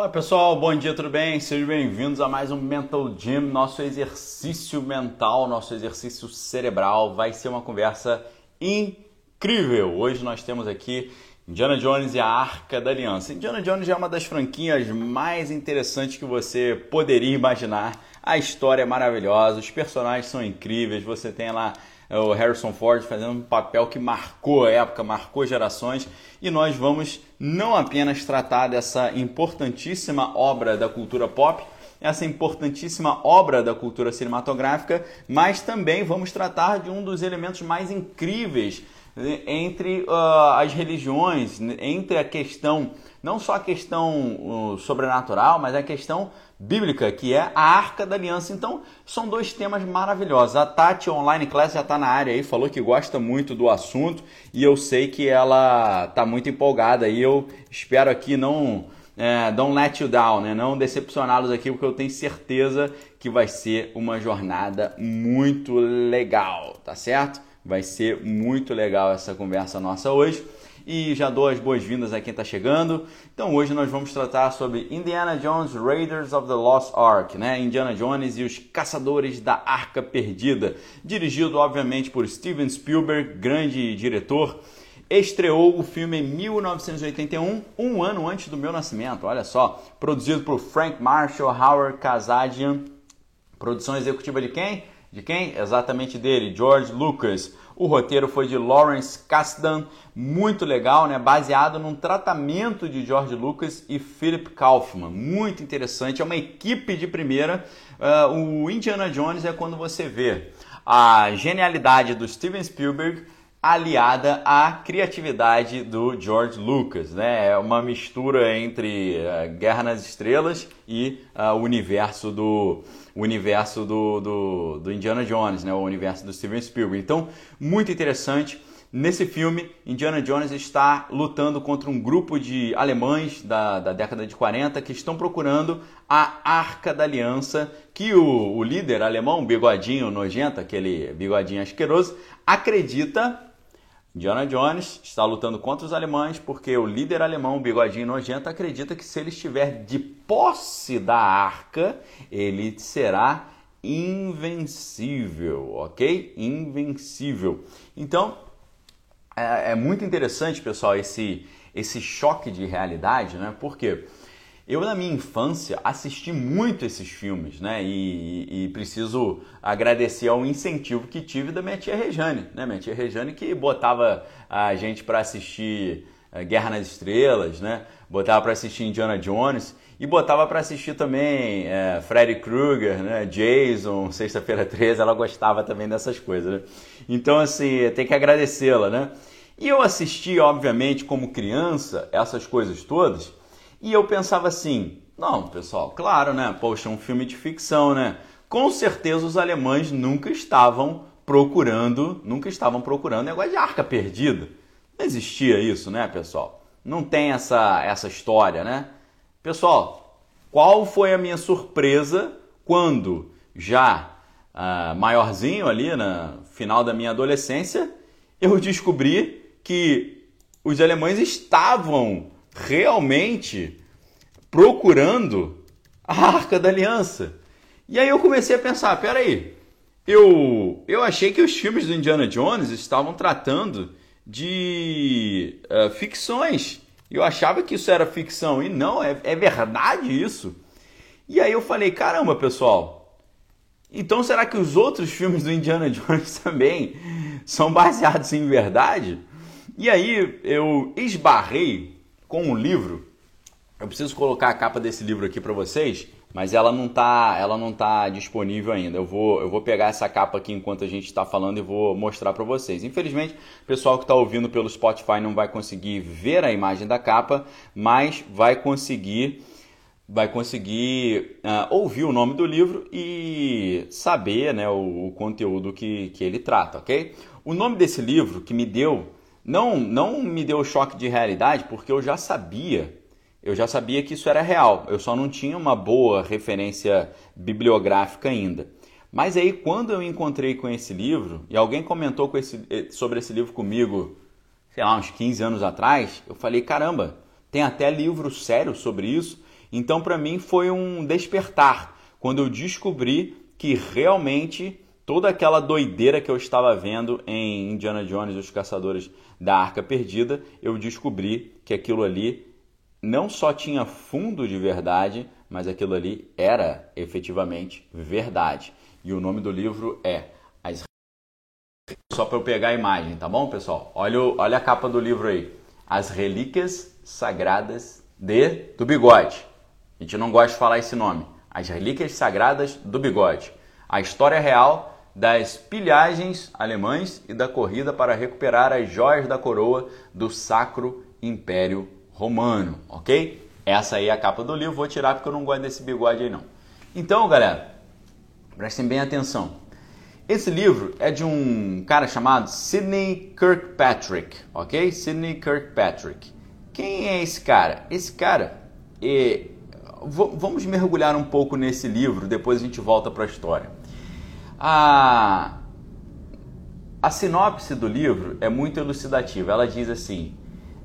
Olá pessoal, bom dia, tudo bem? Sejam bem-vindos a mais um Mental Gym, nosso exercício mental, nosso exercício cerebral. Vai ser uma conversa incrível. Hoje nós temos aqui Indiana Jones e a Arca da Aliança. Indiana Jones é uma das franquinhas mais interessantes que você poderia imaginar. A história é maravilhosa, os personagens são incríveis, você tem lá o Harrison Ford fazendo um papel que marcou a época, marcou gerações, e nós vamos não apenas tratar dessa importantíssima obra da cultura pop, essa importantíssima obra da cultura cinematográfica, mas também vamos tratar de um dos elementos mais incríveis entre uh, as religiões, entre a questão, não só a questão uh, sobrenatural, mas a questão bíblica, que é a Arca da Aliança. Então, são dois temas maravilhosos. A Tati Online Class já está na área aí, falou que gosta muito do assunto e eu sei que ela está muito empolgada e eu espero aqui não é, don't let you down, né? não decepcioná-los aqui, porque eu tenho certeza que vai ser uma jornada muito legal, tá certo? Vai ser muito legal essa conversa nossa hoje e já dou as boas-vindas a quem está chegando. Então hoje nós vamos tratar sobre Indiana Jones Raiders of the Lost Ark, né? Indiana Jones e os Caçadores da Arca Perdida, dirigido obviamente por Steven Spielberg, grande diretor. Estreou o filme em 1981, um ano antes do meu nascimento, olha só. Produzido por Frank Marshall, Howard Kazadian. Produção executiva de quem? De quem? Exatamente dele, George Lucas. O roteiro foi de Lawrence Kasdan, muito legal, né? Baseado num tratamento de George Lucas e Philip Kaufman. Muito interessante, é uma equipe de primeira. Uh, o Indiana Jones é quando você vê a genialidade do Steven Spielberg aliada à criatividade do George Lucas, né? É uma mistura entre uh, Guerra nas Estrelas e uh, o universo do o universo do, do, do, Indiana Jones, né? O universo do Steven Spielberg. Então, muito interessante. Nesse filme, Indiana Jones está lutando contra um grupo de alemães da, da década de 40 que estão procurando a Arca da Aliança, que o, o líder alemão, bigodinho nojento, aquele bigodinho asqueroso, acredita Indiana Jones está lutando contra os alemães porque o líder alemão, o bigodinho nojento, acredita que se ele estiver de posse da arca, ele será invencível, ok? Invencível. Então, é, é muito interessante, pessoal, esse, esse choque de realidade, né? Porque quê? Eu, na minha infância, assisti muito esses filmes, né? E, e, preciso agradecer ao incentivo que tive da minha tia Rejane, né? Minha tia Rejane que botava a gente para assistir eh, Guerra nas Estrelas, né? Botava para assistir Indiana Jones e botava para assistir também é, Freddy Krueger, né? Jason, Sexta-feira 13, ela gostava também dessas coisas, né? Então, assim, tem que agradecê-la, né? E eu assisti, obviamente, como criança, essas coisas todas e eu pensava assim: não, pessoal, claro, né? Poxa, um filme de ficção, né? Com certeza os alemães nunca estavam procurando, nunca estavam procurando negócio de arca perdida. Não existia isso, né, pessoal? Não tem essa, essa história, né? Pessoal, qual foi a minha surpresa quando já uh, maiorzinho ali, no final da minha adolescência, eu descobri que os alemães estavam realmente procurando a Arca da Aliança. E aí eu comecei a pensar, peraí, eu, eu achei que os filmes do Indiana Jones estavam tratando de uh, ficções. Eu achava que isso era ficção e não, é, é verdade isso. E aí eu falei, caramba, pessoal, então será que os outros filmes do Indiana Jones também são baseados em verdade? E aí eu esbarrei com um livro. Eu preciso colocar a capa desse livro aqui para vocês, mas ela não tá, ela não tá disponível ainda. Eu vou, eu vou pegar essa capa aqui enquanto a gente está falando e vou mostrar para vocês. Infelizmente, o pessoal que está ouvindo pelo Spotify não vai conseguir ver a imagem da capa, mas vai conseguir vai conseguir uh, ouvir o nome do livro e saber né, o, o, conteúdo que, que ele trata, ok? O nome desse livro que me deu não, não me deu choque de realidade porque eu já sabia, eu já sabia que isso era real. Eu só não tinha uma boa referência bibliográfica ainda. Mas aí quando eu encontrei com esse livro e alguém comentou com esse, eh, sobre esse livro comigo, sei lá, uns 15 anos atrás, eu falei, caramba, tem até livro sério sobre isso. Então, para mim, foi um despertar quando eu descobri que realmente toda aquela doideira que eu estava vendo em Indiana Jones e os Caçadores da Arca Perdida, eu descobri que aquilo ali não só tinha fundo de verdade, mas aquilo ali era efetivamente verdade. E o nome do livro é As Só para eu pegar a imagem, tá bom, pessoal? Olha, olha a capa do livro aí. As Relíquias Sagradas de do Bigode. A gente não gosta de falar esse nome. As Relíquias Sagradas do Bigode. A história real das pilhagens alemães e da corrida para recuperar as joias da coroa do Sacro Império Romano, ok? Essa aí é a capa do livro, vou tirar porque eu não gosto desse bigode aí não. Então, galera, prestem bem atenção. Esse livro é de um cara chamado Sidney Kirkpatrick, ok? Sidney Kirkpatrick. Quem é esse cara? Esse cara é... Vamos mergulhar um pouco nesse livro, depois a gente volta para a história. A, a sinopse do livro é muito elucidativa. Ela diz assim: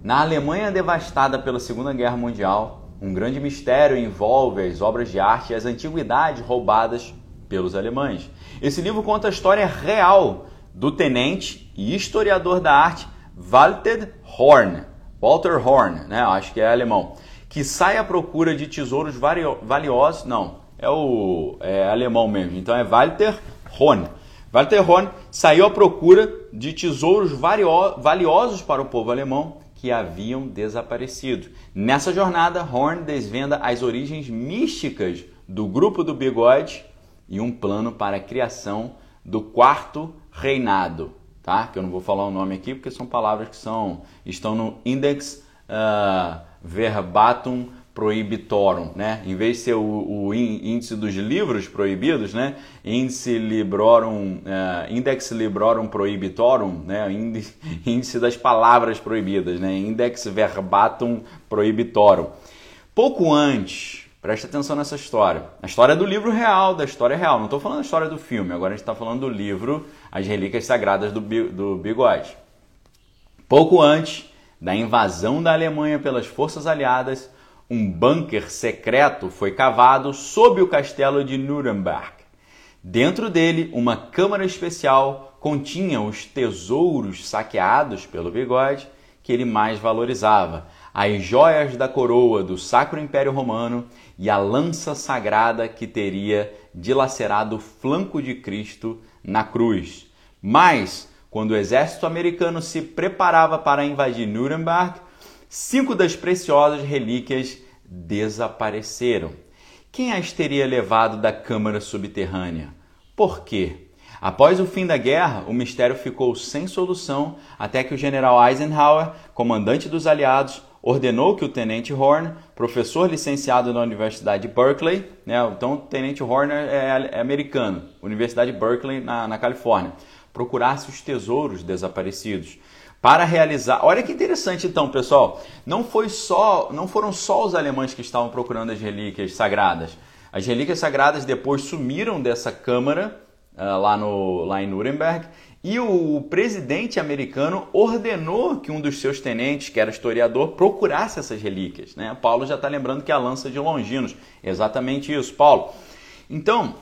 Na Alemanha devastada pela Segunda Guerra Mundial, um grande mistério envolve as obras de arte e as antiguidades roubadas pelos alemães. Esse livro conta a história real do tenente e historiador da arte Walter Horn, Walter Horn, né? Acho que é alemão, que sai à procura de tesouros valiosos. Não, é o é alemão mesmo. Então é Walter Horn. Walter Horn saiu à procura de tesouros valiosos para o povo alemão que haviam desaparecido. Nessa jornada, Horn desvenda as origens místicas do grupo do bigode e um plano para a criação do quarto reinado, tá? Que eu não vou falar o nome aqui porque são palavras que são estão no Index uh, Verbatim prohibitorum, né? Em vez de ser o, o, índice dos livros proibidos, né? Índice librorum, uh, Index librorum prohibitorum, né? Índice das palavras proibidas, né? Index verbatim prohibitorum. Pouco antes, preste atenção nessa história. A história do livro real, da história real. Não estou falando da história do filme. Agora a gente está falando do livro As Relíquias Sagradas do, do Bigode. Pouco antes da invasão da Alemanha pelas forças aliadas um bunker secreto foi cavado sob o castelo de Nuremberg. Dentro dele, uma câmara especial continha os tesouros saqueados pelo bigode que ele mais valorizava, as joias da coroa do Sacro Império Romano e a lança sagrada que teria dilacerado o flanco de Cristo na cruz. Mas, quando o exército americano se preparava para invadir Nuremberg, cinco das preciosas relíquias desapareceram. Quem as teria levado da câmara subterrânea? Por quê? Após o fim da guerra, o mistério ficou sem solução até que o general Eisenhower, comandante dos aliados, ordenou que o tenente Horn, professor licenciado na Universidade de Berkeley, né, então o tenente Horn é, é americano, Universidade de Berkeley na, na Califórnia, procurasse os tesouros desaparecidos para realizar. Olha que interessante então, pessoal. Não foi só, não foram só os alemães que estavam procurando as relíquias sagradas. As relíquias sagradas depois sumiram dessa câmara uh, lá, no, lá em Nuremberg e o presidente americano ordenou que um dos seus tenentes, que era historiador, procurasse essas relíquias. Né? Paulo já está lembrando que é a lança de Longinos. Exatamente isso, Paulo. Então,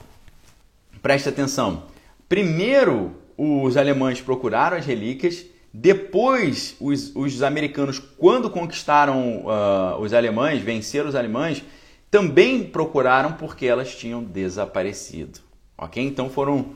preste atenção. Primeiro, os alemães procuraram as relíquias depois, os, os americanos, quando conquistaram uh, os alemães, venceram os alemães, também procuraram porque elas tinham desaparecido. Ok? Então foram.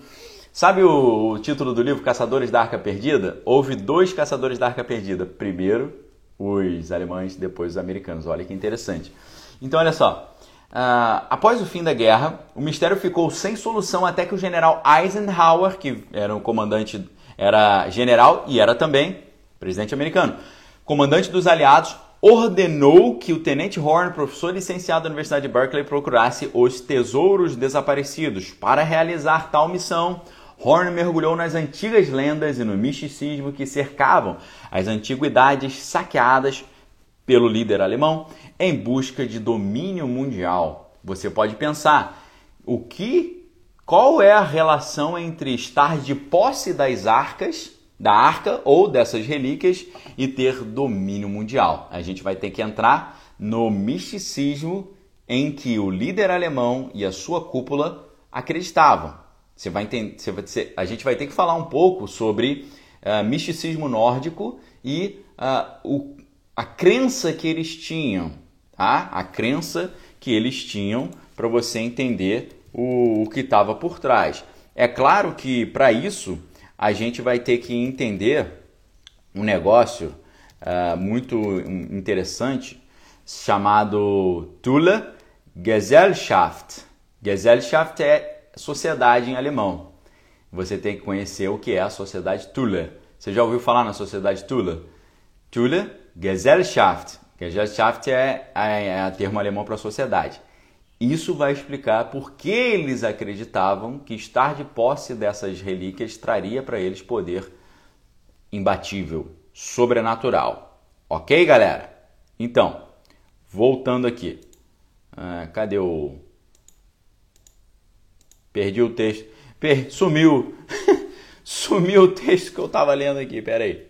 Sabe o, o título do livro Caçadores da Arca Perdida? Houve dois caçadores da Arca Perdida. Primeiro os alemães, depois os americanos. Olha que interessante. Então, olha só. Uh, após o fim da guerra, o mistério ficou sem solução até que o general Eisenhower, que era o comandante era general e era também presidente americano. Comandante dos aliados ordenou que o tenente Horn, professor licenciado da Universidade de Berkeley, procurasse os tesouros desaparecidos. Para realizar tal missão, Horn mergulhou nas antigas lendas e no misticismo que cercavam as antiguidades saqueadas pelo líder alemão em busca de domínio mundial. Você pode pensar, o que qual é a relação entre estar de posse das arcas, da arca ou dessas relíquias e ter domínio mundial? A gente vai ter que entrar no misticismo em que o líder alemão e a sua cúpula acreditavam. Você vai entender, você vai, a gente vai ter que falar um pouco sobre uh, misticismo nórdico e uh, o, a crença que eles tinham, tá? A crença que eles tinham para você entender o, o que estava por trás. É claro que para isso a gente vai ter que entender um negócio uh, muito interessante chamado Tula Gesellschaft. Gesellschaft é sociedade em alemão. Você tem que conhecer o que é a sociedade Tula. Você já ouviu falar na sociedade Tula? Tula Gesellschaft. Gesellschaft é, é, é termo alemão para sociedade. Isso vai explicar por que eles acreditavam que estar de posse dessas relíquias traria para eles poder imbatível, sobrenatural. Ok, galera? Então, voltando aqui. Ah, cadê o. Perdi o texto. Per... Sumiu. Sumiu o texto que eu estava lendo aqui. Pera aí.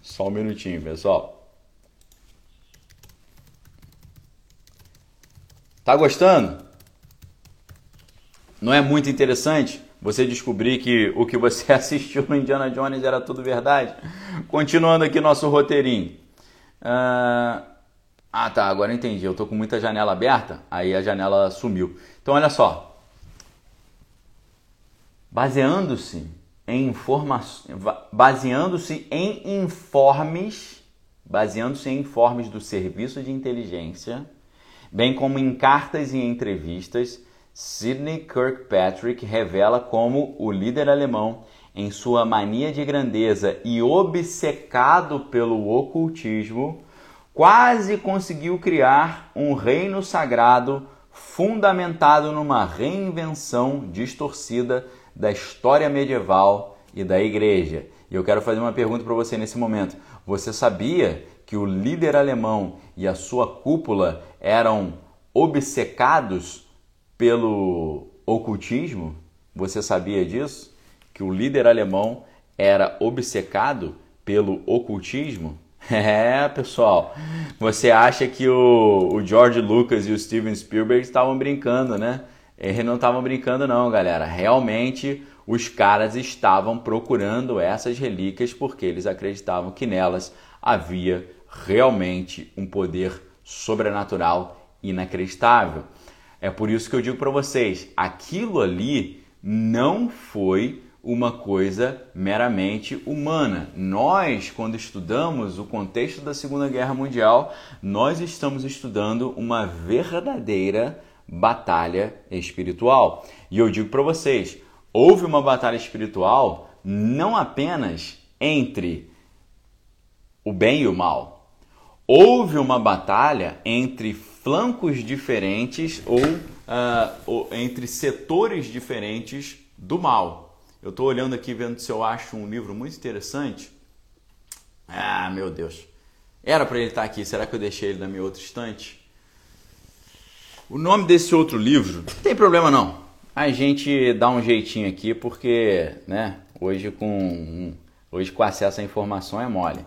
Só um minutinho, pessoal. Tá gostando? Não é muito interessante você descobrir que o que você assistiu no Indiana Jones era tudo verdade? Continuando aqui nosso roteirinho. Uh... Ah, tá, agora entendi. Eu tô com muita janela aberta, aí a janela sumiu. Então, olha só. Baseando-se em informações, baseando-se em informes, baseando-se em informes do serviço de inteligência, bem como em cartas e entrevistas, Sidney Kirkpatrick revela como o líder alemão, em sua mania de grandeza e obcecado pelo ocultismo, quase conseguiu criar um reino sagrado fundamentado numa reinvenção distorcida da história medieval e da igreja. E eu quero fazer uma pergunta para você nesse momento. Você sabia que o líder alemão e a sua cúpula eram obcecados pelo ocultismo? Você sabia disso? Que o líder alemão era obcecado pelo ocultismo? É, pessoal, você acha que o, o George Lucas e o Steven Spielberg estavam brincando, né? Eles não estavam brincando, não, galera. Realmente os caras estavam procurando essas relíquias porque eles acreditavam que nelas havia realmente um poder sobrenatural inacreditável. É por isso que eu digo para vocês: aquilo ali não foi uma coisa meramente humana. Nós, quando estudamos o contexto da Segunda Guerra Mundial, nós estamos estudando uma verdadeira batalha espiritual. E eu digo para vocês, houve uma batalha espiritual não apenas entre o bem e o mal. Houve uma batalha entre flancos diferentes ou, uh, ou entre setores diferentes do mal. Eu estou olhando aqui vendo se eu acho um livro muito interessante. Ah, meu Deus. Era para ele estar tá aqui. Será que eu deixei ele na minha outra estante? O nome desse outro livro, não tem problema não. A gente dá um jeitinho aqui porque, né, hoje com hoje com acesso à informação é mole.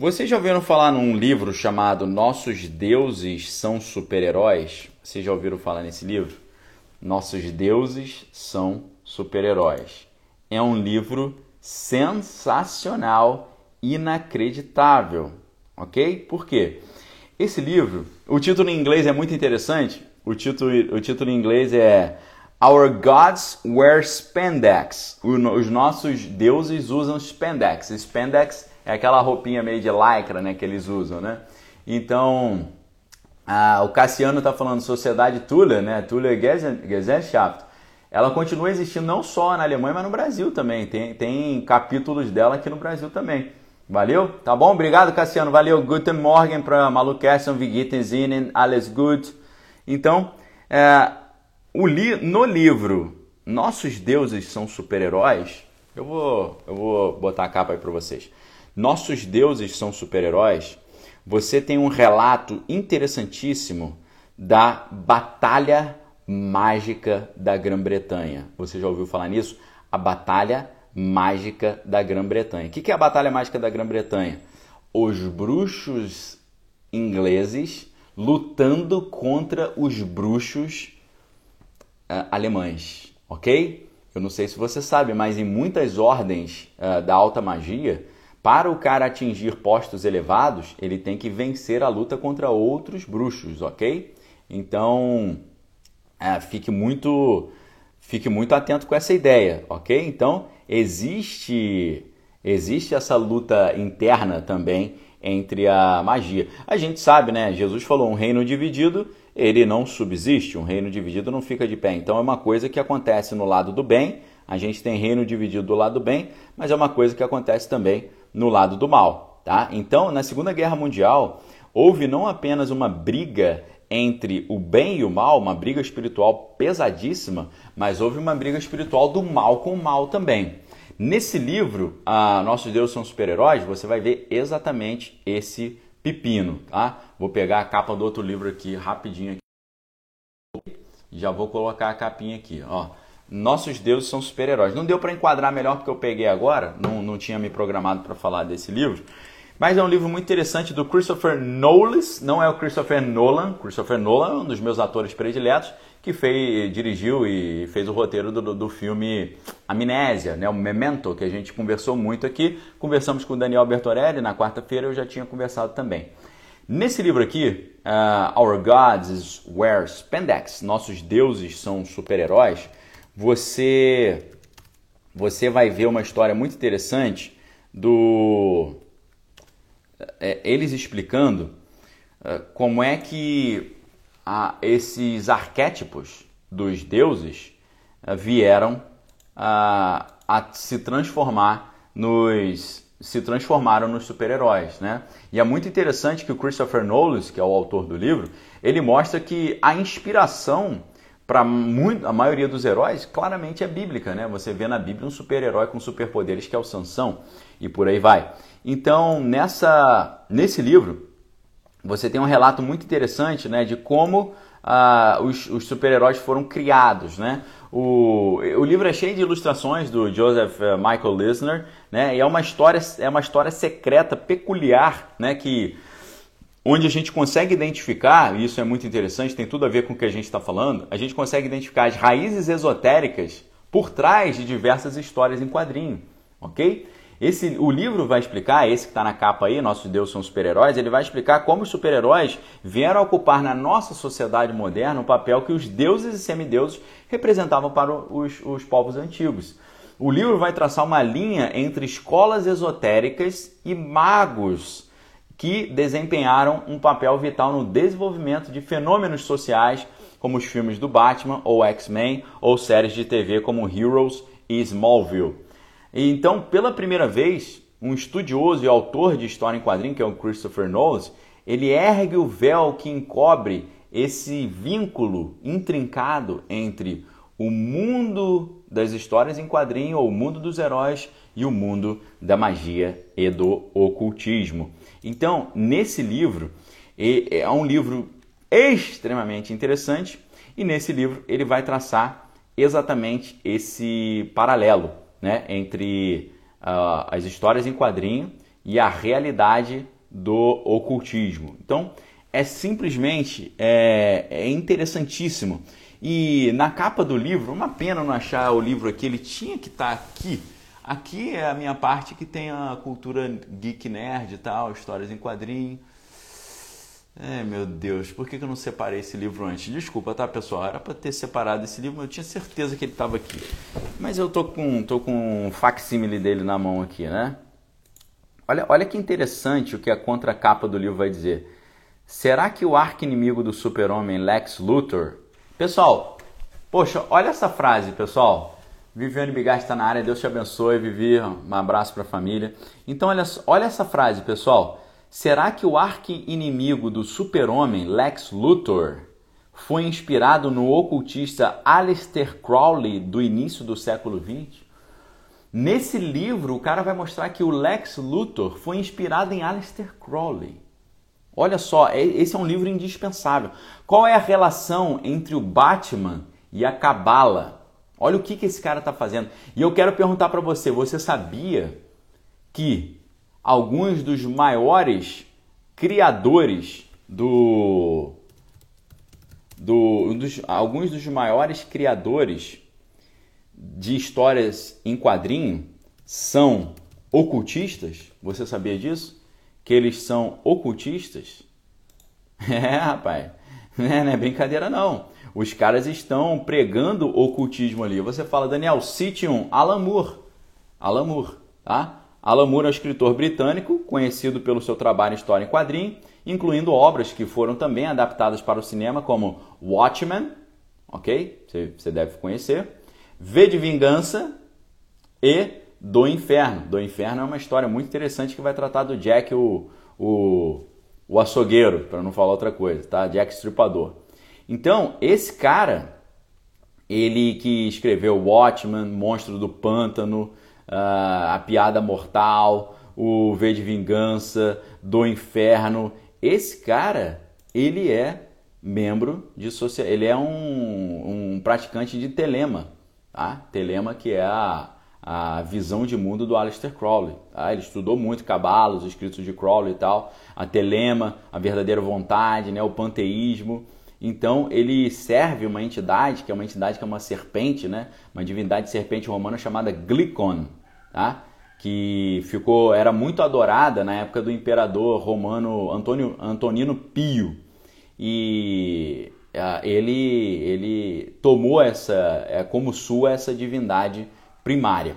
Vocês já ouviram falar num livro chamado Nossos Deuses São Super-Heróis? Vocês já ouviram falar nesse livro? Nossos Deuses São super-heróis. É um livro sensacional, inacreditável, ok? Por quê? Esse livro, o título em inglês é muito interessante. O título, o título em inglês é Our Gods Wear Spandex. Os nossos deuses usam spandex. Spandex é aquela roupinha meio de lycra, né, que eles usam, né? Então, ah, o Cassiano está falando Sociedade Tula, né? Tula Gesellschaft ela continua existindo não só na Alemanha, mas no Brasil também. Tem, tem capítulos dela aqui no Brasil também. Valeu? Tá bom? Obrigado, Cassiano. Valeu. Guten Morgen para Malu Kersson, Vigiten Zinen, alles gut. Então, é, li, no livro Nossos Deuses São Super-Heróis, eu vou, eu vou botar a capa aí para vocês. Nossos Deuses São Super-Heróis, você tem um relato interessantíssimo da Batalha mágica da Grã-Bretanha. Você já ouviu falar nisso? A Batalha Mágica da Grã-Bretanha. O que é a Batalha Mágica da Grã-Bretanha? Os bruxos ingleses lutando contra os bruxos uh, alemães, ok? Eu não sei se você sabe, mas em muitas ordens uh, da alta magia, para o cara atingir postos elevados, ele tem que vencer a luta contra outros bruxos, ok? Então, uh, fique muito, fique muito atento com essa ideia, ok? Então, existe, existe essa luta interna também entre a magia. A gente sabe, né? Jesus falou: um reino dividido, ele não subsiste, um reino dividido não fica de pé. Então é uma coisa que acontece no lado do bem. A gente tem reino dividido do lado do bem, mas é uma coisa que acontece também no lado do mal, tá? Então, na Segunda Guerra Mundial, houve não apenas uma briga entre o bem e o mal, uma briga espiritual pesadíssima, mas houve uma briga espiritual do mal com o mal também. Nesse livro, ah, Nossos Deuses São Super-Heróis, você vai ver exatamente esse pepino, tá? Vou pegar a capa do outro livro aqui rapidinho. Aqui. Já vou colocar a capinha aqui, ó. Nossos deuses são super-heróis. Não deu para enquadrar melhor porque eu peguei agora, não, não tinha me programado para falar desse livro. Mas é um livro muito interessante do Christopher Nolan, não é o Christopher Nolan. Christopher Nolan é um dos meus atores prediletos que fez, dirigiu e fez o roteiro do, do filme Amnésia, né, o Memento, que a gente conversou muito aqui. Conversamos com o Daniel Bertorelli na quarta-feira, eu já tinha conversado também. Nesse livro aqui, uh, Our Gods Wear Spandex, Nossos Deuses São Super-Heróis, você, você vai ver uma história muito interessante do... É, eles explicando uh, como é que a esses arquétipos dos deuses eh, vieram a, a se transformar nos se transformaram nos super-heróis, né? E é muito interessante que o Christopher Nolan, que é o autor do livro, ele mostra que a inspiração para a maioria dos heróis claramente é bíblica, né? Você vê na Bíblia um super-herói com superpoderes que é o Sansão e por aí vai. Então, nessa nesse livro, você tem um relato muito interessante né, de como ah, os, os super-heróis foram criados. Né? O, o livro é cheio de ilustrações do Joseph eh, Michael Lisner, né? e é uma história, é uma história secreta, peculiar, né? que onde a gente consegue identificar, e isso é muito interessante, tem tudo a ver com o que a gente está falando, a gente consegue identificar as raízes esotéricas por trás de diversas histórias em quadrinho, ok? Esse, o livro vai explicar, esse que está na capa aí, Nossos Deuses são super-heróis, ele vai explicar como os super-heróis vieram ocupar na nossa sociedade moderna o papel que os deuses e semideuses representavam para os, os povos antigos. O livro vai traçar uma linha entre escolas esotéricas e magos que desempenharam um papel vital no desenvolvimento de fenômenos sociais, como os filmes do Batman ou X-Men, ou séries de TV como Heroes e Smallville. E então, pela primeira vez, um estudioso e autor de história em quadrinho, que é o Christopher Nolan, ele ergue o véu que encobre esse vínculo intrincado entre o mundo das histórias em quadrinho, ou o mundo dos heróis, e o mundo da magia e do ocultismo. Então, nesse livro, é um livro extremamente interessante, e nesse livro ele vai traçar exatamente esse paralelo né, entre uh, as histórias em quadrinho e a realidade do ocultismo. Então, é simplesmente é, é interessantíssimo. E na capa do livro, uma pena não achar o livro aqui, ele tinha que estar tá aqui. Aqui é a minha parte que tem a cultura geek nerd e tal, histórias em quadrinho. É, meu Deus, por que eu não separei esse livro antes? Desculpa, tá, pessoal? Era para ter separado esse livro, mas eu tinha certeza que ele estava aqui. Mas eu tô com, tô com um facsímile dele na mão aqui, né? Olha, olha que interessante o que a contracapa do livro vai dizer. Será que o arqui-inimigo do super-homem Lex Luthor... Pessoal, poxa, olha essa frase, pessoal. Viviane Bigatti está na área, Deus te abençoe, Vivi, um abraço para a família. Então, olha, olha essa frase, pessoal. Será que o arqui-inimigo do super-homem Lex Luthor foi inspirado no ocultista Aleister Crowley do início do século XX? Nesse livro, o cara vai mostrar que o Lex Luthor foi inspirado em Aleister Crowley. Olha só, é, esse é um livro indispensável. Qual é a relação entre o Batman e a Cabala? Olha o que, que esse cara está fazendo. E eu quero perguntar para você: você sabia que alguns dos maiores criadores do, um dos, alguns dos maiores criadores de histórias em quadrinho são ocultistas. Você sabia disso? Que eles são ocultistas? É, rapaz. Não é, não é brincadeira, não. Os caras estão pregando ocultismo ali. Você fala, Daniel, cite um. Alan Moore. Alan Moore, tá? Alan Moore é um escritor britânico, conhecido pelo seu trabalho em história em quadrinho, incluindo obras que foram também adaptadas para o cinema, como Watchmen, ok? Você, deve conhecer. V de Vingança e Do Inferno. Do Inferno é uma história muito interessante que vai tratar do Jack, o, o, o açougueiro, para não falar outra coisa, tá? Jack Stripador. Então, esse cara, ele que escreveu Watchmen, Monstro do Pântano, uh, A Piada Mortal, o V de Vingança, Do Inferno. Esse cara, ele é membro de social, ele é um, um praticante de telema, tá? Telema que é a, a visão de mundo do Aleister Crowley. Tá? Ele estudou muito Cabala, os escritos de Crowley e tal, a telema, a verdadeira vontade, né? o panteísmo. Então ele serve uma entidade, que é uma entidade que é uma serpente, né? uma divindade serpente romana chamada Glicon tá? que ficou era muito adorada na época do imperador romano Antônio, Antonino Pio. E uh, ele, ele tomou essa é, como sua essa divindade primária.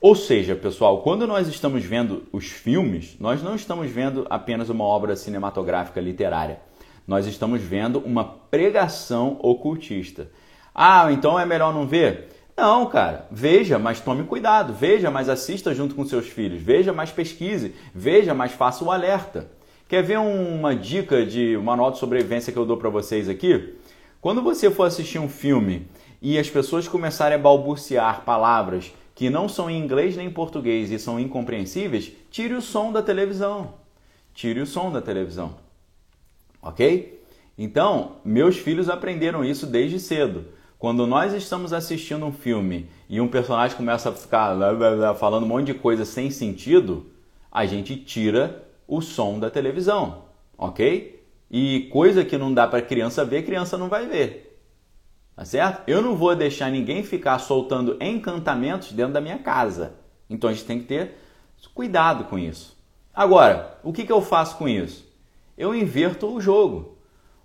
Ou seja, pessoal, quando nós estamos vendo os filmes, nós não estamos vendo apenas uma obra cinematográfica literária. Nós estamos vendo uma pregação ocultista. Ah, então é melhor não ver? Não, cara, veja, mas tome cuidado, veja, mas assista junto com seus filhos, veja, mas pesquise, veja, mas faça o alerta. Quer ver uma dica de manual de sobrevivência que eu dou para vocês aqui? Quando você for assistir um filme e as pessoas começarem a balbuciar palavras que não são em inglês nem em português e são incompreensíveis, tire o som da televisão. Tire o som da televisão. Ok? Então, meus filhos aprenderam isso desde cedo. Quando nós estamos assistindo um filme e um personagem começa a ficar falando um monte de coisa sem sentido, a gente tira o som da televisão, ok? E coisa que não dá para criança ver, criança não vai ver. Tá certo? Eu não vou deixar ninguém ficar soltando encantamentos dentro da minha casa. Então a gente tem que ter cuidado com isso. Agora, o que, que eu faço com isso? Eu inverto o jogo.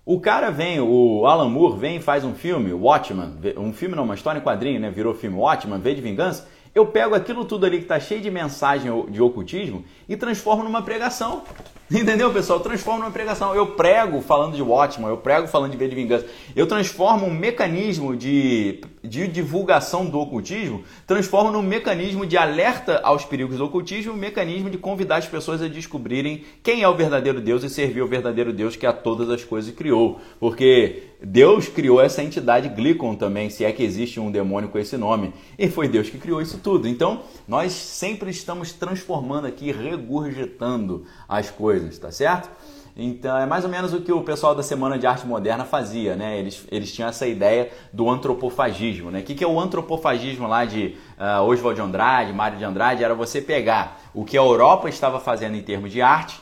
O cara vem, o Alan Moore vem e faz um filme, Watchman, um filme não, uma história em quadrinho, né? Virou filme Watchman, V de Vingança. Eu pego aquilo tudo ali que está cheio de mensagem de ocultismo e transformo numa pregação. Entendeu, pessoal? Eu transformo numa pregação. Eu prego falando de Watchman, eu prego falando de V de Vingança. Eu transformo um mecanismo de, de divulgação do ocultismo, transformo num mecanismo de alerta aos perigos do ocultismo, um mecanismo de convidar as pessoas a descobrirem quem é o verdadeiro Deus e servir ao verdadeiro Deus que a todas as coisas criou. Porque Deus criou essa entidade Glicon também, se é que existe um demônio com esse nome. E foi Deus que criou isso tudo. Então, nós sempre estamos transformando aqui, regurgitando as coisas, tá certo? Então, é mais ou menos o que o pessoal da Semana de Arte Moderna fazia, né? Eles, eles tinham essa ideia do antropofagismo, né? O que, que é o antropofagismo lá de uh, Oswald de Andrade, Mário de Andrade? Era você pegar o que a Europa estava fazendo em termos de arte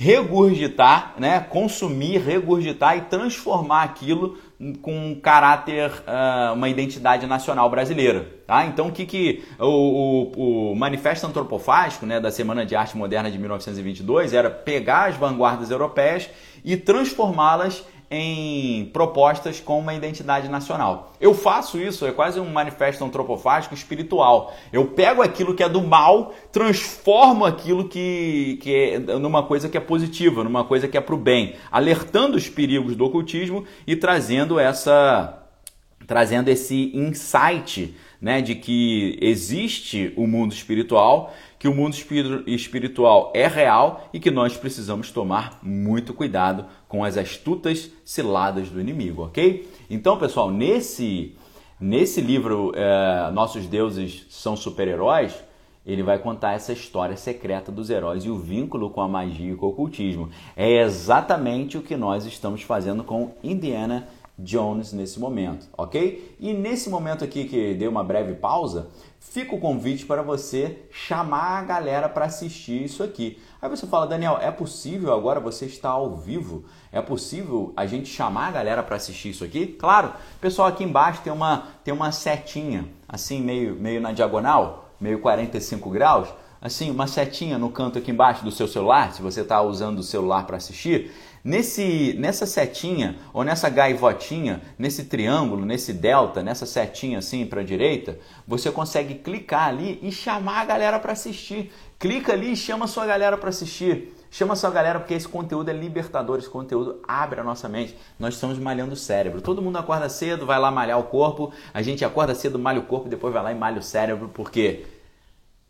regurgitar, né, consumir, regurgitar e transformar aquilo com um caráter, uh, uma identidade nacional brasileira. Tá? Então, o que, que o, o, o, Manifesto Antropofágico né, da Semana de Arte Moderna de 1922 era pegar as vanguardas europeias e transformá-las em propostas com uma identidade nacional. Eu faço isso, é quase um manifesto antropofágico espiritual. Eu pego aquilo que é do mal, transformo aquilo que, que é numa coisa que é positiva, numa coisa que é para o bem, alertando os perigos do ocultismo e trazendo essa trazendo esse insight né, de que existe o mundo espiritual, que o mundo espiritual é real e que nós precisamos tomar muito cuidado com as astutas ciladas do inimigo, ok? Então, pessoal, nesse, nesse livro é, Nossos Deuses São Super-Heróis, ele vai contar essa história secreta dos heróis e o vínculo com a magia e com o ocultismo. É exatamente o que nós estamos fazendo com Indiana Jones nesse momento, ok? E nesse momento aqui que dei uma breve pausa, fica o convite para você chamar a galera para assistir isso aqui. Aí você fala, Daniel, é possível agora você estar ao vivo? É possível a gente chamar a galera para assistir isso aqui? Claro, pessoal, aqui embaixo tem uma, tem uma setinha, assim, meio, meio na diagonal, meio 45 graus, assim, uma setinha no canto aqui embaixo do seu celular, se você está usando o celular para assistir. Nesse, nessa setinha ou nessa gaivotinha, nesse triângulo, nesse delta, nessa setinha assim para a direita, você consegue clicar ali e chamar a galera para assistir. Clica ali e chama a sua galera para assistir. Chama sua galera porque esse conteúdo é libertador, esse conteúdo abre a nossa mente. Nós estamos malhando o cérebro. Todo mundo acorda cedo, vai lá malhar o corpo. A gente acorda cedo, malha o corpo, depois vai lá e malha o cérebro, porque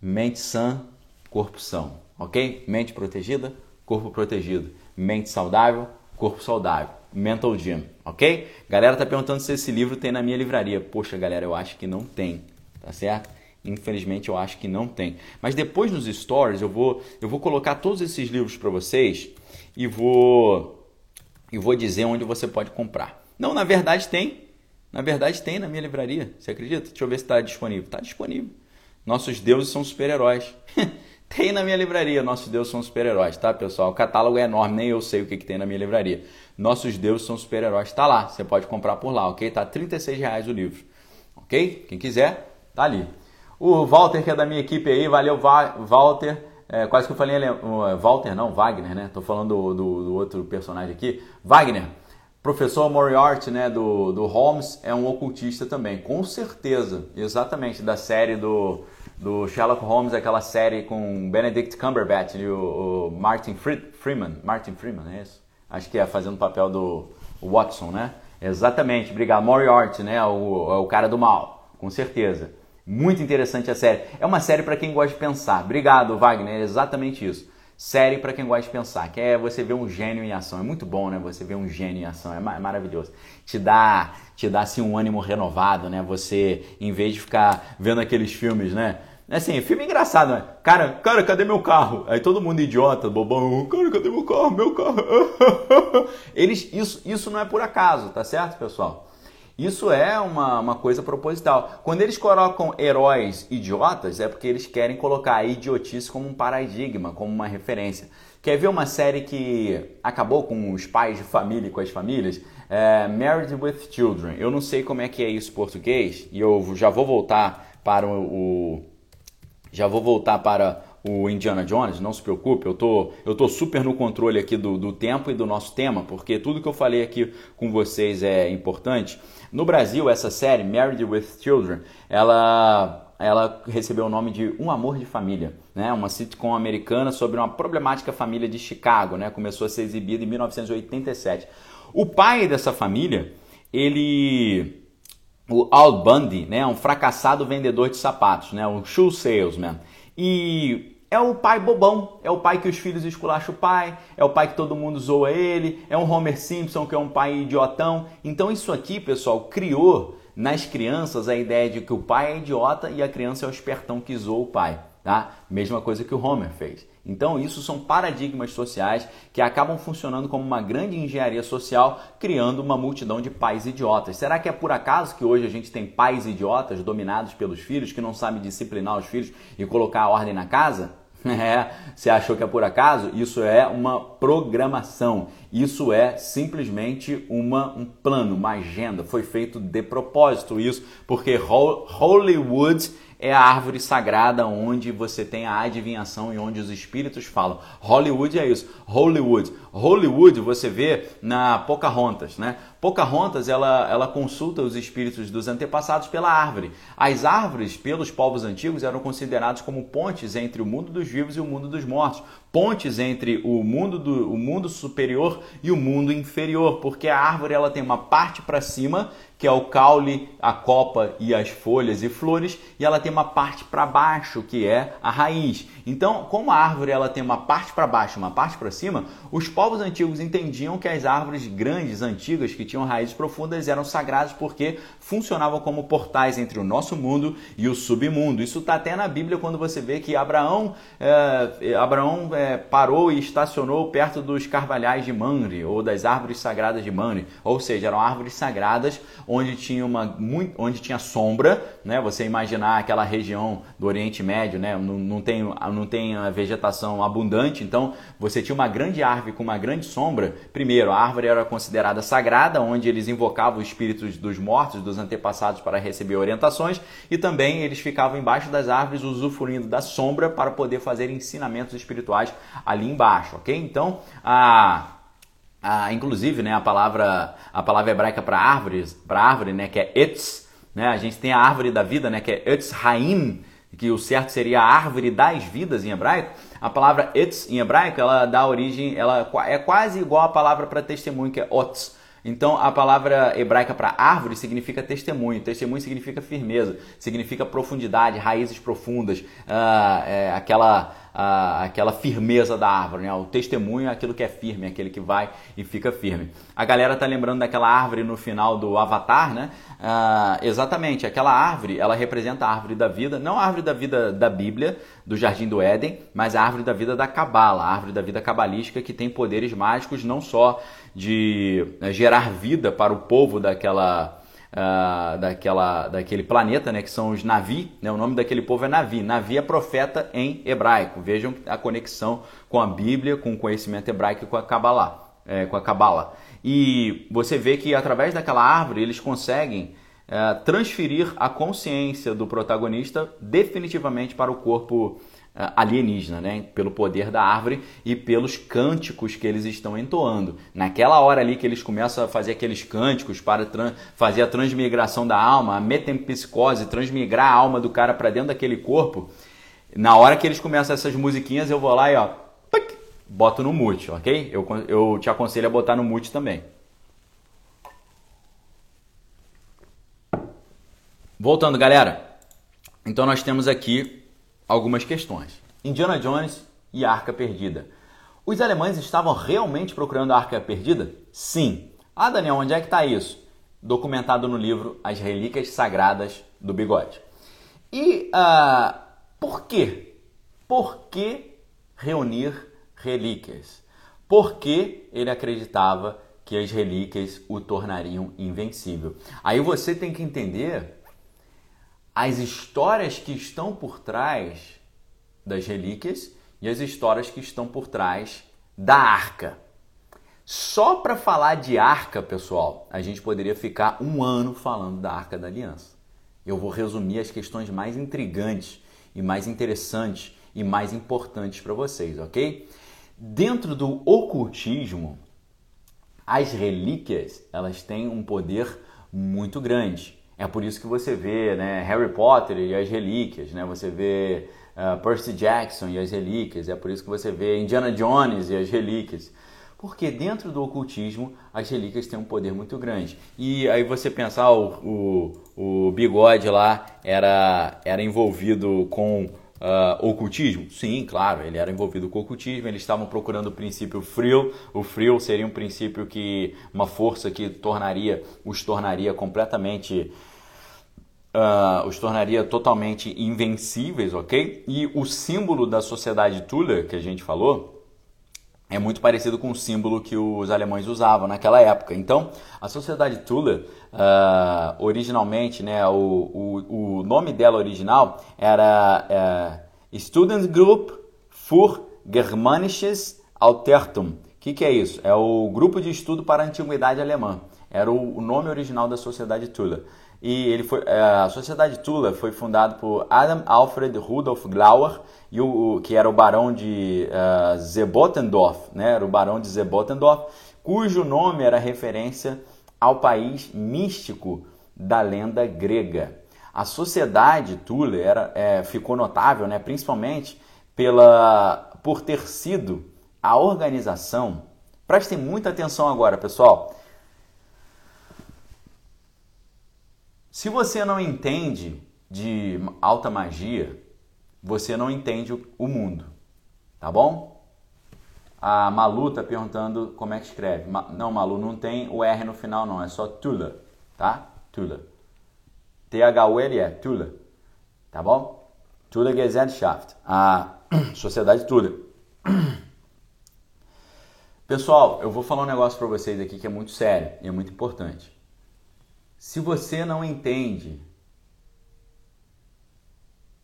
mente sã, corpo são, ok? Mente protegida, corpo protegido. Mente saudável, corpo saudável. Mental Gym, ok? Galera tá perguntando se esse livro tem na minha livraria. Poxa, galera, eu acho que não tem, tá certo? Infelizmente eu acho que não tem. Mas depois nos stories eu vou eu vou colocar todos esses livros para vocês e vou e vou dizer onde você pode comprar. Não, na verdade tem. Na verdade tem na minha livraria. Você acredita? Deixa eu ver se está disponível. Está disponível. Nossos deuses são super-heróis. tem na minha livraria. Nossos deuses são super-heróis, tá, pessoal? O catálogo é enorme, nem eu sei o que, que tem na minha livraria. Nossos deuses são super-heróis. Está lá. Você pode comprar por lá, ok? Tá R$ reais o livro. Ok? Quem quiser, tá ali. O Walter, que é da minha equipe aí, valeu, Walter. É, quase que eu falei, Walter não, Wagner, né? Tô falando do, do, do, outro personagem aqui. Wagner, professor Moriarty, né, do, do Holmes, é um ocultista também, com certeza, exatamente, da série do, do Sherlock Holmes, aquela série com Benedict Cumberbatch e o, o Martin Freeman. Martin Freeman, é isso? Acho que é fazendo o papel do Watson, né? Exatamente, obrigado. Moriarty, né? O, o cara do mal, com certeza. Muito interessante a série. É uma série para quem gosta de pensar. Obrigado, Wagner. É exatamente isso. Série para quem gosta de pensar, que é você ver um gênio em ação. É muito bom, né? Você ver um gênio em ação, é maravilhoso. Te dá, te dá assim um ânimo renovado, né? Você, em vez de ficar vendo aqueles filmes, né? Assim, filme engraçado, né? Cara, cara, cadê meu carro? Aí todo mundo idiota, bobão, cara, cadê meu carro? Meu carro. Eles, isso, isso não é por acaso, tá certo, pessoal? Isso é uma, uma coisa proposital. Quando eles colocam heróis idiotas, é porque eles querem colocar a idiotice como um paradigma, como uma referência. Quer ver uma série que acabou com os pais de família e com as famílias? É Married with Children. Eu não sei como é que é isso em português e eu já vou voltar para o, o já vou voltar para o Indiana Jones, não se preocupe, eu tô, eu tô super no controle aqui do, do tempo e do nosso tema, porque tudo que eu falei aqui com vocês é importante. No Brasil, essa série, Married with Children, ela ela recebeu o nome de Um Amor de Família, né? uma sitcom americana sobre uma problemática família de Chicago, né? começou a ser exibida em 1987. O pai dessa família, ele, o Al Bundy, né? um fracassado vendedor de sapatos, né? um shoe salesman, e é o pai bobão, é o pai que os filhos esculacham o pai, é o pai que todo mundo zoa ele, é um Homer Simpson que é um pai idiotão. Então isso aqui, pessoal, criou nas crianças a ideia de que o pai é idiota e a criança é o espertão que zoa o pai, tá? Mesma coisa que o Homer fez. Então isso são paradigmas sociais que acabam funcionando como uma grande engenharia social, criando uma multidão de pais idiotas. Será que é por acaso que hoje a gente tem pais idiotas dominados pelos filhos que não sabem disciplinar os filhos e colocar a ordem na casa? É, você achou que é por acaso? Isso é uma programação. Isso é simplesmente uma, um plano, uma agenda. Foi feito de propósito isso, porque Hollywood é a árvore sagrada onde você tem a adivinhação e onde os espíritos falam. Hollywood é isso. Hollywood. Hollywood você vê na Pocahontas, né? Pocahontas ela, ela consulta os espíritos dos antepassados pela árvore. As árvores, pelos povos antigos, eram considerados como pontes entre o mundo dos vivos e o mundo dos mortos. Pontes entre o mundo, do, o mundo superior e o mundo inferior, porque a árvore ela tem uma parte para cima, que é o caule, a copa e as folhas e flores, e ela tem uma parte para baixo, que é a raiz. Então, como a árvore ela tem uma parte para baixo, uma parte para cima, os povos antigos entendiam que as árvores grandes, antigas, que tinham raízes profundas, eram sagradas porque funcionavam como portais entre o nosso mundo e o submundo. Isso está até na Bíblia quando você vê que Abraão, é, Abraão parou e estacionou perto dos carvalhais de Manre ou das árvores sagradas de Manre, ou seja, eram árvores sagradas onde tinha uma onde tinha sombra, né? Você imaginar aquela região do Oriente Médio, né? Não, não tem não tem a vegetação abundante, então você tinha uma grande árvore com uma grande sombra. Primeiro, a árvore era considerada sagrada, onde eles invocavam os espíritos dos mortos, dos antepassados para receber orientações, e também eles ficavam embaixo das árvores usufruindo da sombra para poder fazer ensinamentos espirituais ali embaixo, ok? Então, a ah, inclusive, né, a palavra a palavra hebraica para árvores, para árvore, né, que é etz, né? A gente tem a árvore da vida, né, que é etz haim, que o certo seria a árvore das vidas em hebraico. A palavra etz em hebraico, ela dá origem, ela é quase igual à palavra para testemunho, que é otz. Então, a palavra hebraica para árvore significa testemunho. Testemunho significa firmeza, significa profundidade, raízes profundas, uh, é, aquela aquela firmeza da árvore, né? O testemunho é aquilo que é firme, aquele que vai e fica firme. A galera tá lembrando daquela árvore no final do Avatar, né? Ah, exatamente, aquela árvore, ela representa a árvore da vida, não a árvore da vida da Bíblia, do Jardim do Éden, mas a árvore da vida da Cabala, a árvore da vida cabalística que tem poderes mágicos não só de né, gerar vida para o povo daquela uh, daquela, daquele planeta, né, que são os Navi. Né, o nome daquele povo é Navi. Navi é profeta em hebraico. Vejam a conexão com a Bíblia, com o conhecimento hebraico e com a Kabbalah. É, com a Kabbalah. E você vê que através daquela árvore eles conseguem uh, transferir a consciência do protagonista definitivamente para o corpo ah, alienígena, né? pelo poder da árvore e pelos cânticos que eles estão entoando. Naquela hora ali que eles começam a fazer aqueles cânticos para fazer a transmigração da alma, a metempsicose, transmigrar a alma do cara para dentro daquele corpo, na hora que eles começam essas musiquinhas, eu vou lá e ó, boto no mute, ok? Eu, eu te aconselho a botar no mute também. Voltando, galera. Então nós temos aqui algumas questões. Indiana Jones e a Arca Perdida. Os alemães estavam realmente procurando a Arca Perdida? Sim. Ah, Daniel, onde é que está isso? Documentado no livro As Relíquias Sagradas do Bigode. E uh, por quê? Por que reunir relíquias? Por que ele acreditava que as relíquias o tornariam invencível? Aí você tem que entender as histórias que estão por trás das relíquias e as histórias que estão por trás da arca. Só para falar de arca, pessoal, a gente poderia ficar um ano falando da arca da aliança. Eu vou resumir as questões mais intrigantes e mais interessantes e mais importantes para vocês, ok? Dentro do ocultismo, as relíquias elas têm um poder muito grande. É por isso que você vê né, Harry Potter e as relíquias, né? você vê uh, Percy Jackson e as relíquias, é por isso que você vê Indiana Jones e as relíquias. Porque dentro do ocultismo as relíquias têm um poder muito grande. E aí você pensar, o, o, o bigode lá era, era envolvido com uh, ocultismo? Sim, claro, ele era envolvido com ocultismo, eles estavam procurando o princípio frio. O frio seria um princípio que, uma força que tornaria, os tornaria completamente uh, os tornaria totalmente invencíveis, ok? E o símbolo da sociedade Tula, que a gente falou, é muito parecido com o símbolo que os alemães usavam naquela época. Então, a sociedade Tula, uh, originalmente, né, o, o, o, nome dela original era uh, Studentgruppe für Germanisches Altertum. O que, que, é isso? É o grupo de estudo para a antiguidade alemã. Era o, o nome original da sociedade Tula. E ele foi, é, a Sociedade Tula foi fundada por Adam Alfred Rudolf Glauer, e o, que era o barão de uh, né? era o barão de Zebotendorf, cujo nome era referência ao país místico da lenda grega. A sociedade Tula era, é, ficou notável, né? principalmente pela, por ter sido a organização. Prestem muita atenção agora, pessoal Se você não entende de alta magia, você não entende o mundo, tá bom? A Malu tá perguntando como é que escreve. Não, Malu, não tem o R no final não, é só Tula, tá? Tula. T-H-U-L-E, Tula, tá bom? Tula Gesellschaft, a Sociedade Tula. Pessoal, eu vou falar um negócio para vocês aqui que é muito sério e é muito importante. Se você não entende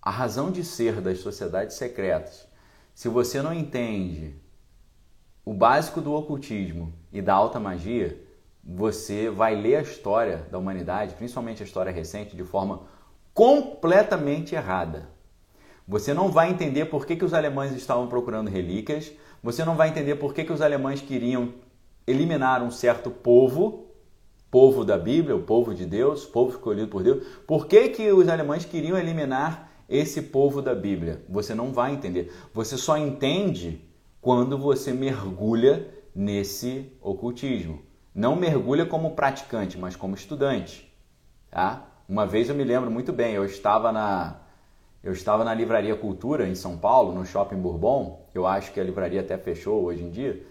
a razão de ser das sociedades secretas, se você não entende o básico do ocultismo e da alta magia, você vai ler a história da humanidade, principalmente a história recente, de forma completamente errada. Você não vai entender por que, que os alemães estavam procurando relíquias, você não vai entender por que, que os alemães queriam eliminar um certo povo, povo da Bíblia, o povo de Deus, povo escolhido por Deus. Por que, que os alemães queriam eliminar esse povo da Bíblia? Você não vai entender. Você só entende quando você mergulha nesse ocultismo. Não mergulha como praticante, mas como estudante. Tá? Uma vez eu me lembro muito bem, eu estava na, eu estava na Livraria Cultura, em São Paulo, no Shopping Bourbon. Eu acho que a livraria até fechou hoje em dia.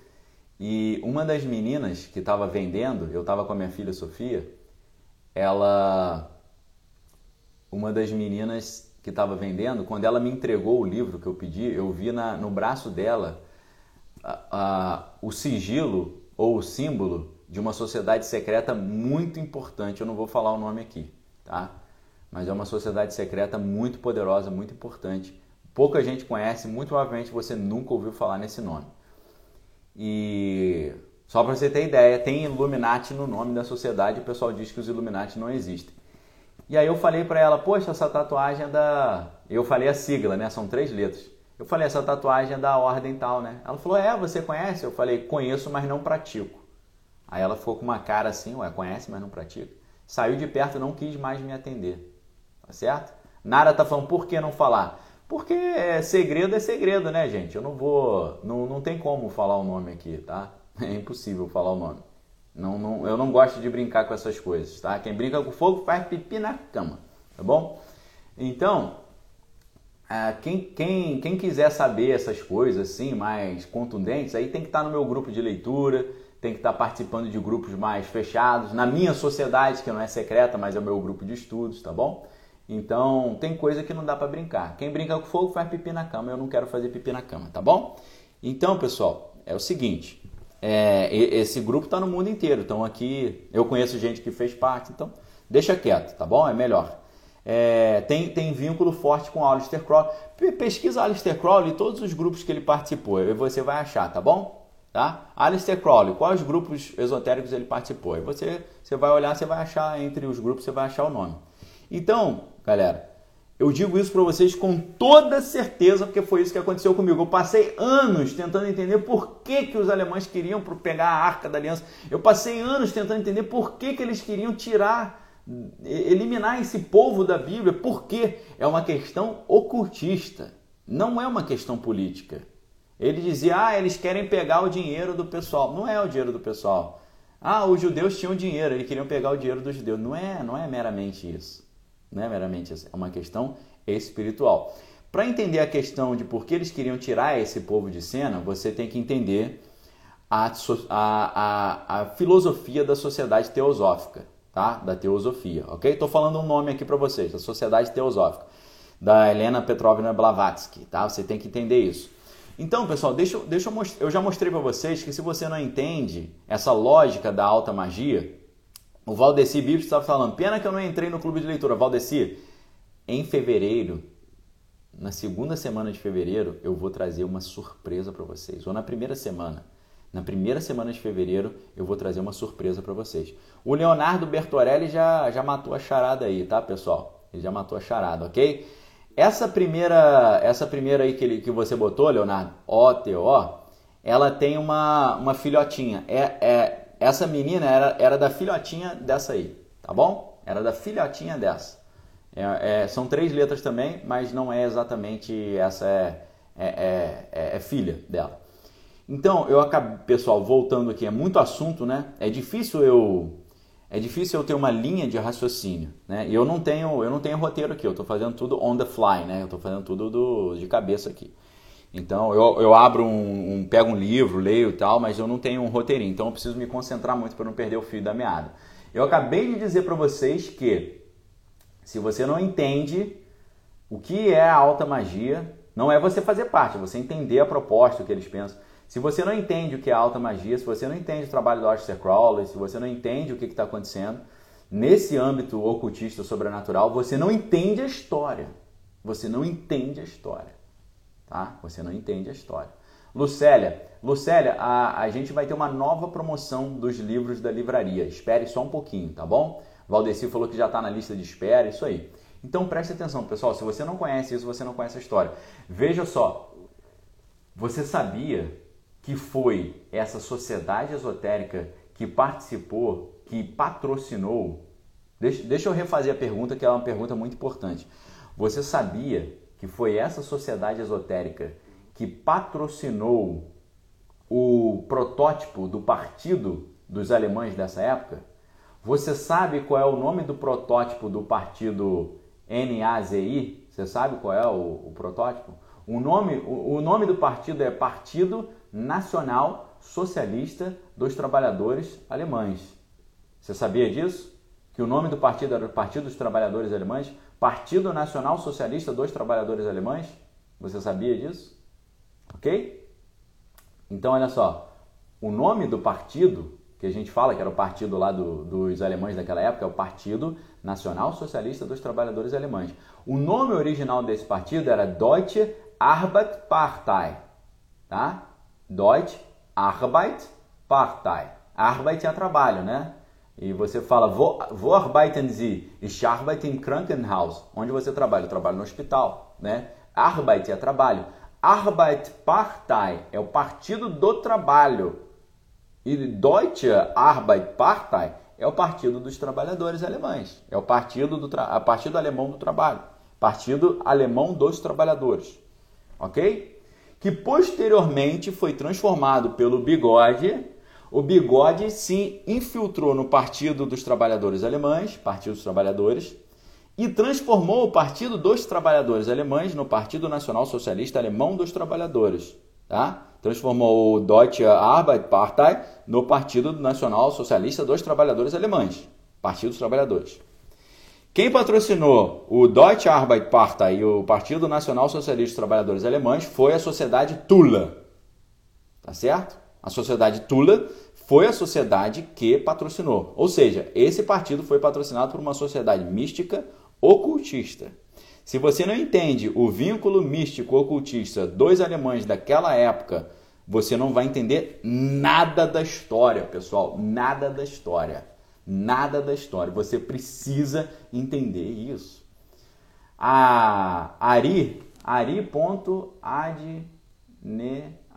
E uma das meninas que estava vendendo, eu estava com a minha filha Sofia, ela. Uma das meninas que estava vendendo, quando ela me entregou o livro que eu pedi, eu vi na, no braço dela a, a, o sigilo ou o símbolo de uma sociedade secreta muito importante. Eu não vou falar o nome aqui, tá? mas é uma sociedade secreta muito poderosa, muito importante. Pouca gente conhece, muito provavelmente você nunca ouviu falar nesse nome. E só para você ter ideia, tem Illuminati no nome da sociedade, o pessoal diz que os Illuminati não existem. E aí eu falei para ela, poxa, essa tatuagem é da... Eu falei a sigla, né? São três letras. Eu falei, essa tatuagem é da ordem tal, né? Ela falou, é, você conhece? Eu falei, conheço, mas não pratico. Aí ela ficou com uma cara assim, ué, conhece, mas não pratica. Saiu de perto, não quis mais me atender. Tá certo? Nara tá falando, por que não falar? Porque é, segredo é segredo, né, gente? Eu não vou. Não, não tem como falar o nome aqui, tá? É impossível falar o nome. Não, não, eu não gosto de brincar com essas coisas, tá? Quem brinca com fogo faz pipi na cama, tá bom? Então, é, quem, quem, quem quiser saber essas coisas assim, mais contundentes, aí tem que estar no meu grupo de leitura, tem que estar participando de grupos mais fechados, na minha sociedade, que não é secreta, mas é o meu grupo de estudos, tá bom? Então, tem coisa que não dá para brincar. Quem brinca com fogo faz pipi na cama. Eu não quero fazer pipi na cama, tá bom? Então, pessoal, é o seguinte: é, esse grupo está no mundo inteiro. Então, aqui eu conheço gente que fez parte. Então, deixa quieto, tá bom? É melhor. É, tem, tem vínculo forte com o Alistair Crowley. Pesquisa Alistair Crowley e todos os grupos que ele participou. E você vai achar, tá bom? Tá? Alistair Crowley, quais grupos esotéricos ele participou? E você, você vai olhar, você vai achar entre os grupos, você vai achar o nome. Então, galera, eu digo isso para vocês com toda certeza, porque foi isso que aconteceu comigo. Eu passei anos tentando entender por que, que os alemães queriam pegar a Arca da Aliança. Eu passei anos tentando entender por que, que eles queriam tirar, eliminar esse povo da Bíblia. Por quê? É uma questão ocultista, não é uma questão política. Ele dizia, ah, eles querem pegar o dinheiro do pessoal. Não é o dinheiro do pessoal. Ah, os judeus tinham dinheiro, eles queriam pegar o dinheiro dos judeus. Não é, não é meramente isso. Não é meramente é uma questão espiritual. Para entender a questão de por que eles queriam tirar esse povo de cena, você tem que entender a, a, a, a filosofia da sociedade teosófica, tá? Da teosofia, ok? Estou falando um nome aqui para vocês, da sociedade teosófica, da Helena Petrovna Blavatsky, tá? Você tem que entender isso. Então, pessoal, deixa, deixa eu, eu já mostrei para vocês que se você não entende essa lógica da alta magia, o Valdeci Bibs estava falando, pena que eu não entrei no clube de leitura. Valdeci, em fevereiro, na segunda semana de fevereiro, eu vou trazer uma surpresa para vocês. Ou na primeira semana. Na primeira semana de fevereiro, eu vou trazer uma surpresa para vocês. O Leonardo Bertorelli já, já matou a charada aí, tá, pessoal? Ele já matou a charada, ok? Essa primeira, essa primeira aí que, ele, que você botou, Leonardo, O-T-O, ela tem uma, uma filhotinha. É, é, essa menina era, era da filhotinha dessa aí, tá bom? Era da filhotinha dessa. É, é, são três letras também, mas não é exatamente essa é, é, é, é, é filha dela. Então, eu acabo, pessoal, voltando aqui, é muito assunto, né? É difícil eu é difícil eu ter uma linha de raciocínio, né? E eu não tenho, eu não tenho roteiro aqui, eu estou fazendo tudo on the fly, né? Eu estou fazendo tudo do, de cabeça aqui. Então eu, eu abro um, um, pego um livro, leio e tal, mas eu não tenho um roteirinho, então eu preciso me concentrar muito para não perder o fio da meada. Eu acabei de dizer para vocês que se você não entende o que é a alta magia, não é você fazer parte, é você entender a proposta, que eles pensam. Se você não entende o que é alta magia, se você não entende o trabalho do Aleister Crowley, se você não entende o que está acontecendo nesse âmbito ocultista sobrenatural, você não entende a história. Você não entende a história. Tá? Você não entende a história. Lucélia, Lucélia, a, a gente vai ter uma nova promoção dos livros da livraria. Espere só um pouquinho, tá bom? Valdeci falou que já está na lista de espera, isso aí. Então preste atenção, pessoal. Se você não conhece isso, você não conhece a história. Veja só. Você sabia que foi essa sociedade esotérica que participou, que patrocinou. Deixa, deixa eu refazer a pergunta, que é uma pergunta muito importante. Você sabia que foi essa sociedade esotérica que patrocinou o protótipo do partido dos alemães dessa época? Você sabe qual é o nome do protótipo do partido NAZI? Você sabe qual é o, o protótipo? O nome, o, o nome do partido é Partido Nacional Socialista dos Trabalhadores Alemães. Você sabia disso? Que o nome do partido era Partido dos Trabalhadores Alemães? Partido Nacional Socialista dos Trabalhadores Alemães? Você sabia disso? Ok? Então, olha só. O nome do partido, que a gente fala que era o partido lá do, dos alemães daquela época, é o Partido Nacional Socialista dos Trabalhadores Alemães. O nome original desse partido era Deutsche Arbeiterpartei. Tá? Deutsche Arbeiterpartei. Arbeit é trabalho, né? E você fala, wo arbeiten Sie? Ich arbeite im Krankenhaus. Onde você trabalha? Eu trabalho no hospital, né? Arbeit é trabalho. Arbeiterpartei é o partido do trabalho. E Deutsche Arbeiterpartei é o partido dos trabalhadores alemães. É o partido, do tra... partido alemão do trabalho. Partido alemão dos trabalhadores. Ok? que posteriormente foi transformado pelo Bigode. O Bigode se infiltrou no Partido dos Trabalhadores Alemães, Partido dos Trabalhadores, e transformou o Partido dos Trabalhadores Alemães no Partido Nacional Socialista Alemão dos Trabalhadores. Tá? Transformou o Deutsche Arbeiterpartei no Partido Nacional Socialista dos Trabalhadores Alemães, Partido dos Trabalhadores. Quem patrocinou o Deutsche Arbeiterpartei e o Partido Nacional Socialista dos Trabalhadores Alemães foi a Sociedade Tula. Tá certo? A Sociedade Tula foi a sociedade que patrocinou. Ou seja, esse partido foi patrocinado por uma sociedade mística ocultista. Se você não entende o vínculo místico ocultista dos alemães daquela época, você não vai entender nada da história, pessoal, nada da história nada da história. Você precisa entender isso. A Ari,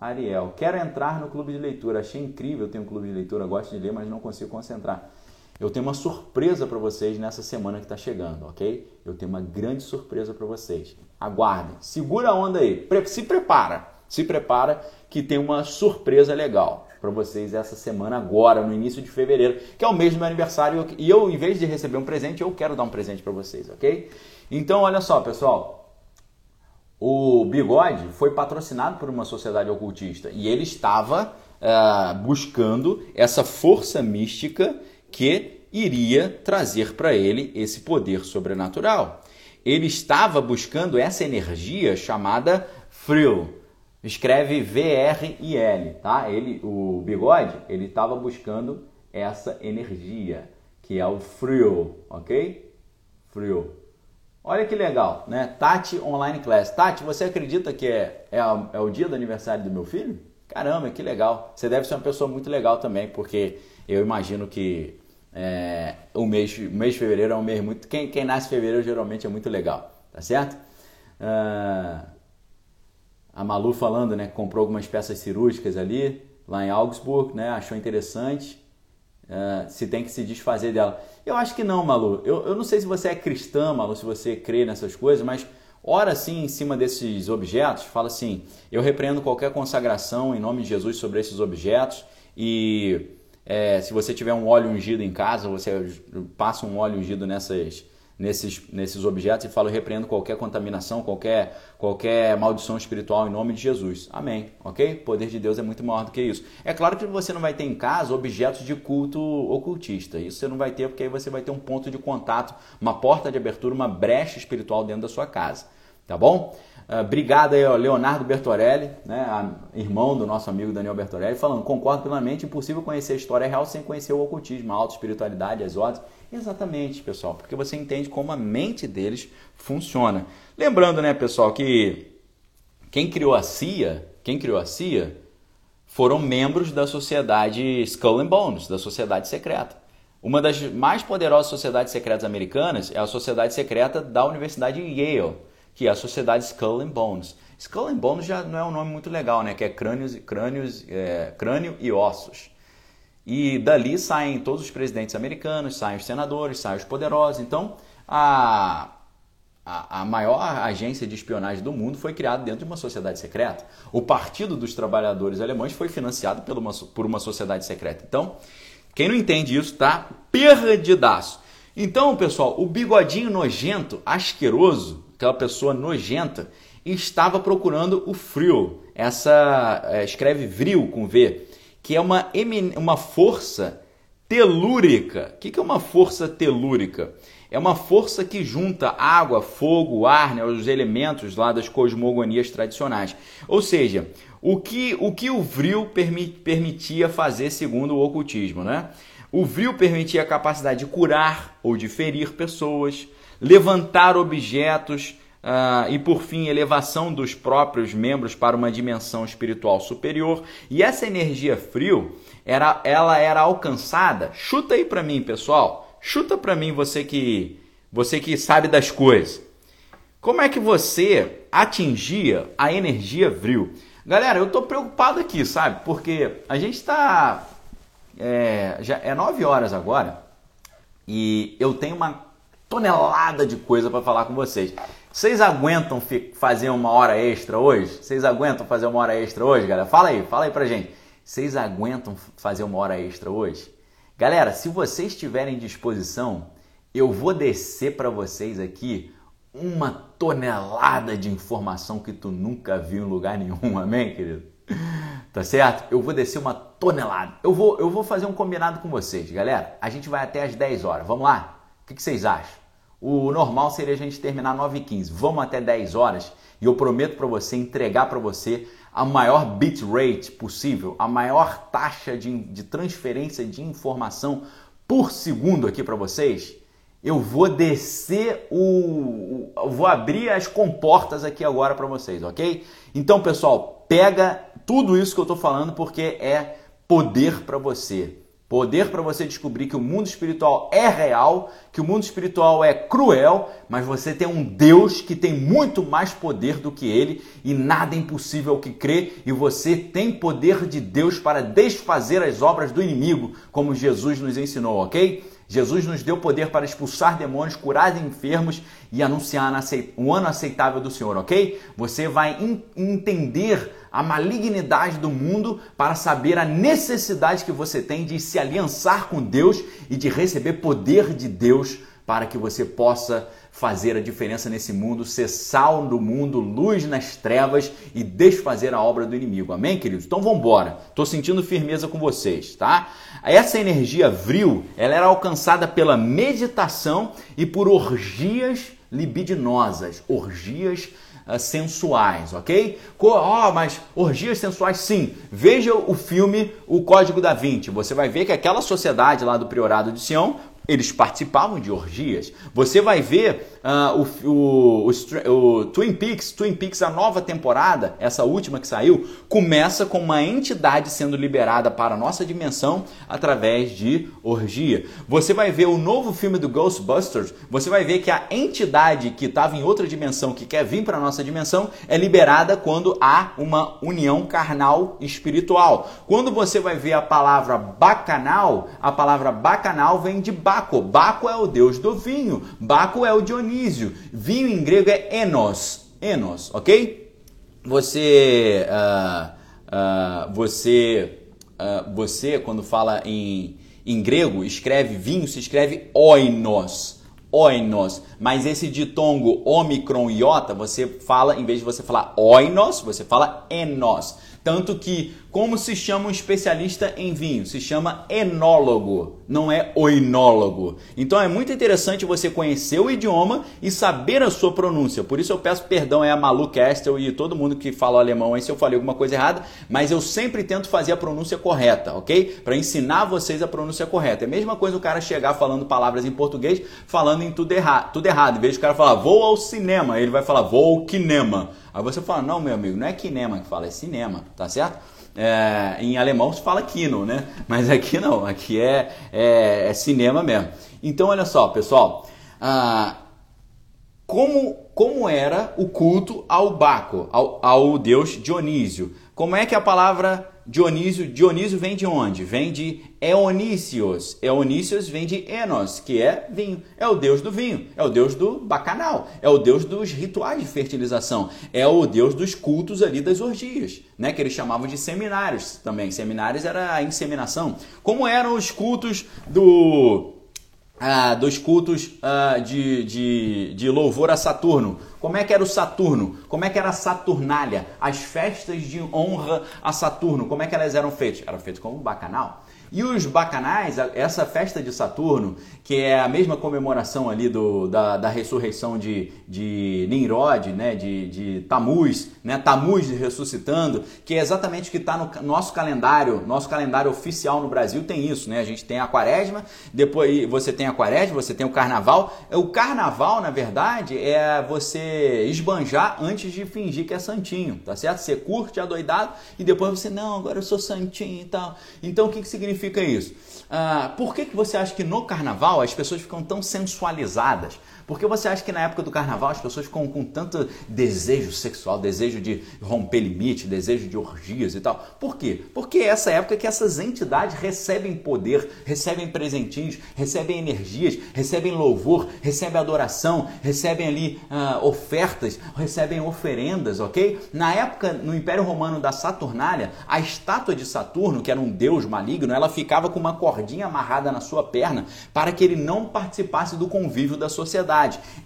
Ari.adneariel. Quero entrar no clube de leitura. Achei incrível, tenho um clube de leitura, gosto de ler, mas não consigo concentrar. Eu tenho uma surpresa para vocês nessa semana que está chegando, ok? Eu tenho uma grande surpresa para vocês. Aguardem, segura a onda aí, se prepara, se prepara que tem uma surpresa legal para vocês essa semana agora, no início de fevereiro, que é o mês do meu aniversário. E eu, em vez de receber um presente, eu quero dar um presente para vocês, ok? Então, olha só, pessoal. O Bigode foi patrocinado por uma sociedade ocultista e ele estava uh, buscando essa força mística que iria trazer para ele esse poder sobrenatural. Ele estava buscando essa energia chamada Frill, escreve V-R-I-L, tá? Ele, o bigode, ele estava buscando essa energia, que é o frio, ok? Frio. Olha que legal, né? Tati Online Class. Tati, você acredita que é, é, é, o dia do aniversário do meu filho? Caramba, que legal. Você deve ser uma pessoa muito legal também, porque eu imagino que é, o, mês, o mês de fevereiro é um mês muito. Quem, quem nasce em fevereiro geralmente é muito legal, tá certo? Uh, a Malu falando, né, comprou algumas peças cirúrgicas ali, lá em Augsburg, né, achou interessante, uh, se tem que se desfazer dela. Eu acho que não, Malu. Eu, eu não sei se você é cristã, Malu, se você crê nessas coisas, mas ora assim em cima desses objetos, fala assim: eu repreendo qualquer consagração em nome de Jesus sobre esses objetos e É, se você tiver um óleo ungido em casa, você passa um óleo ungido nessas, nesses, nesses objetos e fala: repreendo qualquer contaminação, qualquer, qualquer maldição espiritual em nome de Jesus. Amém. Ok? O poder de Deus é muito maior do que isso. É claro que você não vai ter em casa objetos de culto ocultista. Isso você não vai ter, porque aí você vai ter um ponto de contato, uma porta de abertura, uma brecha espiritual dentro da sua casa. Tá bom? Uh, obrigado aí, ó, Leonardo Bertorelli, né, irmão do nosso amigo Daniel Bertorelli, falando: concordo plenamente, impossível conhecer a história real sem conhecer o ocultismo, a auto-espiritualidade, as ordens. Exatamente, pessoal, porque você entende como a mente deles funciona. Lembrando, né, pessoal, que quem criou a CIA, quem criou a CIA foram membros da sociedade Skull and Bones, da sociedade secreta. Uma das mais poderosas sociedades secretas americanas é a sociedade secreta da Universidade Yale que é a Sociedade Skull and Bones. Skull and Bones já não é um nome muito legal, né? Que é crânios, crânios, é, crânio e ossos. E dali saem todos os presidentes americanos, saem os senadores, saem os poderosos. Então, a, a, a maior agência de espionagem do mundo foi criada dentro de uma sociedade secreta. O Partido dos Trabalhadores Alemães foi financiado por uma, por uma sociedade secreta. Então, quem não entende isso tá perdidaço. Então, pessoal, o bigodinho nojento, asqueroso, aquela pessoa nojenta, estava procurando o frio. Essa é, escreve vril com V, que é uma, uma força telúrica. O que é uma força telúrica? É uma força que junta água, fogo, ar, né, os elementos lá das cosmogonias tradicionais. Ou seja, o que o, que o vril permitia fazer segundo o ocultismo, né? O vril permitia a capacidade de curar ou de ferir pessoas, levantar objetos uh, e, por fim, elevação dos próprios membros para uma dimensão espiritual superior. E essa energia frio, era, ela era alcançada. Chuta aí para mim, pessoal. Chuta para mim, você que você que sabe das coisas. Como é que você atingia a energia vril? Galera, eu tô preocupado aqui, sabe? Porque a gente está é, já é 9 horas agora e eu tenho uma tonelada de coisa para falar com vocês. Vocês aguentam fazer uma hora extra hoje? Vocês aguentam fazer uma hora extra hoje, galera? Fala aí, fala aí pra gente. Vocês aguentam fazer uma hora extra hoje? Galera, se vocês tiverem disposição, eu vou descer para vocês aqui uma tonelada de informação que tu nunca viu em lugar nenhum, amém, querido? Tá certo? Eu vou descer uma tonelada. Eu vou, eu vou fazer um combinado com vocês, galera. A gente vai até as 10 horas. Vamos lá? O que, que vocês acham? O normal seria a gente terminar 9h15. Vamos até 10 horas e eu prometo para você entregar para você a maior bit rate possível, a maior taxa de, de transferência de informação por segundo aqui para vocês. Eu vou descer o, o, vou abrir as comportas aqui agora para vocês, ok? Então, pessoal, pega tudo isso que eu estou falando porque é poder para você. Poder para você descobrir que o mundo espiritual é real, que o mundo espiritual é cruel, mas você tem um Deus que tem muito mais poder do que ele e nada é impossível que crê, e você tem poder de Deus para desfazer as obras do inimigo, como Jesus nos ensinou, ok? Jesus nos deu poder para expulsar demônios, curar enfermos e anunciar um ano aceitável do Senhor, ok? Você vai entender a malignidade do mundo para saber a necessidade que você tem de se aliançar com Deus e de receber poder de Deus para que você possa fazer a diferença nesse mundo, ser sal do mundo, luz nas trevas e desfazer a obra do inimigo. Amém, queridos? Então vamos embora. Estou sentindo firmeza com vocês, tá? Essa energia vril, ela era alcançada pela meditação e por orgias libidinosas, orgias uh, sensuais, ok? Oh, mas orgias sensuais sim. Veja o filme O Código da Vinci. Você vai ver que aquela sociedade lá do Priorado de Sião eles participavam de orgias. Você vai ver uh, o, o, o, o, Twin Peaks, Twin Peaks, a nova temporada, essa última que saiu, começa com uma entidade sendo liberada para a nossa dimensão através de orgia. Você vai ver o novo filme do Ghostbusters, você vai ver que a entidade que estava em outra dimensão, que quer vir para a nossa dimensão, é liberada quando há uma união carnal espiritual. Quando você vai ver a palavra bacanal, a palavra bacanal vem de Baco. Baco é o deus do vinho. Baco é o Dionísio. Vinho em grego é enos. Enos, ok? Você, uh, uh, você uh, você, quando fala em, em grego, escreve vinho, se escreve oinos. Oinos. Mas esse ditongo omicron iota, você fala, em vez de você falar oinos, você fala enos. Tanto que, como se chama um especialista em vinho? Se chama enólogo, não é oinólogo. Então é muito interessante você conhecer o idioma e saber a sua pronúncia. Por isso eu peço perdão é a Malu Kestel e todo mundo que fala alemão aí se eu falei alguma coisa errada, mas eu sempre tento fazer a pronúncia correta, ok? Para ensinar vocês a pronúncia correta. É a mesma coisa o cara chegar falando palavras em português, falando em tudo, erra tudo errado. Em vez cara falar vou ao cinema, ele vai falar vou ao cinema. Aí você fala, não, meu amigo, não é cinema que fala, é cinema, tá certo? É, em alemão se fala kino, né? Mas aqui não, aqui é, é, é cinema mesmo. Então, olha só, pessoal, ah, como, como era o culto ao Baco, ao, ao deus Dionísio? Como é que a palavra Dionísio, Dionísio vem de onde? Vem de Eonícios. Eonícios vem de Enos, que é vinho. É o deus do vinho, é o deus do bacanal, é o deus dos rituais de fertilização, é o deus dos cultos ali das orgias, né? Que eles chamavam de seminários também. Seminários era a inseminação. Como eram os cultos do ah, dos cultos ah, de, de, de louvor a Saturno. Como é que era o Saturno? Como é que era a Saturnália? As festas de honra a Saturno, como é que elas eram feitas? Eram feitas como bacanal. E os bacanais, essa festa de Saturno, que é a mesma comemoração ali do, da, da ressurreição de, de Nimrod, né, de, de Tamuz, né, Tamuz ressuscitando, que é exatamente o que está no nosso calendário, nosso calendário oficial no Brasil tem isso, né? A gente tem a quaresma, depois você tem a quaresma, você tem o carnaval. O carnaval, na verdade, é você esbanjar antes de fingir que é santinho, tá certo? Você curte adoidado e depois você, não, agora eu sou santinho e tal. Então o que, que significa significa isso? Ah, por que, que você acha que no carnaval as pessoas ficam tão sensualizadas? Porque você acha que na época do carnaval as pessoas ficam com tanto desejo sexual, desejo de romper limite, desejo de orgias e tal? Por quê? Porque é essa época que essas entidades recebem poder, recebem presentinhos, recebem energias, recebem louvor, recebem adoração, recebem ali uh, ofertas, recebem oferendas, ok? Na época, no Império Romano da Saturnália, a estátua de Saturno, que era um deus maligno, ela ficava com uma cordinha amarrada na sua perna para que ele não participasse do convívio da sociedade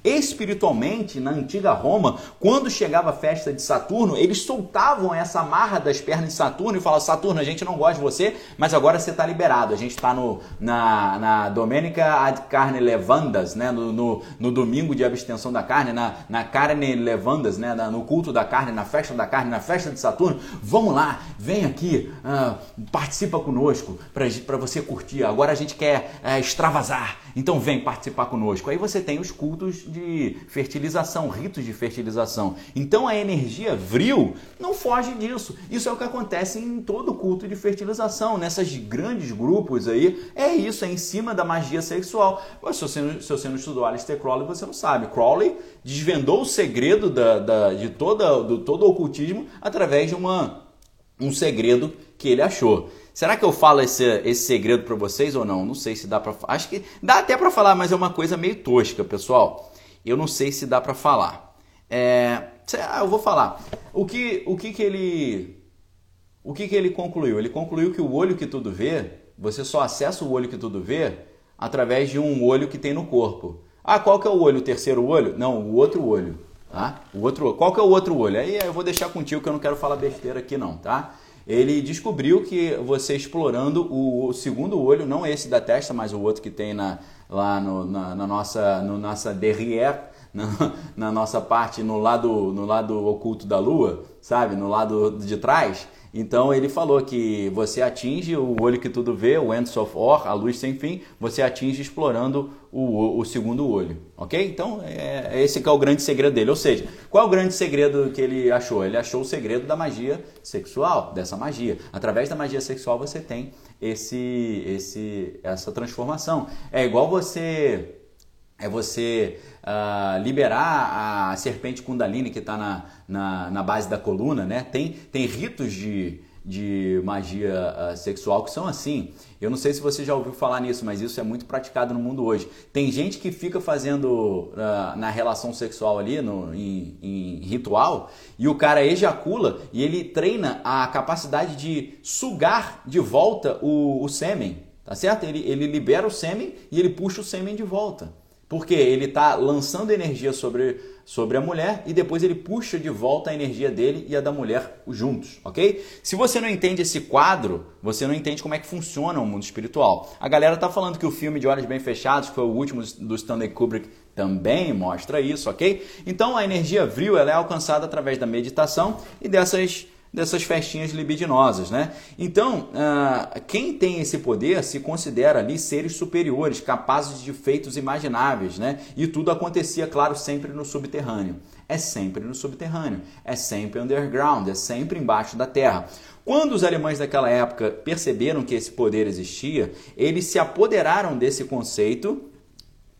Espiritualmente, na antiga Roma, quando chegava a festa de Saturno, eles soltavam essa marra das pernas de Saturno e falavam: Saturno, a gente não gosta de você, mas agora você está liberado. A gente está na, na Domenica ad carne levandas, né? No, no, no, domingo de abstenção da carne, na, na carne levandas, né? Na, no culto da carne, na festa da carne, na festa de Saturno. Vamos lá, vem aqui, uh, participa conosco para você curtir. Agora a gente quer uh, extravasar. Então vem participar conosco. Aí você tem os cultos de fertilização, ritos de fertilização. Então a energia vril não foge disso. Isso é o que acontece em todo culto de fertilização, nessas grandes grupos aí. É isso, é em cima da magia sexual. Mas se você, se você não estudou Alistair Crowley, você não sabe. Crowley desvendou o segredo da, da, de toda, do todo o ocultismo através de uma, um segredo que ele achou. Será que eu falo esse, esse segredo para vocês ou não? Não sei se dá para Acho que dá até para falar, mas é uma coisa meio tosca, pessoal. Eu não sei se dá para falar. É, ah, eu vou falar. O que, o que que ele o que que ele concluiu? Ele concluiu que o olho que tudo vê, você só acessa o olho que tudo vê através de um olho que tem no corpo. Ah, qual que é o olho? O terceiro olho? Não, o outro olho. Tá? O outro, qual que é o outro olho? Aí eu vou deixar contigo que eu não quero falar besteira aqui não, tá? Ele descobriu que você explorando o, o, segundo olho, não esse da testa, mas o outro que tem na, lá no, na, na, nossa, no nossa derrière, na, na, nossa parte, no lado, no lado oculto da lua, sabe? No lado de trás, então ele falou que você atinge o olho que tudo vê, o Ends of Or, a luz sem fim, você atinge explorando o, o segundo olho, ok? Então é, é, esse que é o grande segredo dele. Ou seja, qual é o grande segredo que ele achou? Ele achou o segredo da magia sexual, dessa magia. Através da magia sexual você tem esse, esse, essa transformação. É igual você é você uh, liberar a serpente Kundalini que está na, na, na, base da coluna, né? Tem, tem ritos de, de magia uh, sexual que são assim. Eu não sei se você já ouviu falar nisso, mas isso é muito praticado no mundo hoje. Tem gente que fica fazendo uh, na relação sexual ali, no, em, em, ritual, e o cara ejacula e ele treina a capacidade de sugar de volta o, o sêmen. Tá certo? Ele, ele libera o sêmen e ele puxa o sêmen de volta. Porque ele está lançando energia sobre, sobre a mulher e depois ele puxa de volta a energia dele e a da mulher juntos, ok? Se você não entende esse quadro, você não entende como é que funciona o mundo espiritual. A galera tá falando que o filme de Olhos Bem Fechados, que foi o último do Stanley Kubrick, também mostra isso, ok? Então a energia vril ela é alcançada através da meditação e dessas dessas festinhas libidinosas, né? Então, uh, quem tem esse poder se considera ali seres superiores, capazes de feitos imagináveis, né? E tudo acontecia, claro, sempre no subterrâneo. É sempre no subterrâneo, é sempre underground, é sempre embaixo da terra. Quando os alemães daquela época perceberam que esse poder existia, eles se apoderaram desse conceito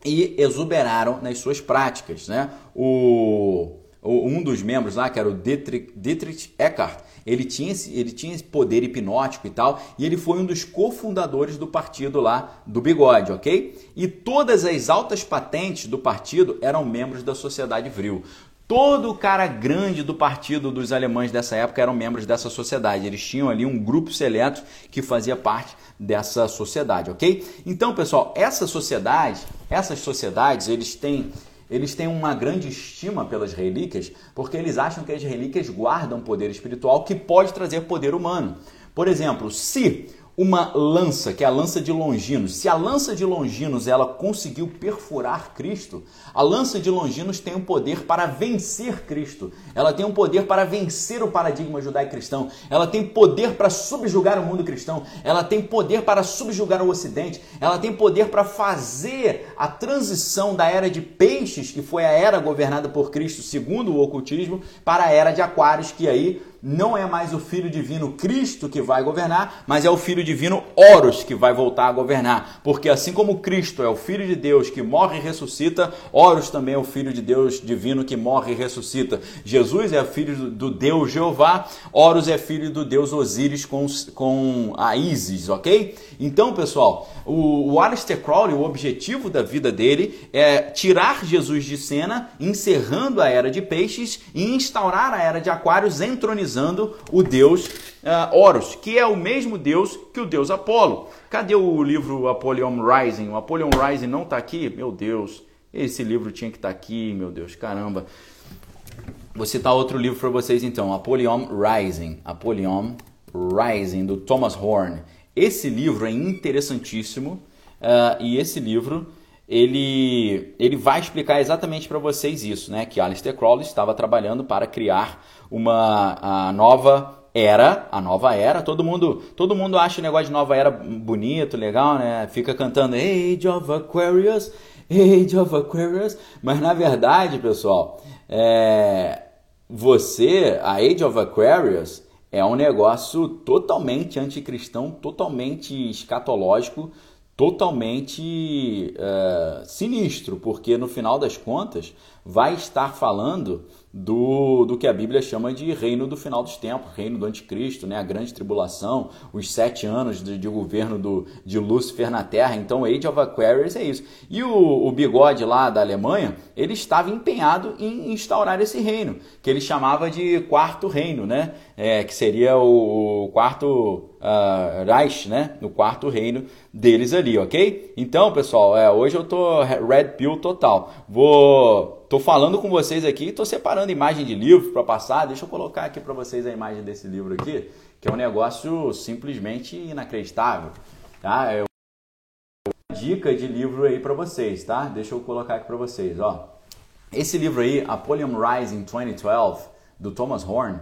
e exuberaram nas suas práticas, né? O um dos membros lá, que era o Dietrich, Dietrich Eckart, ele tinha, esse, ele tinha esse poder hipnótico e tal, e ele foi um dos cofundadores do partido lá do Bigode, ok? E todas as altas patentes do partido eram membros da sociedade Vril. Todo o cara grande do partido dos alemães dessa época eram membros dessa sociedade. Eles tinham ali um grupo seleto que fazia parte dessa sociedade, ok? Então, pessoal, essa sociedade, essas sociedades, eles têm eles têm uma grande estima pelas relíquias porque eles acham que as relíquias guardam poder espiritual que pode trazer poder humano. Por exemplo, se uma lança, que é a lança de Longinos. Se a lança de Longinos ela conseguiu perfurar Cristo, a lança de Longinos tem um poder para vencer Cristo. Ela tem um poder para vencer o paradigma judaico-cristão. Ela tem poder para subjugar o mundo cristão. Ela tem poder para subjugar o Ocidente. Ela tem poder para fazer a transição da era de peixes, que foi a era governada por Cristo segundo o ocultismo, para a era de Aquários, que aí não é mais o Filho Divino Cristo que vai governar, mas é o Filho Divino Horus que vai voltar a governar. Porque assim como Cristo é o Filho de Deus que morre e ressuscita, Horus também é o Filho de Deus divino que morre e ressuscita. Jesus é filho do Deus Jeová, Horus é filho do Deus Osíris com, com a Isis, ok? Então, pessoal, o, o Aleister Crowley, o objetivo da vida dele é tirar Jesus de cena, encerrando a era de peixes e instaurar a era de aquários, entronizando o deus uh, Horus, que é o mesmo deus que o deus Apolo. Cadê o livro Apollyon Rising? O Apollyon Rising não está aqui? Meu Deus, esse livro tinha que estar tá aqui, meu Deus, caramba. Vou citar outro livro para vocês então, Apollyon Rising. Apollyon Rising, do Thomas Horn. Esse livro é interessantíssimo uh, e esse livro ele, ele vai explicar exatamente para vocês isso, né? Que Aleister Crowley estava trabalhando para criar uma nova era, a nova era. Todo mundo, todo mundo acha o negócio de nova era bonito, legal, né? Fica cantando Age of Aquarius, Age of Aquarius, mas na verdade, pessoal, é, você, a Age of Aquarius é um negócio totalmente anticristão, totalmente escatológico, totalmente uh, sinistro, porque no final das contas vai estar falando do, do que a Bíblia chama de reino do final dos tempos, reino do anticristo, né? a grande tribulação, os sete anos de, de governo do, de Lúcifer na Terra. Então, Age of Aquarius é isso. E o, o bigode lá da Alemanha, ele estava empenhado em instaurar esse reino, que ele chamava de quarto reino, né? É, que seria o, o quarto uh, Reich, né? O quarto reino deles ali, ok? Então, pessoal, é, hoje eu tô red pill total. Vou Tô falando com vocês aqui, tô separando imagem de livro para passar. Deixa eu colocar aqui para vocês a imagem desse livro aqui, que é um negócio simplesmente inacreditável, tá? Uma dica de livro aí para vocês, tá? Deixa eu colocar aqui para vocês, ó. Esse livro aí, Apollyon Rising 2012, do Thomas Horn,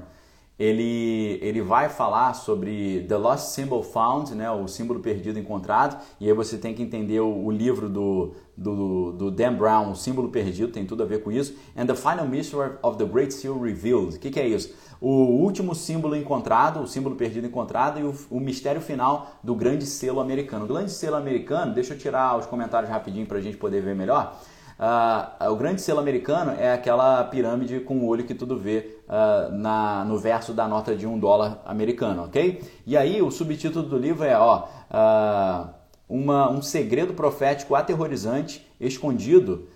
ele, ele vai falar sobre The Lost Symbol Found, né, o símbolo perdido encontrado, e aí você tem que entender o, o livro do, do, do, Dan Brown, o símbolo perdido, tem tudo a ver com isso, and The Final Mystery of the Great Seal Revealed. O que, que é isso? O último símbolo encontrado, o símbolo perdido encontrado e o, o mistério final do grande selo americano. O grande selo americano, deixa eu tirar os comentários rapidinho para a gente poder ver melhor. Uh, o grande selo americano é aquela pirâmide com o olho que tudo vê uh, na, no verso da nota de um dólar americano, ok? E aí o subtítulo do livro é ó, uh, uma, um segredo profético aterrorizante escondido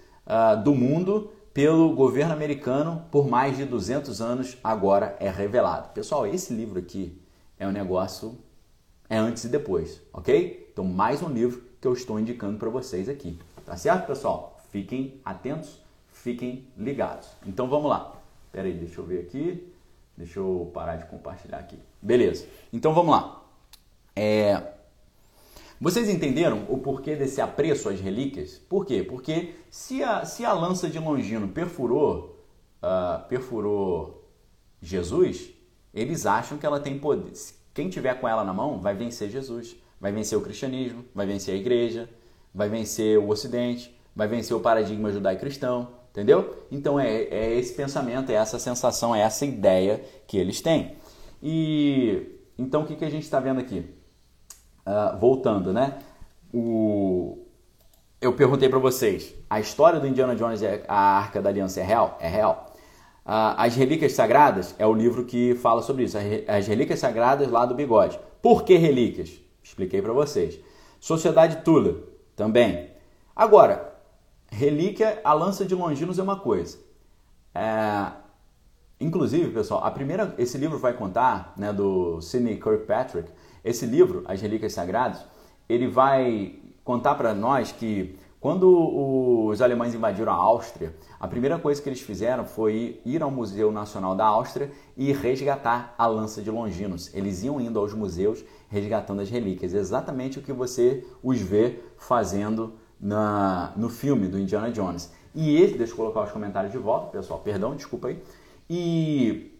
do mundo pelo governo americano por mais de 200 anos agora é revelado. Pessoal, esse livro aqui é um negócio é antes e depois, ok? Então mais um livro que eu estou indicando para vocês aqui, tá certo, pessoal? Fiquem atentos, fiquem ligados. Então vamos lá. Espera aí, deixa eu ver aqui. Deixa eu parar de compartilhar aqui. Beleza. Então vamos lá. É... Vocês entenderam o porquê desse apreço às relíquias? Por quê? Porque se a, se a lança de Longino perfurou, uh, perfurou Jesus, eles acham que ela tem poder. Quem tiver com ela na mão vai vencer Jesus, vai vencer o cristianismo, vai vencer a igreja, vai vencer o Ocidente, vai vencer o paradigma judaico-cristão, entendeu? Então é, é esse pensamento, é essa sensação, é essa ideia que eles têm. E então o que, que a gente está vendo aqui? Uh, voltando, né? O... Eu perguntei para vocês, a história do Indiana Jones e a Arca da Aliança é real? É real. Uh, As Relíquias Sagradas é o livro que fala sobre isso. As Relíquias Sagradas lá do bigode. Por que relíquias? Expliquei para vocês. Sociedade Tula, também. Agora, relíquia, a lança de Longinos é uma coisa. É, inclusive, pessoal, a primeira, esse livro vai contar, né, do Sidney Kirkpatrick, esse livro, As Relíquias Sagradas, ele vai contar para nós que quando os alemães invadiram a Áustria, a primeira coisa que eles fizeram foi ir ao Museu Nacional da Áustria e resgatar a lança de Longinos. Eles iam indo aos museus resgatando as relíquias, exatamente o que você os vê fazendo na, no filme do Indiana Jones. E esse, deixa eu colocar os comentários de volta, pessoal, perdão, desculpa aí. E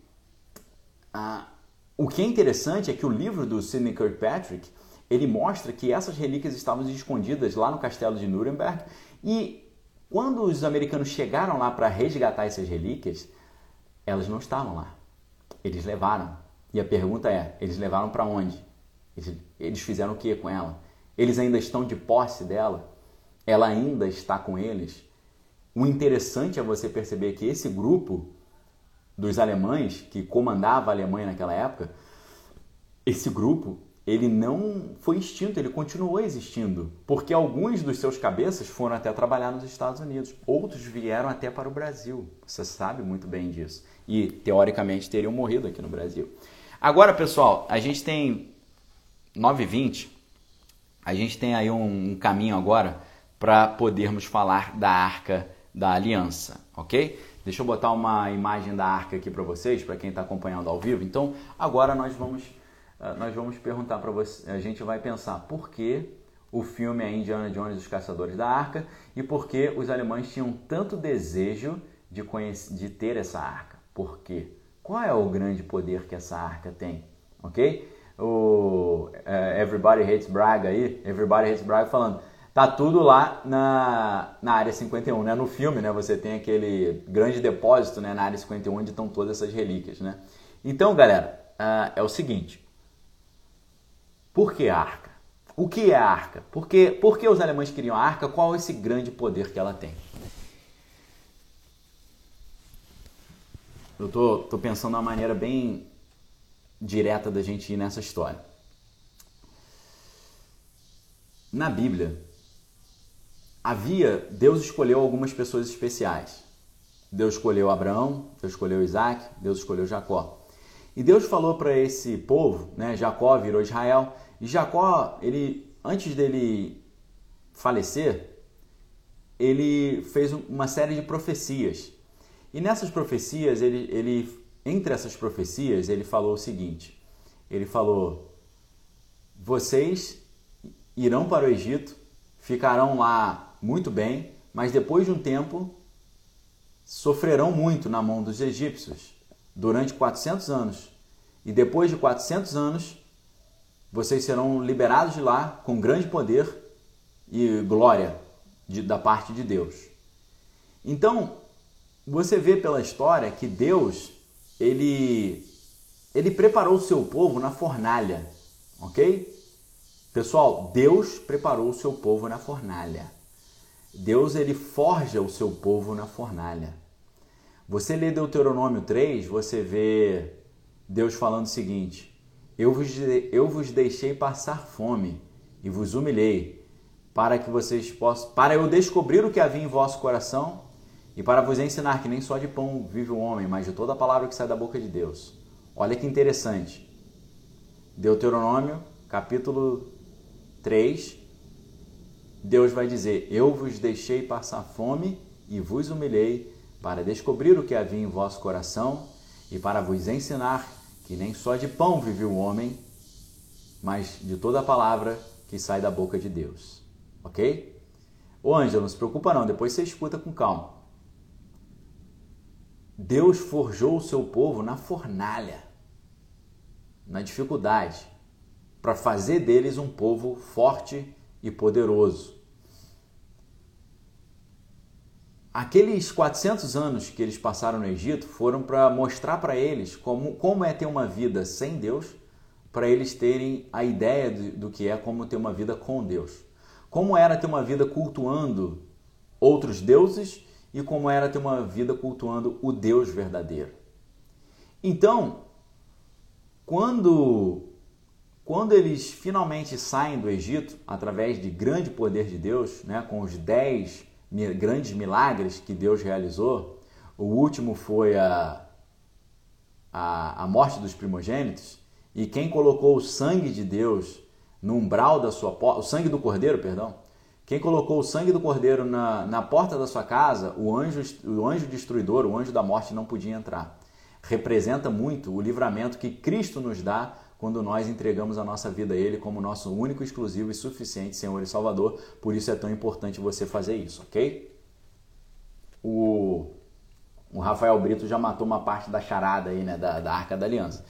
ah, o que é interessante é que o livro do Sidney Kirkpatrick, ele mostra que essas relíquias estavam escondidas lá no castelo de Nuremberg e quando os americanos chegaram lá para resgatar essas relíquias, elas não estavam lá. Eles levaram. E a pergunta é: eles levaram para onde? Eles fizeram o que com ela? Eles ainda estão de posse dela? Ela ainda está com eles. O interessante é você perceber que esse grupo dos alemães que comandava a Alemanha naquela época, esse grupo, ele não foi extinto, ele continuou existindo, porque alguns dos seus cabeças foram até trabalhar nos Estados Unidos, outros vieram até para o Brasil. Você sabe muito bem disso. E teoricamente teriam morrido aqui no Brasil. Agora, pessoal, a gente tem 9h20, a gente tem aí um caminho agora para podermos falar da Arca da Aliança, ok? Deixa eu botar uma imagem da arca aqui para vocês, para quem está acompanhando ao vivo. Então, agora nós vamos, eh, nós vamos perguntar para você, a gente vai pensar por que o filme é Indiana Jones e os Caçadores da Arca e por que os alemães tinham tanto desejo de, conhecer, de ter essa arca. Por quê? Qual é o grande poder que essa arca tem? Ok? O uh, Everybody Hates Braga aí, Everybody Hates Braga falando tá tudo lá na, na área 51, né? No filme, né, você tem aquele grande depósito, né, na área 51 onde estão todas essas relíquias, né? Então, galera, uh, é o seguinte. Por que a arca? O que é a arca? Por que, por que os alemães queriam a arca? Qual é esse grande poder que ela tem? Eu tô, tô pensando uma maneira bem direta da gente ir nessa história. Na Bíblia, havia, Deus escolheu algumas pessoas especiais. Deus escolheu Abraão, Deus escolheu Isaac, Deus escolheu Jacó. E Deus falou para esse povo, né, Jacó virou Israel, e Jacó, ele antes dele falecer, ele fez uma série de profecias. E nessas profecias, ele, ele entre essas profecias, ele falou o seguinte: ele falou: Vocês irão para o Egito, ficarão lá muito bem, mas depois de um tempo sofrerão muito na mão dos egípcios durante 400 anos. E depois de 400 anos, vocês serão liberados de lá com grande poder e glória de, da parte de Deus. Então, você vê pela história que Deus, ele, ele preparou o seu povo na fornalha, ok? Pessoal, Deus preparou o seu povo na fornalha. Deus ele forja o seu povo na fornalha. Você lê Deuteronômio 3, você vê Deus falando o seguinte: eu vos, eu vos deixei passar fome e vos humilhei, para que vocês possam, para eu descobrir o que havia em vosso coração e para vos ensinar que nem só de pão vive o homem, mas de toda a palavra que sai da boca de Deus. Olha que interessante. Deuteronômio, capítulo 3, Deus vai dizer: Eu vos deixei passar fome e vos humilhei para descobrir o que havia em vosso coração e para vos ensinar que nem só de pão vive o homem, mas de toda a palavra que sai da boca de Deus. Ok? Ô Ângelo, não se preocupa não, depois você escuta com calma. Deus forjou o seu povo na fornalha, na dificuldade, para fazer deles um povo forte e poderoso. Aqueles 400 anos que eles passaram no Egito foram para mostrar para eles como, como é ter uma vida sem Deus, para eles terem a ideia do, do que é como ter uma vida com Deus. Como era ter uma vida cultuando outros deuses e como era ter uma vida cultuando o Deus verdadeiro. Então, quando quando eles finalmente saem do Egito através de grande poder de Deus, né, com os dez grandes milagres que Deus realizou. O último foi a, a, a morte dos primogênitos. E quem colocou o sangue de Deus no umbral da sua porta, o sangue do cordeiro, perdão, quem colocou o sangue do cordeiro na, na porta da sua casa, o anjo, o anjo destruidor, o anjo da morte não podia entrar. Representa muito o livramento que Cristo nos dá quando nós entregamos a nossa vida a Ele como nosso único, exclusivo e suficiente Senhor e Salvador. Por isso é tão importante você fazer isso, ok? O, o Rafael Brito já matou uma parte da charada aí, né, da, da Arca da Aliança.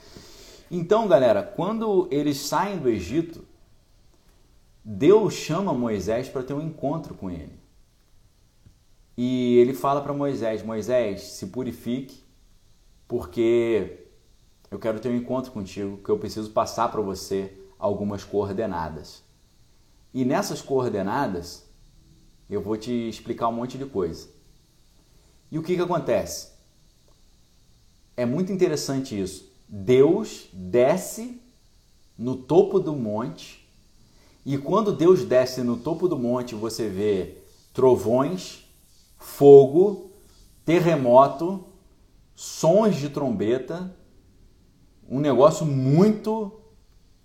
Então, galera, quando eles saem do Egito, Deus chama Moisés para ter um encontro com ele. E ele fala para Moisés: Moisés, se purifique, porque eu quero ter um encontro contigo, que eu preciso passar para você algumas coordenadas. E nessas coordenadas, eu vou te explicar um monte de coisa. E o que, que acontece? É muito interessante isso. Deus desce no topo do monte, e quando Deus desce no topo do monte, você vê trovões, fogo, terremoto, sons de trombeta, um negócio muito,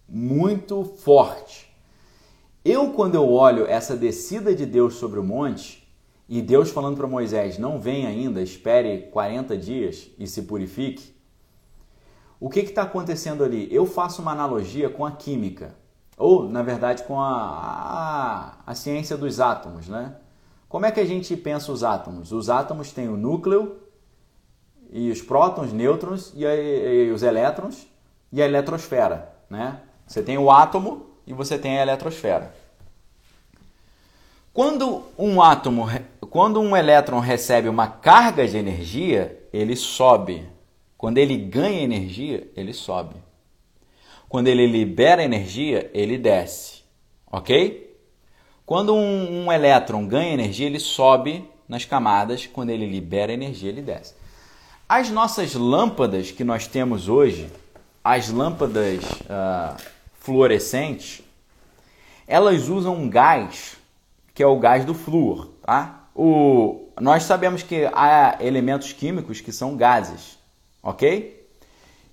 muito forte. Eu, quando eu olho essa descida de Deus sobre o monte, e Deus falando para Moisés: não venha ainda, espere 40 dias e se purifique. O que está acontecendo ali? Eu faço uma analogia com a química, ou na verdade com a, a, a ciência dos átomos, né? Como é que a gente pensa os átomos? Os átomos têm o núcleo, e os prótons, nêutrons e, e os elétrons e a eletrosfera, né? Você tem o átomo e você tem a eletrosfera. Quando um átomo, quando um elétron recebe uma carga de energia, ele sobe. Quando ele ganha energia, ele sobe. Quando ele libera energia, ele desce. Ok? Quando um, um elétron ganha energia, ele sobe nas camadas. Quando ele libera energia, ele desce. As nossas lâmpadas que nós temos hoje, as lâmpadas uh, fluorescentes, elas usam um gás que é o gás do flúor. Tá? O, nós sabemos que há elementos químicos que são gases, ok?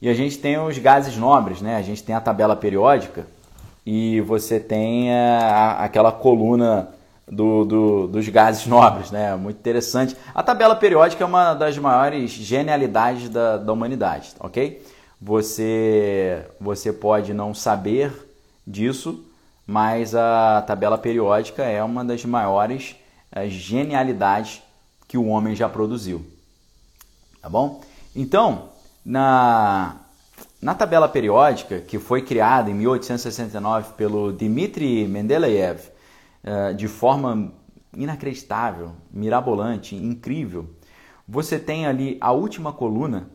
E a gente tem os gases nobres, né? A gente tem a tabela periódica e você tem a, aquela coluna do, do, dos gases nobres, né? Muito interessante. A tabela periódica é uma das maiores genialidades da, da humanidade, ok? Você, você pode não saber disso, mas a tabela periódica é uma das maiores eh, genialidades que o homem já produziu. Tá bom? Então, na, na tabela periódica, que foi criada em 1869 pelo Dmitri Mendeleev, de forma inacreditável, mirabolante, incrível, você tem ali a última coluna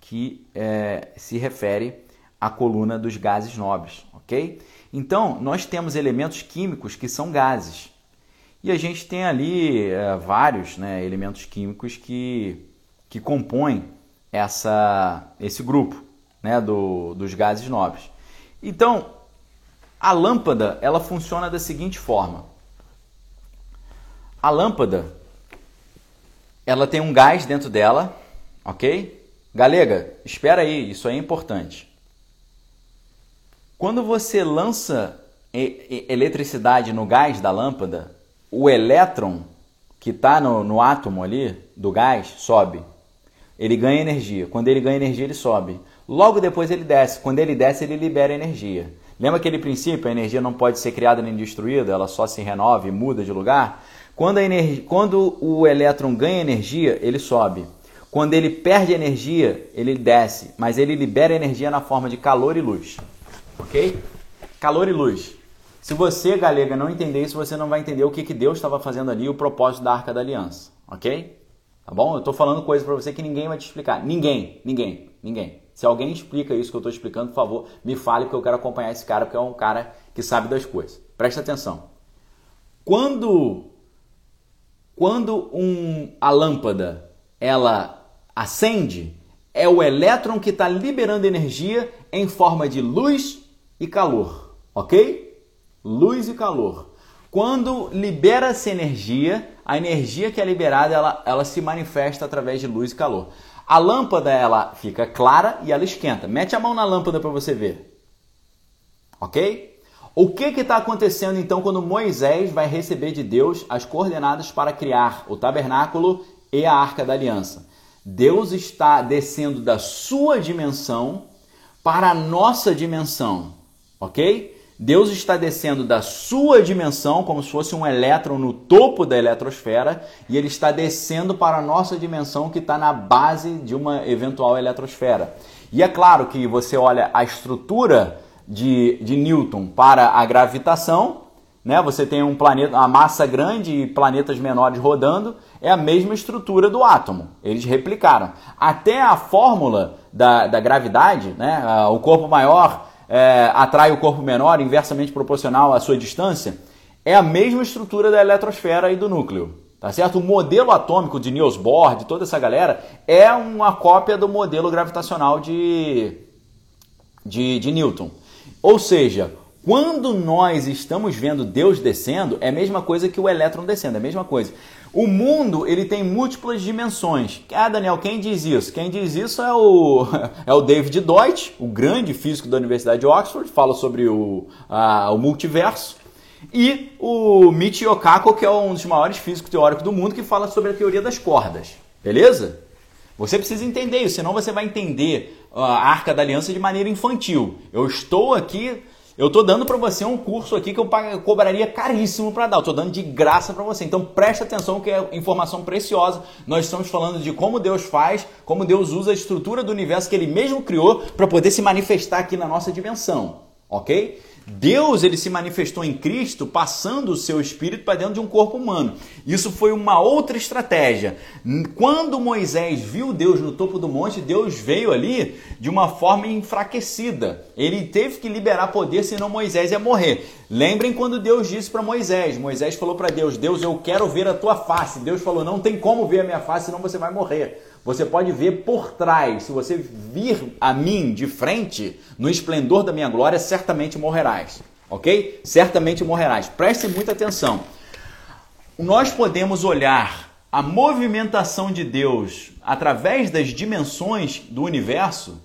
que é, se refere à coluna dos gases nobres, ok? Então, nós temos elementos químicos que são gases. E a gente tem ali é, vários né, elementos químicos que, que compõem essa, esse grupo né, do, dos gases nobres. Então, a lâmpada ela funciona da seguinte forma. A lâmpada ela tem um gás dentro dela, ok? Galega, espera aí, isso é importante. Quando você lança eletricidade no gás da lâmpada, o elétron que está no, no átomo ali do gás sobe. Ele ganha energia. Quando ele ganha energia, ele sobe. Logo depois ele desce. Quando ele desce, ele libera energia. Lembra aquele princípio? A energia não pode ser criada nem destruída, ela só se renova e muda de lugar. Quando, a energia, quando o elétron ganha energia, ele sobe. Quando ele perde energia, ele desce, mas ele libera energia na forma de calor e luz. Ok? Calor e luz. Se você, galega, não entender isso, você não vai entender o que, que Deus estava fazendo ali, o propósito da Arca da Aliança. Ok? Tá bom? Eu estou falando coisas para você que ninguém vai te explicar. Ninguém, ninguém, ninguém. Se alguém explica isso que eu estou explicando, por favor, me fale, porque eu quero acompanhar esse cara, porque é um cara que sabe das coisas. Presta atenção. Quando, quando um, a lâmpada ela acende, é o elétron que está liberando energia em forma de luz e calor, ok? Luz e calor. Quando libera-se energia, a energia que é liberada ela, ela se manifesta através de luz e calor. A lâmpada ela fica clara e ela esquenta. Mete a mão na lâmpada para você ver. Ok? O que está acontecendo então quando Moisés vai receber de Deus as coordenadas para criar o tabernáculo e a arca da aliança? Deus está descendo da sua dimensão para a nossa dimensão, ok? Deus está descendo da sua dimensão, como se fosse um elétron no topo da eletrosfera, e ele está descendo para a nossa dimensão, que está na base de uma eventual eletrosfera. E é claro que você olha a estrutura de, de Newton para a gravitação, né? Você tem um planeta, a massa grande e planetas menores rodando, é a mesma estrutura do átomo. Eles replicaram. Até a fórmula da, da gravidade, né? o corpo maior é, atrai o corpo menor, inversamente proporcional à sua distância, é a mesma estrutura da eletrosfera e do núcleo. Tá certo? O modelo atômico de Niels Bohr, de toda essa galera, é uma cópia do modelo gravitacional de, de, de Newton. Ou seja, quando nós estamos vendo Deus descendo, é a mesma coisa que o elétron descendo, é a mesma coisa. O mundo ele tem múltiplas dimensões. Ah, Daniel, quem diz isso? Quem diz isso é o, é o David Deutsch, o grande físico da Universidade de Oxford, fala sobre o, a, o multiverso. E o Michio Kaku, que é um dos maiores físicos teóricos do mundo, que fala sobre a teoria das cordas. Beleza? Você precisa entender isso, senão você vai entender a Arca da Aliança de maneira infantil. Eu estou aqui eu estou dando para você um curso aqui que eu cobraria caríssimo para dar. Eu estou dando de graça para você. Então preste atenção que é informação preciosa. Nós estamos falando de como Deus faz, como Deus usa a estrutura do universo que Ele mesmo criou para poder se manifestar aqui na nossa dimensão, ok? Deus ele se manifestou em Cristo passando o seu espírito para dentro de um corpo humano. Isso foi uma outra estratégia. Quando Moisés viu Deus no topo do monte, Deus veio ali de uma forma enfraquecida. Ele teve que liberar poder, senão Moisés ia morrer. Lembrem quando Deus disse para Moisés: Moisés falou para Deus: Deus, eu quero ver a tua face. Deus falou: Não tem como ver a minha face, senão você vai morrer. Você pode ver por trás. Se você vir a mim de frente, no esplendor da minha glória, certamente morrerás. Ok? Certamente morrerás. Preste muita atenção. Nós podemos olhar a movimentação de Deus através das dimensões do universo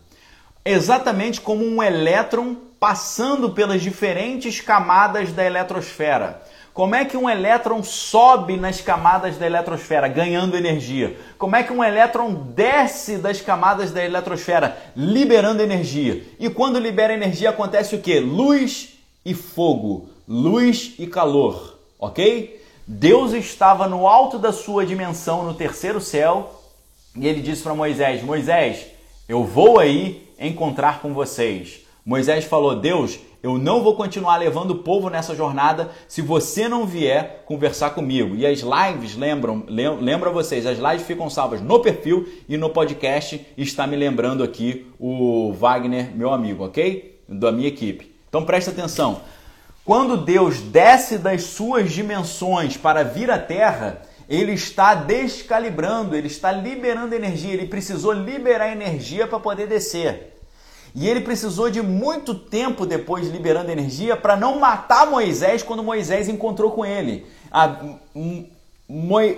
exatamente como um elétron passando pelas diferentes camadas da eletrosfera. Como é que um elétron sobe nas camadas da eletrosfera, ganhando energia? Como é que um elétron desce das camadas da eletrosfera, liberando energia? E quando libera energia, acontece o que? Luz e fogo, luz e calor, ok? Deus estava no alto da sua dimensão, no terceiro céu, e ele disse para Moisés: Moisés, eu vou aí encontrar com vocês. Moisés falou: Deus, eu não vou continuar levando o povo nessa jornada se você não vier conversar comigo. E as lives, lembram, lembra vocês, as lives ficam salvas no perfil e no podcast. Está me lembrando aqui o Wagner, meu amigo, ok? Da minha equipe. Então presta atenção. Quando Deus desce das suas dimensões para vir à Terra, ele está descalibrando, ele está liberando energia, ele precisou liberar energia para poder descer. E ele precisou de muito tempo depois liberando energia para não matar Moisés quando Moisés encontrou com ele.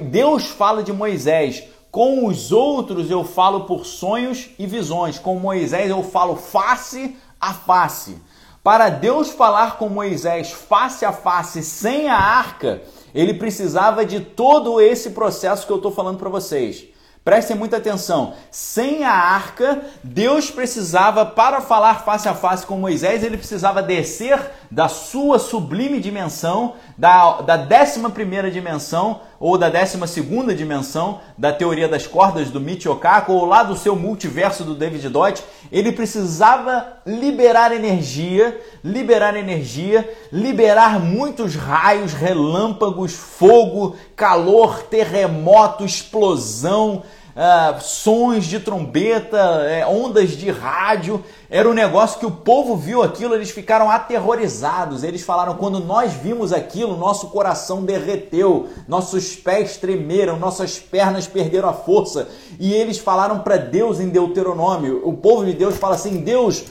Deus fala de Moisés, com os outros eu falo por sonhos e visões, com Moisés eu falo face a face. Para Deus falar com Moisés face a face sem a arca, ele precisava de todo esse processo que eu estou falando para vocês. Prestem muita atenção. Sem a arca, Deus precisava, para falar face a face com Moisés, ele precisava descer da sua sublime dimensão, da, da 11 dimensão, ou da 12 dimensão, da teoria das cordas do Michio Kaku, ou lá do seu multiverso do David Dodge. Ele precisava liberar energia, liberar energia, liberar muitos raios, relâmpagos, fogo, calor, terremoto, explosão uh, sons de trombeta, é, ondas de rádio. Era um negócio que o povo viu aquilo, eles ficaram aterrorizados. Eles falaram: quando nós vimos aquilo, nosso coração derreteu, nossos pés tremeram, nossas pernas perderam a força. E eles falaram para Deus em Deuteronômio: o povo de Deus fala assim, Deus.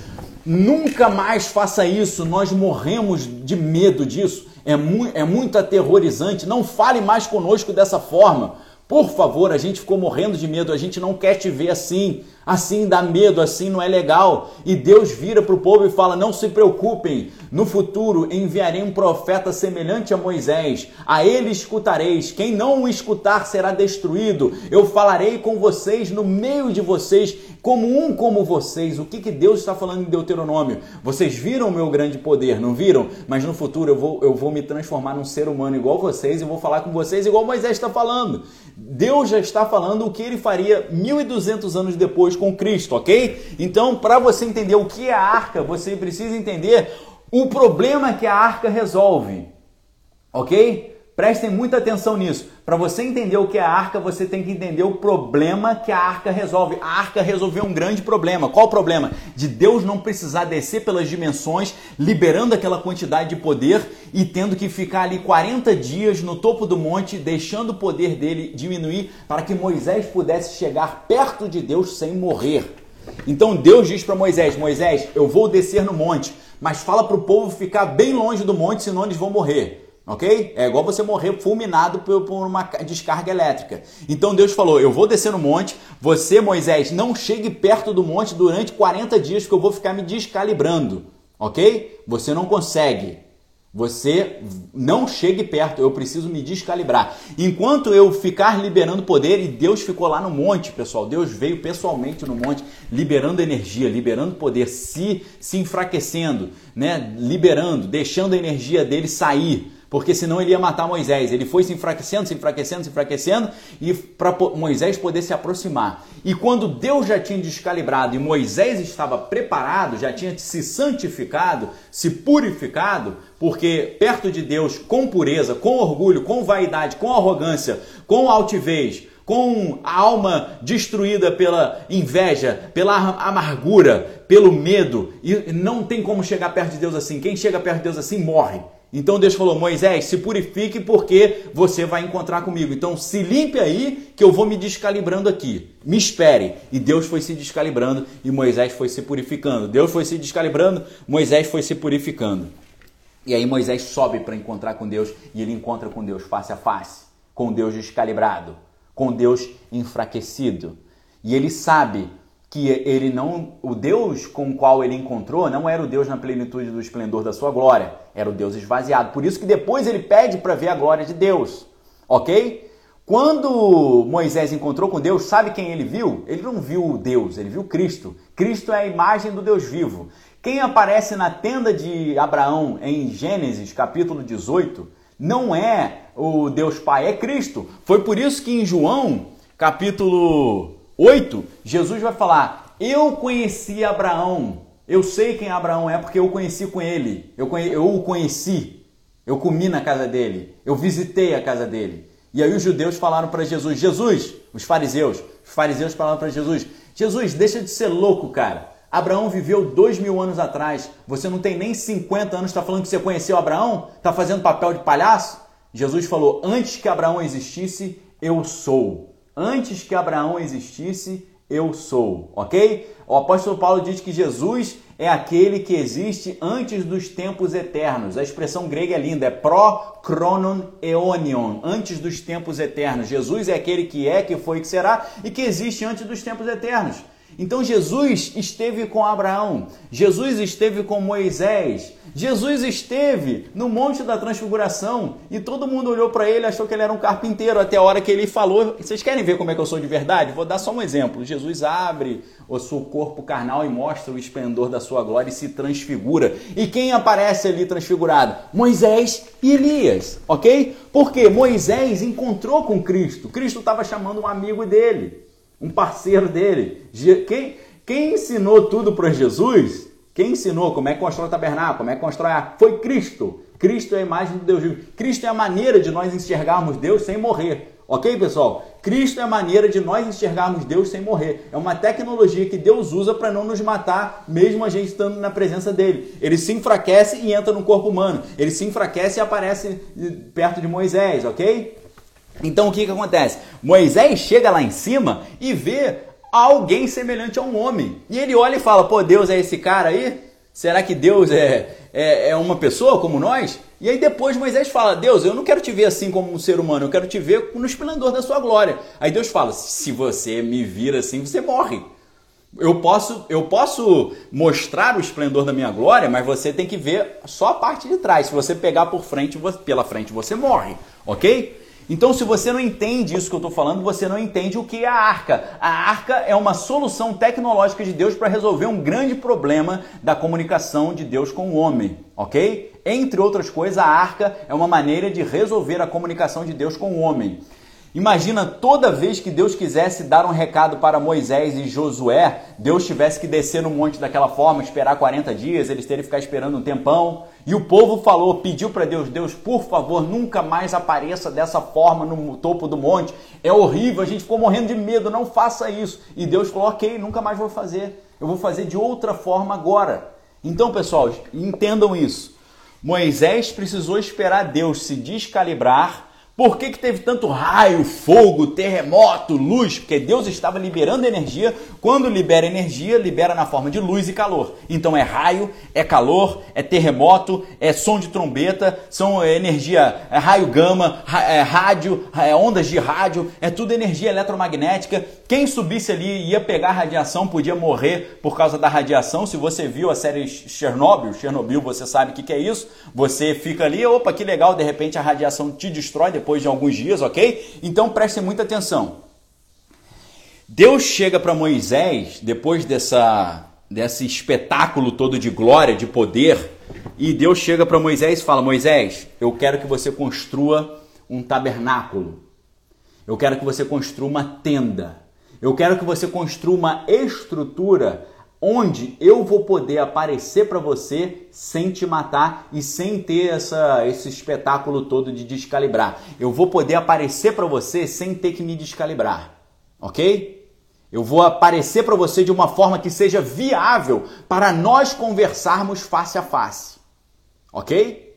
Nunca mais faça isso, nós morremos de medo disso. É, mu é muito aterrorizante. Não fale mais conosco dessa forma. Por favor, a gente ficou morrendo de medo, a gente não quer te ver assim. Assim dá medo, assim não é legal. E Deus vira para o povo e fala: Não se preocupem, no futuro enviarei um profeta semelhante a Moisés. A ele escutareis. Quem não o escutar será destruído. Eu falarei com vocês no meio de vocês como um como vocês. O que, que Deus está falando em Deuteronômio? Vocês viram o meu grande poder, não viram? Mas no futuro eu vou, eu vou me transformar num ser humano igual vocês e vou falar com vocês igual Moisés está falando. Deus já está falando o que ele faria 1200 anos depois com Cristo, ok? Então, para você entender o que é a arca, você precisa entender o problema que a arca resolve, ok? Prestem muita atenção nisso. Para você entender o que é a arca, você tem que entender o problema que a arca resolve. A arca resolveu um grande problema. Qual o problema? De Deus não precisar descer pelas dimensões, liberando aquela quantidade de poder e tendo que ficar ali 40 dias no topo do monte, deixando o poder dele diminuir para que Moisés pudesse chegar perto de Deus sem morrer. Então Deus diz para Moisés: Moisés, eu vou descer no monte, mas fala para o povo ficar bem longe do monte, senão eles vão morrer ok? É igual você morrer fulminado por, uma descarga elétrica. Então Deus falou: Eu vou descer no monte, você, Moisés, não chegue perto do monte durante 40 dias, porque eu vou ficar me descalibrando, ok? Você não consegue. Você não chegue perto, eu preciso me descalibrar. Enquanto eu ficar liberando poder, e Deus ficou lá no monte, pessoal, Deus veio pessoalmente no monte, liberando energia, liberando poder, se, se enfraquecendo, né? liberando, deixando a energia dele sair porque senão ele ia matar Moisés. Ele foi se enfraquecendo, se enfraquecendo, se enfraquecendo, e para Moisés poder se aproximar. E quando Deus já tinha descalibrado e Moisés estava preparado, já tinha se santificado, se purificado, porque perto de Deus, com pureza, com orgulho, com vaidade, com arrogância, com altivez, com a alma destruída pela inveja, pela amargura, pelo medo, e não tem como chegar perto de Deus assim. Quem chega perto de Deus assim morre. Então Deus falou: Moisés, se purifique porque você vai encontrar comigo. Então se limpe aí que eu vou me descalibrando aqui. Me espere. E Deus foi se descalibrando e Moisés foi se purificando. Deus foi se descalibrando, Moisés foi se purificando. E aí Moisés sobe para encontrar com Deus e ele encontra com Deus face a face, com Deus descalibrado, com Deus enfraquecido. E ele sabe que ele não, o Deus com o qual ele encontrou não era o Deus na plenitude do esplendor da sua glória, era o Deus esvaziado. Por isso que depois ele pede para ver a glória de Deus, ok? Quando Moisés encontrou com Deus, sabe quem ele viu? Ele não viu Deus, ele viu Cristo. Cristo é a imagem do Deus vivo. Quem aparece na tenda de Abraão em Gênesis capítulo 18 não é o Deus Pai, é Cristo. Foi por isso que em João capítulo 8, Jesus vai falar: Eu conheci Abraão. Eu sei quem Abraão é porque eu conheci com ele. Eu, conhe... eu o conheci. Eu comi na casa dele. Eu visitei a casa dele. E aí os judeus falaram para Jesus: Jesus, os fariseus, os fariseus falaram para Jesus: Jesus, deixa de ser louco, cara. Abraão viveu dois mil anos atrás. Você não tem nem 50 anos, está falando que você conheceu Abraão? Está fazendo papel de palhaço? Jesus falou: Antes que Abraão existisse, eu sou. Antes que Abraão existisse, eu sou. Ok? O apóstolo Paulo diz que Jesus é aquele que existe antes dos tempos eternos. A expressão grega é linda, é pro-chronon eonion, antes dos tempos eternos. Jesus é aquele que é, que foi, que será e que existe antes dos tempos eternos. Então Jesus esteve com Abraão, Jesus esteve com Moisés, Jesus esteve no Monte da Transfiguração e todo mundo olhou para ele e achou que ele era um carpinteiro até a hora que ele falou. Vocês querem ver como é que eu sou de verdade? Vou dar só um exemplo. Jesus abre o seu corpo carnal e mostra o esplendor da sua glória e se transfigura. E quem aparece ali transfigurado? Moisés e Elias, ok? Porque Moisés encontrou com Cristo. Cristo estava chamando um amigo dele um parceiro dele. Quem, quem ensinou tudo para Jesus? Quem ensinou como é que constrói o tabernáculo, como é que constrói a... Foi Cristo. Cristo é a imagem de Deus vivo. Cristo é a maneira de nós enxergarmos Deus sem morrer. Ok, pessoal? Cristo é a maneira de nós enxergarmos Deus sem morrer. É uma tecnologia que Deus usa para não nos matar, mesmo a gente estando na presença dele. Ele se enfraquece e entra no corpo humano. Ele se enfraquece e aparece perto de Moisés, ok? Então o que, que acontece? Moisés chega lá em cima e vê alguém semelhante a um homem. E ele olha e fala: pô, Deus é esse cara aí? Será que Deus é, é, é, uma pessoa como nós? E aí depois Moisés fala: Deus, eu não quero te ver assim como um ser humano, eu quero te ver no esplendor da sua glória. Aí Deus fala: se você me vir assim, você morre. Eu posso, eu posso mostrar o esplendor da minha glória, mas você tem que ver só a parte de trás. Se você pegar por frente, pela frente, você morre, ok? Então, se você não entende isso que eu estou falando, você não entende o que é a arca. A arca é uma solução tecnológica de Deus para resolver um grande problema da comunicação de Deus com o homem, ok? Entre outras coisas, a arca é uma maneira de resolver a comunicação de Deus com o homem. Imagina toda vez que Deus quisesse dar um recado para Moisés e Josué, Deus tivesse que descer no monte daquela forma, esperar 40 dias, eles terem que ficar esperando um tempão. E o povo falou, pediu para Deus: Deus, por favor, nunca mais apareça dessa forma no topo do monte. É horrível, a gente ficou morrendo de medo, não faça isso. E Deus falou: Ok, nunca mais vou fazer. Eu vou fazer de outra forma agora. Então, pessoal, entendam isso. Moisés precisou esperar Deus se descalibrar por que, que teve tanto raio, fogo, terremoto, luz? Porque Deus estava liberando energia. Quando libera energia, libera na forma de luz e calor. Então é raio, é calor, é terremoto, é som de trombeta, são é, energia, é raio gama, é rádio, é ondas de rádio, é tudo energia eletromagnética. Quem subisse ali ia pegar radiação, podia morrer por causa da radiação. Se você viu a série Chernobyl, Chernobyl, você sabe o que, que é isso. Você fica ali, opa, que legal, de repente a radiação te destrói depois de alguns dias, ok? Então prestem muita atenção. Deus chega para Moisés, depois dessa, desse espetáculo todo de glória, de poder, e Deus chega para Moisés e fala: Moisés, eu quero que você construa um tabernáculo. Eu quero que você construa uma tenda. Eu quero que você construa uma estrutura onde eu vou poder aparecer para você sem te matar e sem ter essa, esse espetáculo todo de descalibrar. Eu vou poder aparecer para você sem ter que me descalibrar, ok? Eu vou aparecer para você de uma forma que seja viável para nós conversarmos face a face, ok?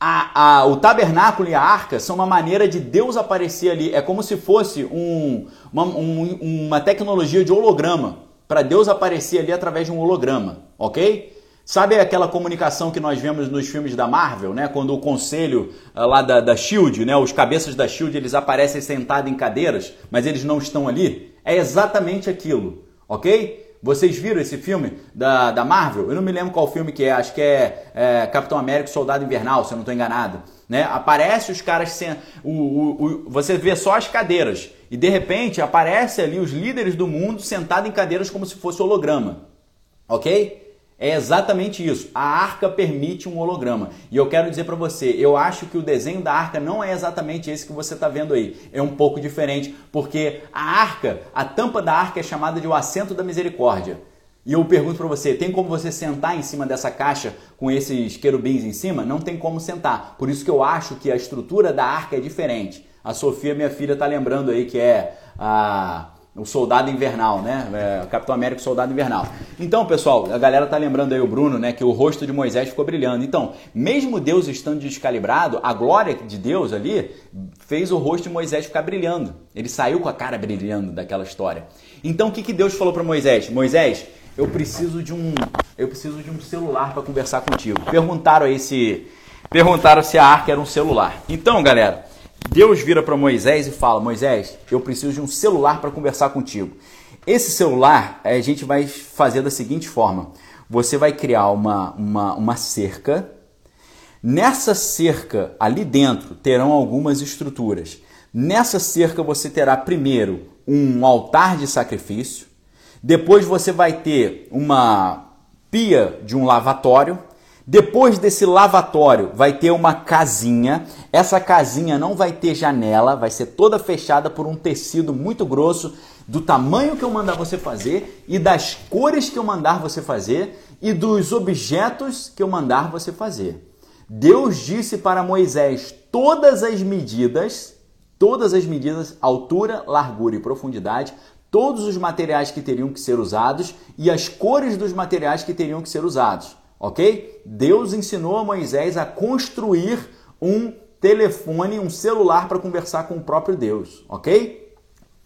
A, a, o tabernáculo e a arca são uma maneira de Deus aparecer ali. É como se fosse um, uma, um, uma tecnologia de holograma para Deus aparecer ali através de um holograma, ok? Sabe aquela comunicação que nós vemos nos filmes da Marvel, né? Quando o conselho uh, lá da, da Shield, né? Os cabeças da Shield, eles aparecem sentados em cadeiras, mas eles não estão ali. É exatamente aquilo, ok? Vocês viram esse filme da, da Marvel? Eu não me lembro qual filme que é, acho que é, é Capitão América e Soldado Invernal, se eu não estou enganado. Né? Aparece os caras sem. O, o, o, você vê só as cadeiras. E de repente aparece ali os líderes do mundo sentados em cadeiras como se fosse holograma. Ok? É exatamente isso. A arca permite um holograma. E eu quero dizer para você, eu acho que o desenho da arca não é exatamente esse que você está vendo aí. É um pouco diferente, porque a arca, a tampa da arca é chamada de o assento da misericórdia. E eu pergunto para você, tem como você sentar em cima dessa caixa com esses querubins em cima? Não tem como sentar. Por isso que eu acho que a estrutura da arca é diferente. A Sofia, minha filha, está lembrando aí que é a o Soldado Invernal, né? É, Capitão América, Soldado Invernal. Então, pessoal, a galera tá lembrando aí o Bruno, né, que o rosto de Moisés ficou brilhando. Então, mesmo Deus estando descalibrado, a glória de Deus ali fez o rosto de Moisés ficar brilhando. Ele saiu com a cara brilhando daquela história. Então, o que, que Deus falou para Moisés? Moisés, eu preciso de um, eu preciso de um celular para conversar contigo. Perguntaram aí se perguntaram se a arca era um celular. Então, galera, Deus vira para Moisés e fala: Moisés, eu preciso de um celular para conversar contigo. Esse celular a gente vai fazer da seguinte forma: você vai criar uma, uma, uma cerca. Nessa cerca, ali dentro, terão algumas estruturas. Nessa cerca, você terá primeiro um altar de sacrifício. Depois, você vai ter uma pia de um lavatório. Depois desse lavatório, vai ter uma casinha. Essa casinha não vai ter janela, vai ser toda fechada por um tecido muito grosso, do tamanho que eu mandar você fazer e das cores que eu mandar você fazer e dos objetos que eu mandar você fazer. Deus disse para Moisés todas as medidas, todas as medidas, altura, largura e profundidade, todos os materiais que teriam que ser usados e as cores dos materiais que teriam que ser usados ok? Deus ensinou a Moisés a construir um telefone, um celular para conversar com o próprio Deus, ok?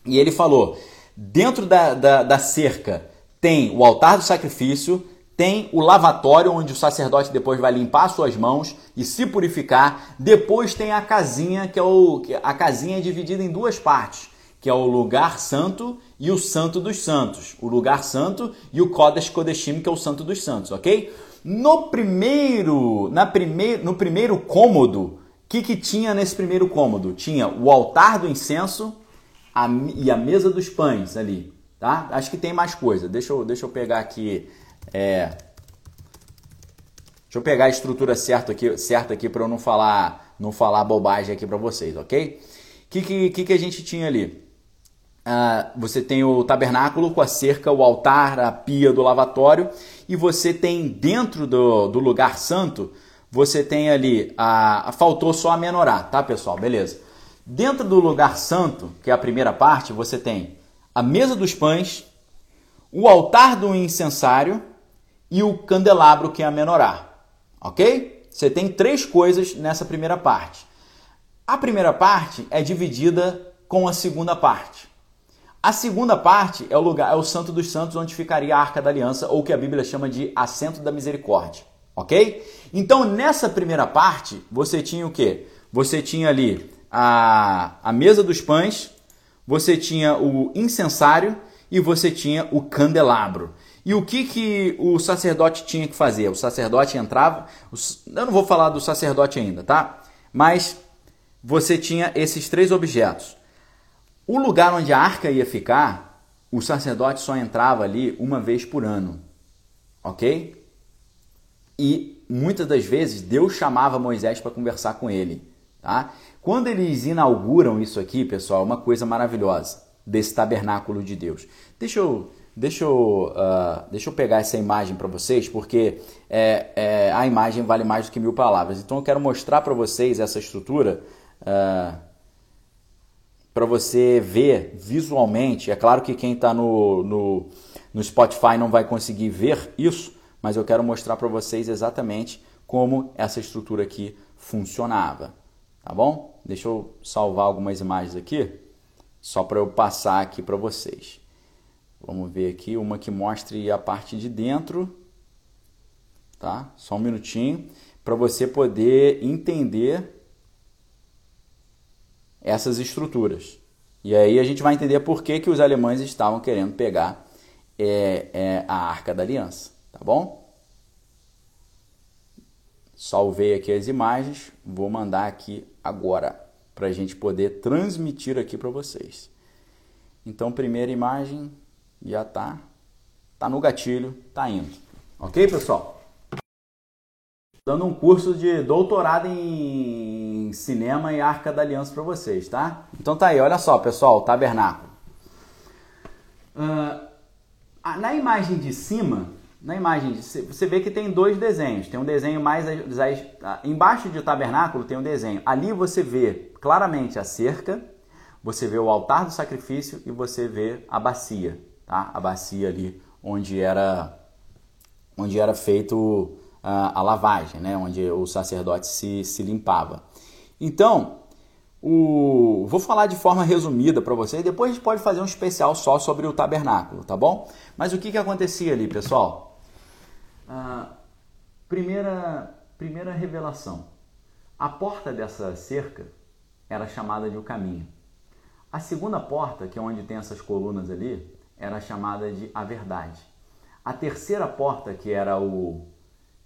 E ele falou: dentro da, da, da cerca tem o altar do sacrifício, tem o lavatório onde o sacerdote depois vai limpar suas mãos e se purificar. Depois tem a casinha, que é o a casinha é dividida em duas partes, que é o lugar santo e o santo dos santos. O lugar santo e o Kodesh Kodeshim, que é o santo dos santos, OK? No primeiro, na primeir, no primeiro cômodo, o que, que tinha nesse primeiro cômodo? Tinha o altar do incenso a, e a mesa dos pães ali, tá? Acho que tem mais coisa. Deixa eu, deixa eu pegar aqui. É, deixa eu pegar a estrutura certa aqui, certa aqui para eu não falar, não falar bobagem aqui para vocês, ok? O que, que, que a gente tinha ali? Uh, você tem o tabernáculo com a cerca, o altar, a pia do lavatório, e você tem dentro do, do lugar santo, você tem ali, a, a, faltou só a menorá, tá pessoal? Beleza. Dentro do lugar santo, que é a primeira parte, você tem a mesa dos pães, o altar do incensário e o candelabro, que é a menorá. Ok? Você tem três coisas nessa primeira parte. A primeira parte é dividida com a segunda parte. A segunda parte é o lugar, é o Santo dos Santos, onde ficaria a Arca da Aliança, ou que a Bíblia chama de Assento da Misericórdia. Ok? Então, nessa primeira parte, você tinha o quê? Você tinha ali a, a mesa dos pães, você tinha o incensário e você tinha o candelabro. E o que, que o sacerdote tinha que fazer? O sacerdote entrava. Eu não vou falar do sacerdote ainda, tá? Mas você tinha esses três objetos. O lugar onde a arca ia ficar, o sacerdote só entrava ali uma vez por ano, ok? E muitas das vezes Deus chamava Moisés para conversar com ele, tá? Quando eles inauguram isso aqui, pessoal, é uma coisa maravilhosa desse tabernáculo de Deus. Deixa eu, deixa eu, uh, deixa eu pegar essa imagem para vocês, porque é, é, a imagem vale mais do que mil palavras. Então eu quero mostrar para vocês essa estrutura. Uh, para você ver visualmente. É claro que quem está no, no, no Spotify não vai conseguir ver isso, mas eu quero mostrar para vocês exatamente como essa estrutura aqui funcionava. Tá bom? Deixa eu salvar algumas imagens aqui, só para eu passar aqui para vocês. Vamos ver aqui uma que mostre a parte de dentro, tá? Só um minutinho para você poder entender essas estruturas. E aí a gente vai entender por que, que os alemães estavam querendo pegar é, é, a Arca da Aliança, tá bom? Salvei aqui as imagens, vou mandar aqui agora para a gente poder transmitir aqui para vocês. Então, primeira imagem já tá, tá no gatilho, tá indo. Ok, pessoal? dando um curso de doutorado em cinema e Arca da Aliança para vocês, tá? Então tá aí, olha só, pessoal, tabernáculo. Uh, na imagem de cima, na imagem de, você vê que tem dois desenhos. Tem um desenho mais embaixo do tabernáculo tem um desenho. Ali você vê claramente a cerca, você vê o altar do sacrifício e você vê a bacia, tá? A bacia ali onde era onde era feito a, a lavagem, né? Onde o sacerdote se, se limpava. Então, o... vou falar de forma resumida para vocês, depois a gente pode fazer um especial só sobre o tabernáculo, tá bom? Mas o que, que acontecia ali, pessoal? Ah, primeira, primeira revelação. A porta dessa cerca era chamada de o caminho. A segunda porta, que é onde tem essas colunas ali, era chamada de a verdade. A terceira porta, que era o,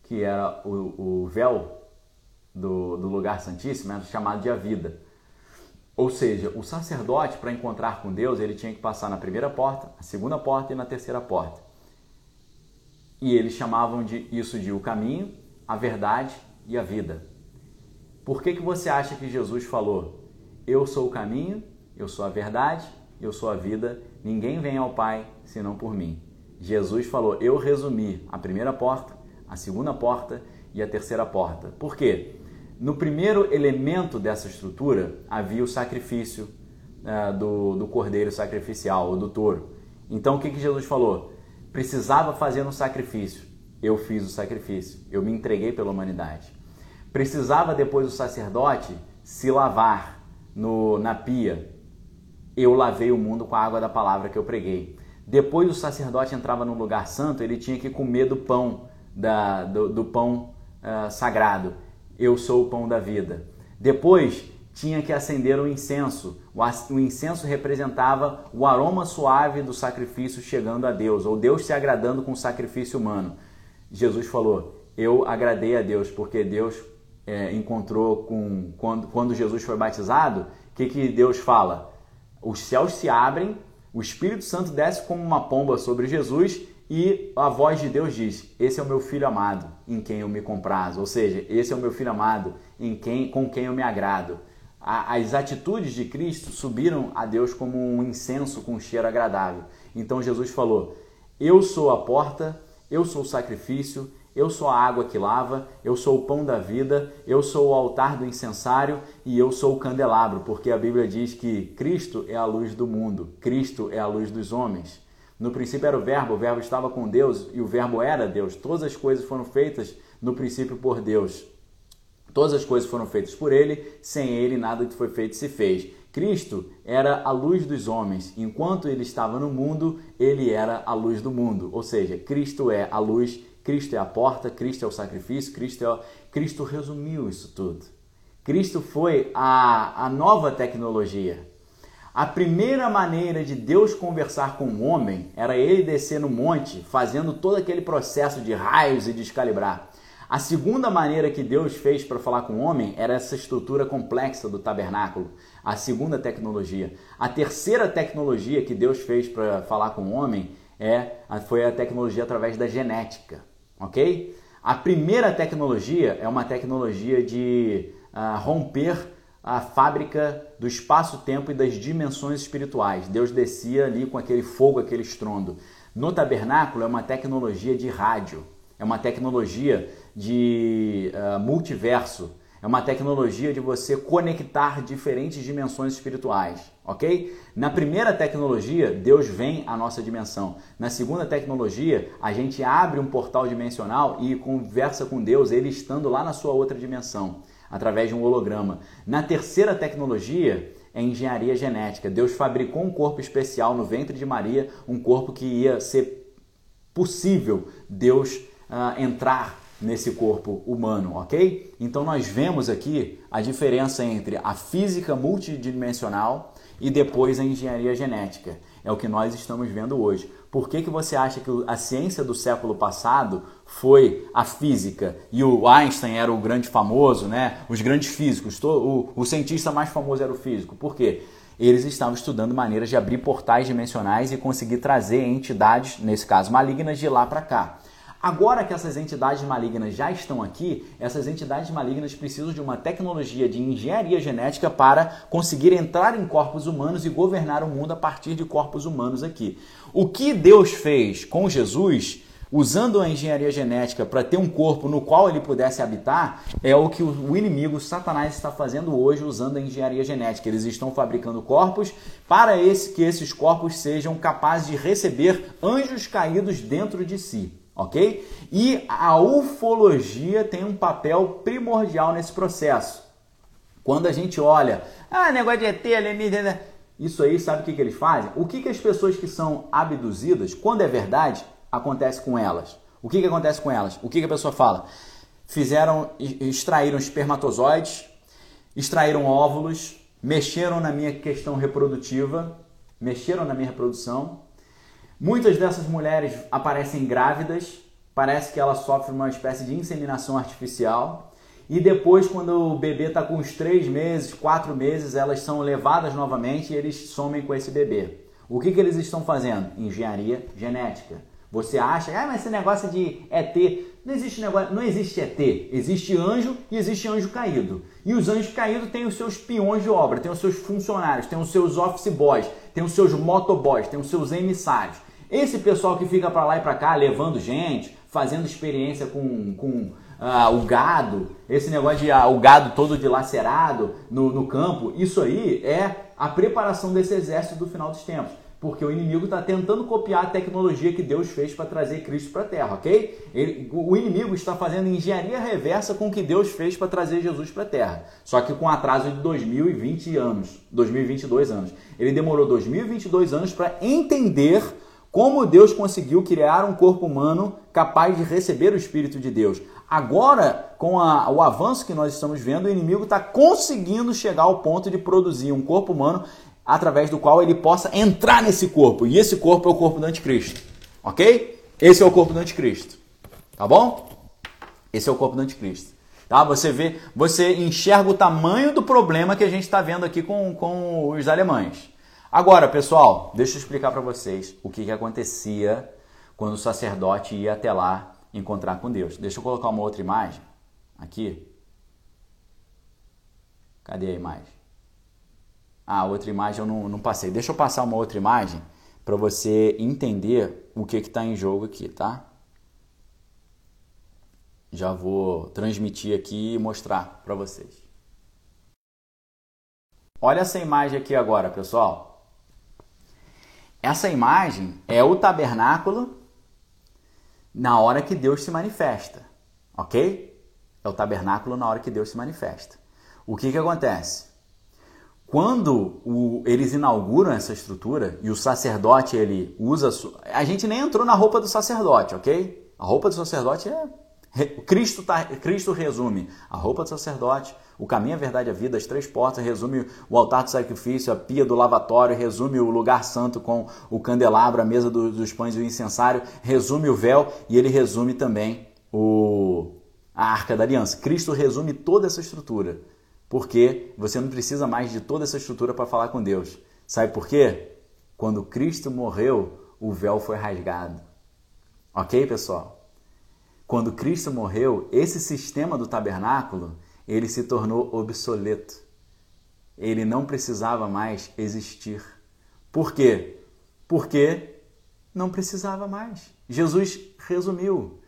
que era o, o véu do, do lugar santíssimo, era chamado de a vida. Ou seja, o sacerdote, para encontrar com Deus, ele tinha que passar na primeira porta, na segunda porta e na terceira porta. E eles chamavam de isso de o caminho, a verdade e a vida. Por que, que você acha que Jesus falou: Eu sou o caminho, eu sou a verdade, eu sou a vida, ninguém vem ao Pai senão por mim? Jesus falou: Eu resumi a primeira porta, a segunda porta e a terceira porta. Por quê? No primeiro elemento dessa estrutura havia o sacrifício uh, do, do cordeiro sacrificial, ou do touro. Então o que, que Jesus falou? Precisava fazer um sacrifício. Eu fiz o sacrifício. Eu me entreguei pela humanidade. Precisava depois o sacerdote se lavar no, na pia. Eu lavei o mundo com a água da palavra que eu preguei. Depois o sacerdote entrava no lugar santo, ele tinha que comer do pão, da, do, do pão uh, sagrado eu sou o pão da vida. Depois tinha que acender o incenso. O incenso representava o aroma suave do sacrifício chegando a Deus, ou Deus se agradando com o sacrifício humano. Jesus falou: Eu agradei a Deus, porque Deus é, encontrou com. Quando, quando Jesus foi batizado, o que, que Deus fala? Os céus se abrem, o Espírito Santo desce como uma pomba sobre Jesus e a voz de Deus diz: Esse é o meu filho amado, em quem eu me comprazo. Ou seja, esse é o meu filho amado, em quem, com quem eu me agrado. as atitudes de Cristo subiram a Deus como um incenso com um cheiro agradável. Então Jesus falou: Eu sou a porta, eu sou o sacrifício, eu sou a água que lava, eu sou o pão da vida, eu sou o altar do incensário e eu sou o candelabro, porque a Bíblia diz que Cristo é a luz do mundo, Cristo é a luz dos homens. No princípio era o Verbo, o Verbo estava com Deus e o Verbo era Deus. Todas as coisas foram feitas no princípio por Deus. Todas as coisas foram feitas por Ele, sem Ele nada que foi feito se fez. Cristo era a luz dos homens. Enquanto ele estava no mundo, ele era a luz do mundo. Ou seja, Cristo é a luz, Cristo é a porta, Cristo é o sacrifício, Cristo, é... Cristo resumiu isso tudo. Cristo foi a, a nova tecnologia. A primeira maneira de Deus conversar com o homem era ele descer no monte, fazendo todo aquele processo de raios e descalibrar. A segunda maneira que Deus fez para falar com o homem era essa estrutura complexa do tabernáculo, a segunda tecnologia. A terceira tecnologia que Deus fez para falar com o homem é, foi a tecnologia através da genética, ok? A primeira tecnologia é uma tecnologia de uh, romper a fábrica do espaço-tempo e das dimensões espirituais. Deus descia ali com aquele fogo, aquele estrondo. No tabernáculo é uma tecnologia de rádio, é uma tecnologia de uh, multiverso, é uma tecnologia de você conectar diferentes dimensões espirituais, ok? Na primeira tecnologia, Deus vem à nossa dimensão. Na segunda tecnologia, a gente abre um portal dimensional e conversa com Deus, ele estando lá na sua outra dimensão através de um holograma. Na terceira tecnologia é engenharia genética. Deus fabricou um corpo especial no ventre de Maria, um corpo que ia ser possível Deus uh, entrar nesse corpo humano, ok? Então nós vemos aqui a diferença entre a física multidimensional e depois a engenharia genética. É o que nós estamos vendo hoje. Por que, que você acha que a ciência do século passado foi a física e o Einstein era o grande famoso, né? Os grandes físicos, o, o cientista mais famoso era o físico. Por quê? Eles estavam estudando maneiras de abrir portais dimensionais e conseguir trazer entidades, nesse caso malignas, de lá para cá. Agora que essas entidades malignas já estão aqui, essas entidades malignas precisam de uma tecnologia de engenharia genética para conseguir entrar em corpos humanos e governar o mundo a partir de corpos humanos aqui. O que Deus fez com Jesus usando a engenharia genética para ter um corpo no qual ele pudesse habitar, é o que o inimigo Satanás está fazendo hoje usando a engenharia genética. Eles estão fabricando corpos para esse, que esses corpos sejam capazes de receber anjos caídos dentro de si, ok? E a ufologia tem um papel primordial nesse processo. Quando a gente olha, ah, negócio de ET, alienígena, isso aí, sabe o que, que eles fazem? O que, que as pessoas que são abduzidas, quando é verdade, acontece com elas? O que, que acontece com elas? O que, que a pessoa fala? Fizeram, extraíram espermatozoides, extraíram óvulos, mexeram na minha questão reprodutiva, mexeram na minha reprodução. Muitas dessas mulheres aparecem grávidas, parece que elas sofrem uma espécie de inseminação artificial. E depois, quando o bebê está com uns três meses, quatro meses, elas são levadas novamente e eles somem com esse bebê. O que, que eles estão fazendo? Engenharia genética. Você acha, ah, mas esse negócio de ET, não existe negócio, não existe ET, existe anjo e existe anjo caído. E os anjos caídos têm os seus peões de obra, têm os seus funcionários, têm os seus office boys, têm os seus motoboys, têm os seus emissários. Esse pessoal que fica para lá e para cá levando gente, fazendo experiência com, com ah, o gado, esse negócio de ah, o gado todo dilacerado no, no campo, isso aí é a preparação desse exército do final dos tempos porque o inimigo está tentando copiar a tecnologia que Deus fez para trazer Cristo para a Terra, ok? Ele, o inimigo está fazendo engenharia reversa com o que Deus fez para trazer Jesus para a Terra, só que com atraso de 2020 anos, 2022 anos. Ele demorou 2022 anos para entender como Deus conseguiu criar um corpo humano capaz de receber o Espírito de Deus. Agora, com a, o avanço que nós estamos vendo, o inimigo está conseguindo chegar ao ponto de produzir um corpo humano através do qual ele possa entrar nesse corpo. E esse corpo é o corpo do anticristo. Ok? Esse é o corpo do anticristo. Tá bom? Esse é o corpo do anticristo. Tá? Você vê, você enxerga o tamanho do problema que a gente está vendo aqui com, com os alemães. Agora, pessoal, deixa eu explicar para vocês o que, que acontecia quando o sacerdote ia até lá encontrar com Deus. Deixa eu colocar uma outra imagem aqui. Cadê a imagem? Ah, outra imagem eu não, não passei. Deixa eu passar uma outra imagem para você entender o que está em jogo aqui, tá? Já vou transmitir aqui e mostrar para vocês. Olha essa imagem aqui agora, pessoal. Essa imagem é o tabernáculo na hora que Deus se manifesta, ok? É o tabernáculo na hora que Deus se manifesta. O que, que acontece? Quando o, eles inauguram essa estrutura e o sacerdote ele usa. A gente nem entrou na roupa do sacerdote, ok? A roupa do sacerdote é. Cristo, tá, Cristo resume a roupa do sacerdote, o caminho, a verdade a vida, as três portas, resume o altar do sacrifício, a pia do lavatório, resume o lugar santo com o candelabro, a mesa do, dos pães e o incensário, resume o véu e ele resume também o, a arca da aliança. Cristo resume toda essa estrutura porque você não precisa mais de toda essa estrutura para falar com Deus. Sabe por quê? Quando Cristo morreu, o véu foi rasgado. Ok, pessoal? Quando Cristo morreu, esse sistema do tabernáculo ele se tornou obsoleto. Ele não precisava mais existir. Por quê? Porque não precisava mais. Jesus resumiu.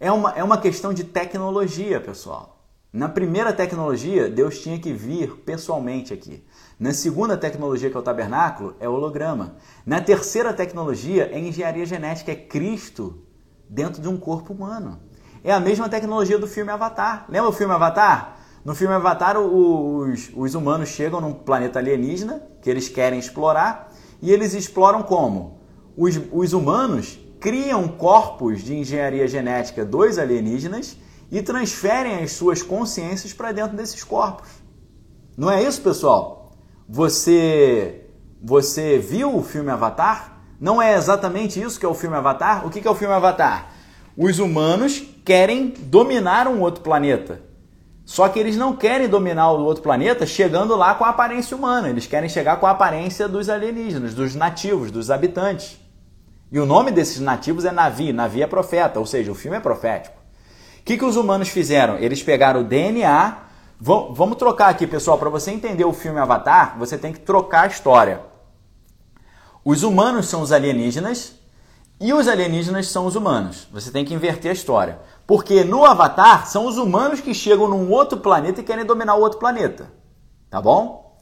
É uma, é uma questão de tecnologia, pessoal. Na primeira tecnologia, Deus tinha que vir pessoalmente aqui. Na segunda tecnologia, que é o tabernáculo, é holograma. Na terceira tecnologia, é engenharia genética, é Cristo dentro de um corpo humano. É a mesma tecnologia do filme Avatar. Lembra o filme Avatar? No filme Avatar, os, os humanos chegam num planeta alienígena que eles querem explorar e eles exploram como? Os, os humanos criam corpos de engenharia genética dos alienígenas e transferem as suas consciências para dentro desses corpos. Não é isso, pessoal? Você você viu o filme Avatar? Não é exatamente isso que é o filme Avatar? O que é o filme Avatar? Os humanos querem dominar um outro planeta. Só que eles não querem dominar o outro planeta chegando lá com a aparência humana. Eles querem chegar com a aparência dos alienígenas, dos nativos, dos habitantes. E o nome desses nativos é Navi. Navi é profeta, ou seja, o filme é profético. Que, que os humanos fizeram? Eles pegaram o DNA. Vamos trocar aqui, pessoal, para você entender o filme Avatar, você tem que trocar a história. Os humanos são os alienígenas, e os alienígenas são os humanos. Você tem que inverter a história. Porque no Avatar são os humanos que chegam num outro planeta e querem dominar o outro planeta. Tá bom?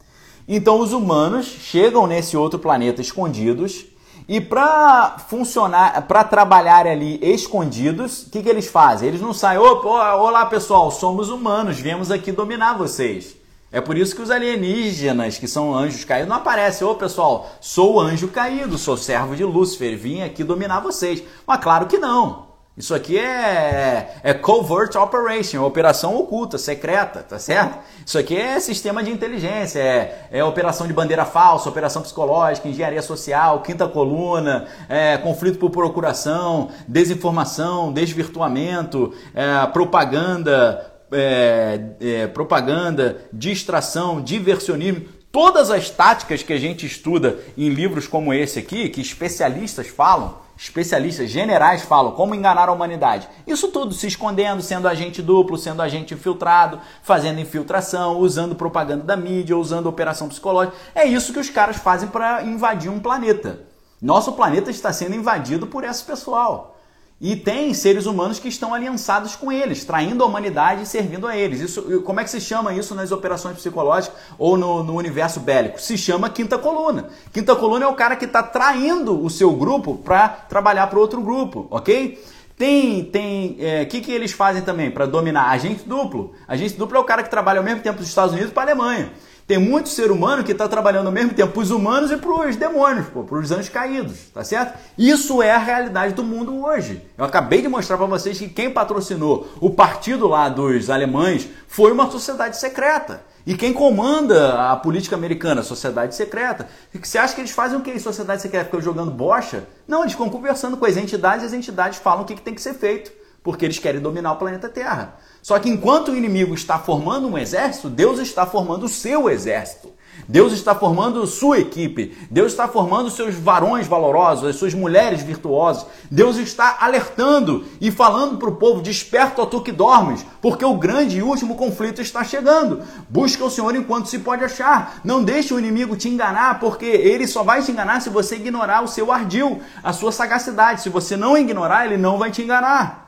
Então os humanos chegam nesse outro planeta escondidos e para funcionar, para trabalhar ali escondidos, o que, que eles fazem? Eles não saem, opa, olá pessoal, somos humanos, viemos aqui dominar vocês. É por isso que os alienígenas, que são anjos caídos, não aparecem. Ô pessoal, sou anjo caído, sou servo de Lúcifer, vim aqui dominar vocês. Mas claro que não. Isso aqui é, é covert operation, operação oculta, secreta, tá certo? Isso aqui é sistema de inteligência, é, é operação de bandeira falsa, operação psicológica, engenharia social, quinta coluna, é, conflito por procuração, desinformação, desvirtuamento, é, propaganda, é, é, propaganda, distração, diversionismo, todas as táticas que a gente estuda em livros como esse aqui, que especialistas falam, especialistas generais falam como enganar a humanidade. Isso tudo se escondendo, sendo agente duplo, sendo agente infiltrado, fazendo infiltração, usando propaganda da mídia, usando operação psicológica. É isso que os caras fazem para invadir um planeta. Nosso planeta está sendo invadido por esse pessoal. E tem seres humanos que estão aliançados com eles, traindo a humanidade e servindo a eles. Isso, como é que se chama isso nas operações psicológicas ou no, no universo bélico? Se chama quinta coluna. Quinta coluna é o cara que está traindo o seu grupo para trabalhar para outro grupo, ok? Tem, tem, o é, que, que eles fazem também para dominar? Agente duplo. Agente duplo é o cara que trabalha ao mesmo tempo dos Estados Unidos para a Alemanha. Tem muito ser humano que está trabalhando ao mesmo tempo para os humanos e para os demônios, para os anjos caídos, tá certo? Isso é a realidade do mundo hoje. Eu acabei de mostrar para vocês que quem patrocinou o partido lá dos alemães foi uma sociedade secreta. E quem comanda a política americana? Sociedade secreta. Você acha que eles fazem o que em sociedade secreta? Ficam jogando bocha? Não, eles ficam conversando com as entidades e as entidades falam o que tem que ser feito porque eles querem dominar o planeta Terra. Só que enquanto o inimigo está formando um exército, Deus está formando o seu exército. Deus está formando sua equipe. Deus está formando seus varões valorosos, as suas mulheres virtuosas. Deus está alertando e falando para o povo: desperta, ó tu que dormes, porque o grande e último conflito está chegando. Busca o Senhor enquanto se pode achar. Não deixe o inimigo te enganar, porque ele só vai te enganar se você ignorar o seu ardil, a sua sagacidade. Se você não ignorar, ele não vai te enganar.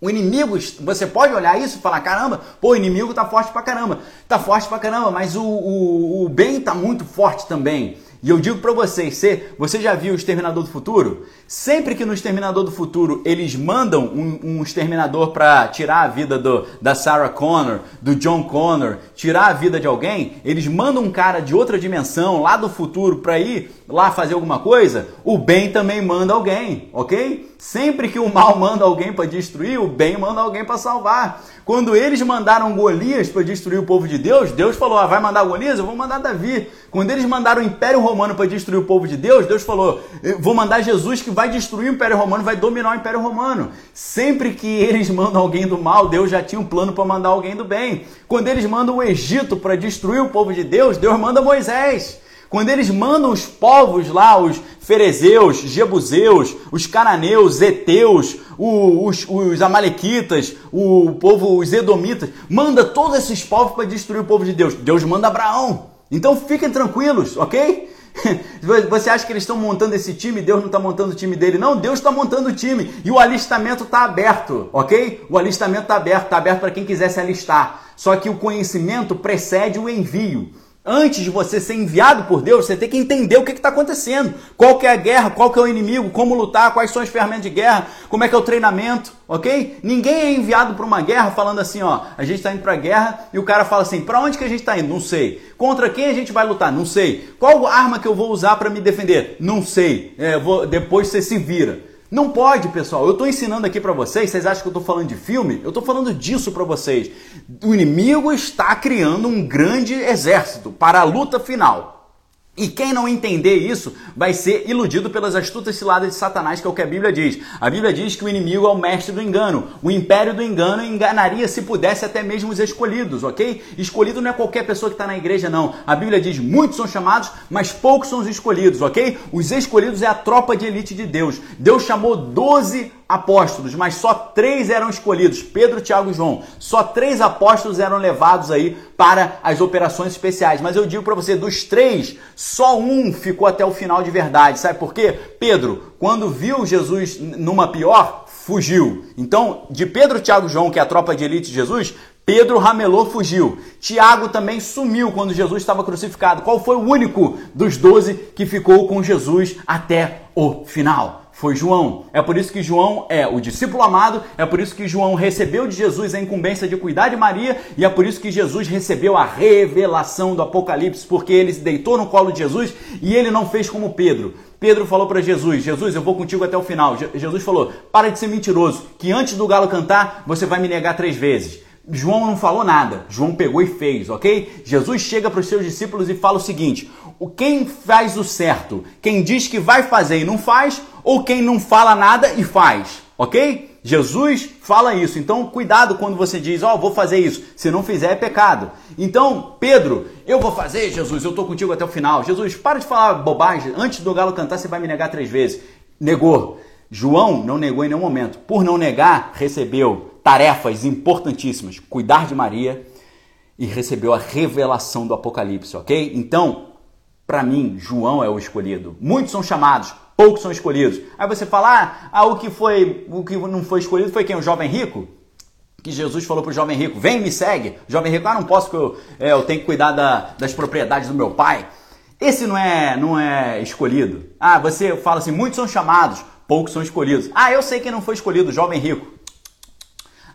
O inimigo, você pode olhar isso e falar: caramba, pô, o inimigo tá forte pra caramba. Tá forte pra caramba, mas o, o, o bem tá muito forte também. E eu digo para vocês, você, você já viu o Exterminador do Futuro? Sempre que no Exterminador do Futuro eles mandam um, um exterminador para tirar a vida do, da Sarah Connor, do John Connor, tirar a vida de alguém, eles mandam um cara de outra dimensão, lá do futuro, para ir lá fazer alguma coisa, o bem também manda alguém, ok? Sempre que o mal manda alguém para destruir, o bem manda alguém para salvar. Quando eles mandaram Golias para destruir o povo de Deus, Deus falou: ah, vai mandar Golias? Eu vou mandar Davi. Quando eles mandaram o Império Romano para destruir o povo de Deus, Deus falou: vou mandar Jesus que vai destruir o Império Romano, vai dominar o Império Romano. Sempre que eles mandam alguém do mal, Deus já tinha um plano para mandar alguém do bem. Quando eles mandam o Egito para destruir o povo de Deus, Deus manda Moisés. Quando eles mandam os povos lá, os ferezeus, jebuseus, os cananeus, eteus, os, os amalequitas, o povo, os edomitas, manda todos esses povos para destruir o povo de Deus. Deus manda Abraão. Então fiquem tranquilos, ok? Você acha que eles estão montando esse time? Deus não está montando o time dele? Não, Deus está montando o time. E o alistamento está aberto, ok? O alistamento está aberto, está aberto para quem quiser se alistar. Só que o conhecimento precede o envio. Antes de você ser enviado por Deus, você tem que entender o que está acontecendo. Qual que é a guerra, qual que é o inimigo, como lutar, quais são as ferramentas de guerra, como é que é o treinamento, ok? Ninguém é enviado para uma guerra falando assim, ó, a gente está indo para a guerra e o cara fala assim, para onde que a gente está indo? Não sei. Contra quem a gente vai lutar? Não sei. Qual arma que eu vou usar para me defender? Não sei. É, vou, depois você se vira. Não pode, pessoal. Eu estou ensinando aqui para vocês. Vocês acham que eu estou falando de filme? Eu estou falando disso para vocês. O inimigo está criando um grande exército para a luta final. E quem não entender isso vai ser iludido pelas astutas ciladas de Satanás, que é o que a Bíblia diz. A Bíblia diz que o inimigo é o mestre do engano. O império do engano enganaria, se pudesse, até mesmo os escolhidos, ok? Escolhido não é qualquer pessoa que está na igreja, não. A Bíblia diz: muitos são chamados, mas poucos são os escolhidos, ok? Os escolhidos é a tropa de elite de Deus. Deus chamou 12 apóstolos, mas só três eram escolhidos: Pedro, Tiago e João. Só três apóstolos eram levados aí para as operações especiais. Mas eu digo para você: dos três, Só um ficou até o final de verdade. Sabe por quê? Pedro, quando viu Jesus numa pior, fugiu. Então, de Pedro, Tiago e João, que é a tropa de elite de Jesus, Pedro ramelou, fugiu. Tiago também sumiu quando Jesus estava crucificado. Qual foi o único dos doze que ficou com Jesus até o final? Foi João. É por isso que João é o discípulo amado, é por isso que João recebeu de Jesus a incumbência de cuidar de Maria, e é por isso que Jesus recebeu a revelação do Apocalipse, porque ele se deitou no colo de Jesus e ele não fez como Pedro. Pedro falou para Jesus: Jesus, eu vou contigo até o final. Jesus falou: para de ser mentiroso, que antes do galo cantar, você vai me negar três vezes. João não falou nada, João pegou e fez, ok? Jesus chega para os seus discípulos e fala o seguinte: o quem faz o certo, quem diz que vai fazer e não faz, ou quem não fala nada e faz, ok? Jesus fala isso. Então, cuidado quando você diz, ó, oh, vou fazer isso. Se não fizer, é pecado. Então, Pedro, eu vou fazer, Jesus, eu estou contigo até o final. Jesus, para de falar bobagem. Antes do galo cantar, você vai me negar três vezes. Negou. João não negou em nenhum momento. Por não negar, recebeu tarefas importantíssimas: cuidar de Maria e recebeu a revelação do Apocalipse, ok? Então, para mim, João é o escolhido. Muitos são chamados, poucos são escolhidos. Aí você fala, ah, ah, o que foi, o que não foi escolhido foi quem? O jovem rico? Que Jesus falou para o jovem rico, vem me segue. O jovem rico, ah, não posso porque eu, é, eu tenho que cuidar da, das propriedades do meu pai. Esse não é, não é escolhido. Ah, você fala assim, muitos são chamados, poucos são escolhidos. Ah, eu sei quem não foi escolhido, o jovem rico.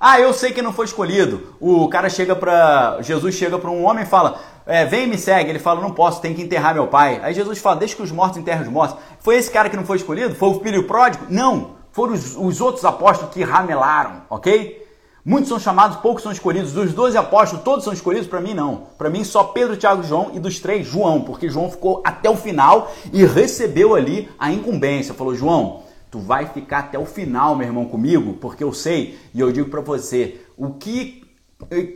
Ah, eu sei que não foi escolhido. O cara chega para Jesus chega para um homem e fala: é, "Vem me segue". Ele fala: "Não posso, tem que enterrar meu pai". Aí Jesus fala: "Deixa que os mortos enterrem os mortos". Foi esse cara que não foi escolhido? Foi o filho pródigo? Não. Foram os, os outros apóstolos que ramelaram, ok? Muitos são chamados, poucos são escolhidos. Dos 12 apóstolos, todos são escolhidos? Para mim, não. Para mim, só Pedro, Tiago e João. E dos três, João, porque João ficou até o final e recebeu ali a incumbência. Falou: João, Tu vai ficar até o final, meu irmão, comigo, porque eu sei e eu digo para você, o que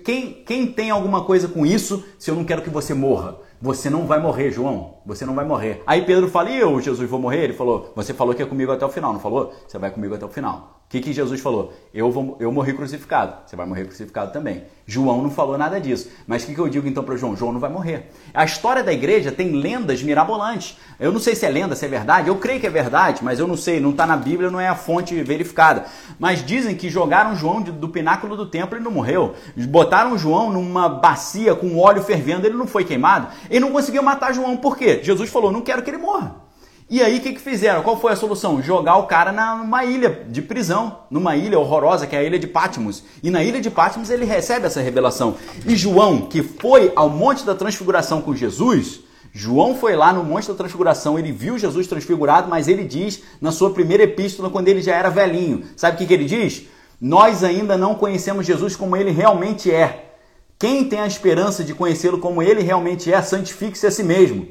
quem, quem tem alguma coisa com isso, se eu não quero que você morra? Você não vai morrer, João. Você não vai morrer. Aí Pedro fala, e eu, Jesus, vou morrer? Ele falou, você falou que é comigo até o final, não falou? Você vai comigo até o final. O que, que Jesus falou? Eu, vou, eu morri crucificado. Você vai morrer crucificado também. João não falou nada disso. Mas o que, que eu digo então para João? João não vai morrer. A história da igreja tem lendas mirabolantes. Eu não sei se é lenda, se é verdade. Eu creio que é verdade, mas eu não sei. Não está na Bíblia, não é a fonte verificada. Mas dizem que jogaram João do pináculo do templo e não morreu. Botaram João numa bacia com óleo fervendo, ele não foi queimado. Ele não conseguiu matar João. Por quê? Jesus falou: não quero que ele morra. E aí o que, que fizeram? Qual foi a solução? Jogar o cara numa ilha de prisão, numa ilha horrorosa que é a ilha de Patmos. E na ilha de Patmos ele recebe essa revelação. E João, que foi ao Monte da Transfiguração com Jesus, João foi lá no Monte da Transfiguração, ele viu Jesus transfigurado, mas ele diz na sua primeira epístola, quando ele já era velhinho, sabe o que, que ele diz? Nós ainda não conhecemos Jesus como ele realmente é. Quem tem a esperança de conhecê-lo como ele realmente é, santifique-se a si mesmo.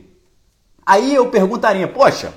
Aí eu perguntaria, poxa,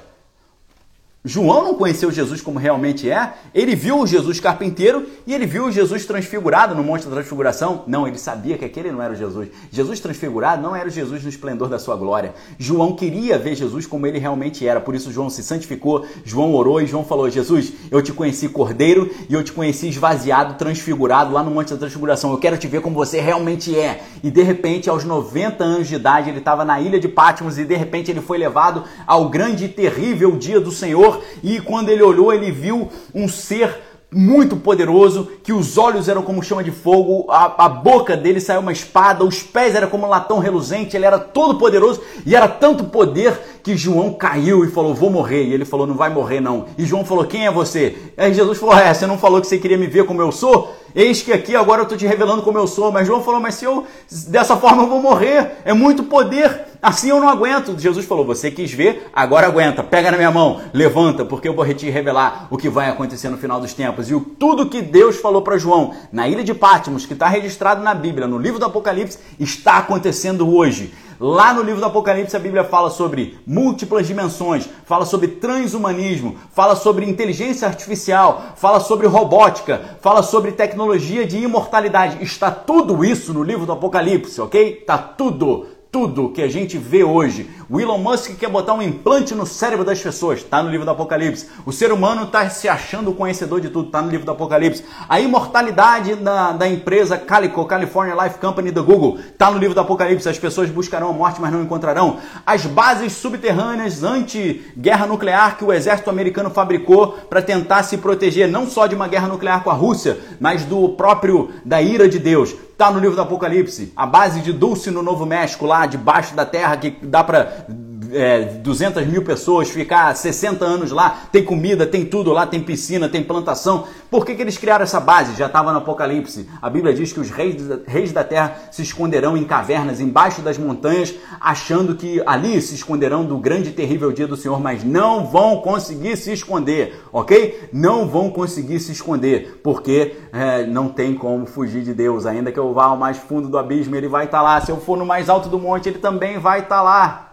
João não conheceu Jesus como realmente é, ele viu o Jesus carpinteiro e ele viu o Jesus transfigurado no Monte da Transfiguração. Não, ele sabia que aquele não era o Jesus. Jesus transfigurado não era o Jesus no esplendor da sua glória. João queria ver Jesus como ele realmente era, por isso João se santificou, João orou e João falou: Jesus, eu te conheci cordeiro e eu te conheci esvaziado, transfigurado lá no Monte da Transfiguração. Eu quero te ver como você realmente é. E de repente, aos 90 anos de idade, ele estava na ilha de Patmos e de repente ele foi levado ao grande e terrível dia do Senhor e quando ele olhou, ele viu um ser muito poderoso, que os olhos eram como chama de fogo, a, a, boca dele saiu uma espada, os pés eram como um latão reluzente, ele era todo poderoso e era tanto poder que João caiu e falou: Vou morrer. E ele falou: Não vai morrer, não. E João falou: Quem é você? Aí Jesus falou: É, você não falou que você queria me ver como eu sou? Eis que aqui agora eu estou te revelando como eu sou. Mas João falou: Mas se eu dessa forma eu vou morrer, é muito poder. Assim eu não aguento. Jesus falou: Você quis ver, agora aguenta. Pega na minha mão, levanta, porque eu vou te revelar o que vai acontecer no final dos tempos. E o, tudo que Deus falou para João na ilha de Patmos, que está registrado na Bíblia, no livro do Apocalipse, está acontecendo hoje. Lá no livro do Apocalipse a Bíblia fala sobre múltiplas dimensões, fala sobre transhumanismo, fala sobre inteligência artificial, fala sobre robótica, fala sobre tecnologia de imortalidade. Está tudo isso no livro do Apocalipse, ok? Está tudo tudo que a gente vê hoje. O Elon Musk quer botar um implante no cérebro das pessoas, está no livro do Apocalipse. O ser humano está se achando conhecedor de tudo, está no livro do Apocalipse. A imortalidade da, da empresa Calico, California Life Company da Google, está no livro do Apocalipse. As pessoas buscarão a morte, mas não encontrarão. As bases subterrâneas anti-guerra nuclear que o exército americano fabricou para tentar se proteger não só de uma guerra nuclear com a Rússia, mas do próprio da ira de Deus. Tá no livro do Apocalipse. A base de Dulce no Novo México, lá debaixo da terra, que dá para é, 200 mil pessoas, ficar 60 anos lá, tem comida, tem tudo lá, tem piscina, tem plantação. Por que, que eles criaram essa base? Já estava no Apocalipse. A Bíblia diz que os reis, reis da terra se esconderão em cavernas, embaixo das montanhas, achando que ali se esconderão do grande e terrível dia do Senhor, mas não vão conseguir se esconder, ok? Não vão conseguir se esconder, porque é, não tem como fugir de Deus. Ainda que eu vá ao mais fundo do abismo, ele vai estar tá lá. Se eu for no mais alto do monte, ele também vai estar tá lá.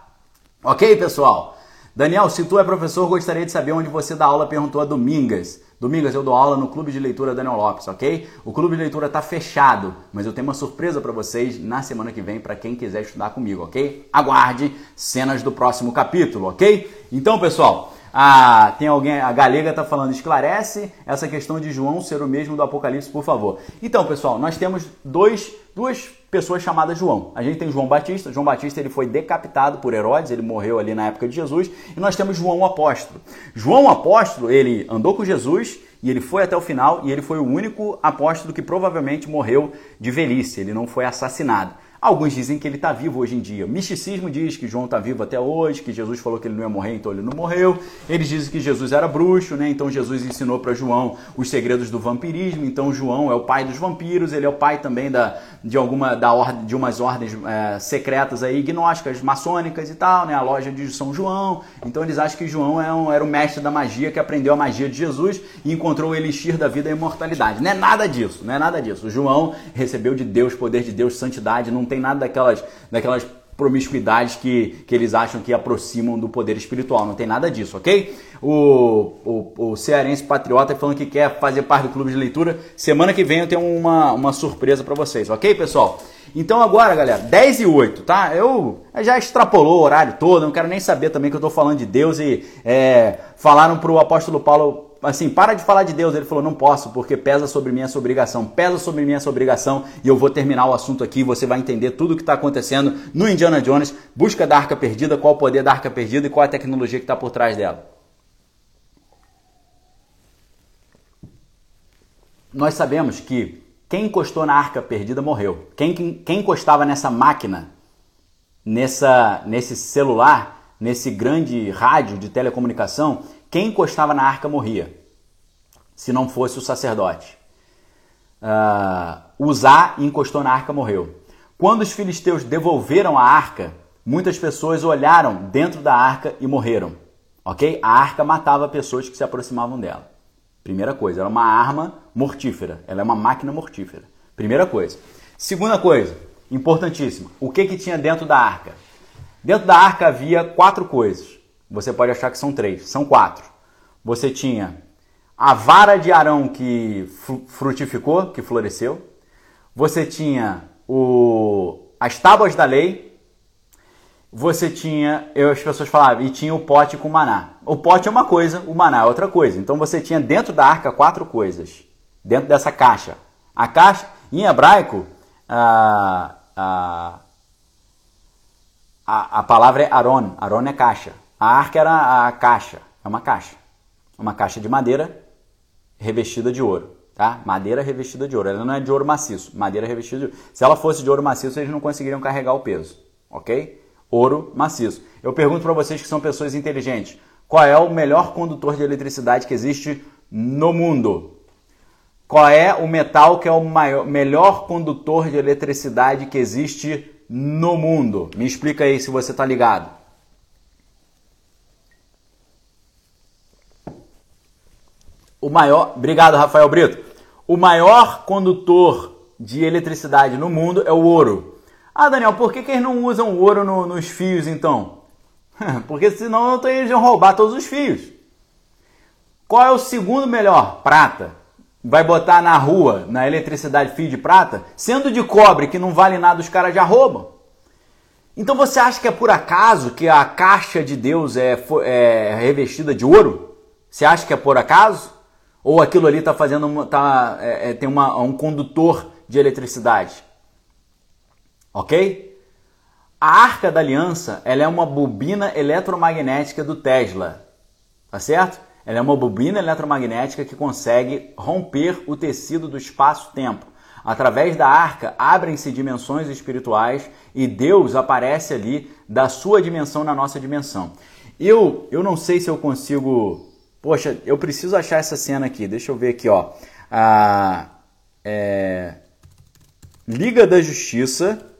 Ok, pessoal? Daniel, se tu é professor, gostaria de saber onde você dá aula, perguntou a Domingas. Domingas, eu dou aula no Clube de Leitura Daniel Lopes, ok? O Clube de Leitura está fechado, mas eu tenho uma surpresa para vocês na semana que vem para quem quiser estudar comigo, ok? Aguarde cenas do próximo capítulo, ok? Então, pessoal, a, tem alguém, a Galega está falando, esclarece essa questão de João ser o mesmo do Apocalipse, por favor. Então, pessoal, nós temos dois, duas pessoas chamadas João. A gente tem João Batista. João Batista ele foi decapitado por Herodes, ele morreu ali na época de Jesus. E nós temos João Apóstolo. João Apóstolo, ele andou com Jesus e ele foi até o final e ele foi o único apóstolo que provavelmente morreu de velhice. Ele não foi assassinado. Alguns dizem que ele está vivo hoje em dia. O misticismo diz que João está vivo até hoje, que Jesus falou que ele não ia morrer, então ele não morreu. Eles dizem que Jesus era bruxo, né? Então Jesus ensinou para João os segredos do vampirismo. Então João é o pai dos vampiros, ele é o pai também da, de alguma da ordem, de umas ordens é, secretas aí, gnósticas, maçônicas e tal, né? A loja de São João. Então eles acham que João é um, era o mestre da magia que aprendeu a magia de Jesus e encontrou o elixir da vida e imortalidade. Não é nada disso, não é nada disso. O João recebeu de Deus poder de Deus, santidade, não tem tem nada daquelas, daquelas promiscuidades que, que eles acham que aproximam do poder espiritual. Não tem nada disso, ok? O, o, o cearense patriota falando que quer fazer parte do clube de leitura. Semana que vem eu tenho uma, uma surpresa para vocês, ok, pessoal? Então agora, galera, 10 e 8, tá? Eu já extrapolou o horário todo, não quero nem saber também que eu estou falando de Deus e é, falaram para o apóstolo Paulo assim, para de falar de Deus. Ele falou, não posso, porque pesa sobre mim essa obrigação, pesa sobre mim essa obrigação, e eu vou terminar o assunto aqui, você vai entender tudo o que está acontecendo no Indiana Jones, busca da arca perdida, qual o poder da arca perdida e qual a tecnologia que está por trás dela. Nós sabemos que quem encostou na arca perdida morreu. Quem, quem, quem encostava nessa máquina, nessa, nesse celular, nesse grande rádio de telecomunicação, quem encostava na arca morria, se não fosse o sacerdote. Uh, Uzá encostou na arca morreu. Quando os filisteus devolveram a arca, muitas pessoas olharam dentro da arca e morreram. Ok? A arca matava pessoas que se aproximavam dela. Primeira coisa, era uma arma mortífera. Ela é uma máquina mortífera. Primeira coisa. Segunda coisa, importantíssima. O que, que tinha dentro da arca? Dentro da arca havia quatro coisas. Você pode achar que são três, são quatro. Você tinha a vara de Arão que frutificou, que floresceu. Você tinha o, as tábuas da lei. Você tinha, eu, as pessoas falavam, e tinha o pote com maná. O pote é uma coisa, o maná é outra coisa. Então você tinha dentro da arca quatro coisas, dentro dessa caixa. A caixa, em hebraico, a, a, a, palavra é Aron. Aron é caixa. A arca era a caixa, é uma caixa. Uma caixa de madeira revestida de ouro, tá? Madeira revestida de ouro. Ela não é de ouro maciço, madeira revestida de ouro. Se ela fosse de ouro maciço, eles não conseguiriam carregar o peso, ok? Ouro maciço. Eu pergunto para vocês que são pessoas inteligentes, qual é o melhor condutor de eletricidade que existe no mundo? Qual é o metal que é o maior, melhor condutor de eletricidade que existe no mundo? Me explica aí se você está ligado. O maior, obrigado Rafael Brito, o maior condutor de eletricidade no mundo é o ouro. Ah, Daniel, por que, que eles não usam ouro no, nos fios então? Porque senão eles iam roubar todos os fios. Qual é o segundo melhor? Prata. Vai botar na rua, na eletricidade, fio de prata, sendo de cobre, que não vale nada, os caras já roubam. Então você acha que é por acaso que a caixa de Deus é, é revestida de ouro? Você acha que é por acaso? Ou aquilo ali está fazendo tá, é, é, tem uma, um condutor de eletricidade? Ok? A Arca da Aliança ela é uma bobina eletromagnética do Tesla, tá certo? Ela é uma bobina eletromagnética que consegue romper o tecido do espaço-tempo. Através da arca abrem-se dimensões espirituais e Deus aparece ali da sua dimensão na nossa dimensão. Eu, eu não sei se eu consigo. Poxa, eu preciso achar essa cena aqui. Deixa eu ver aqui, ó. A, é, Liga da Justiça,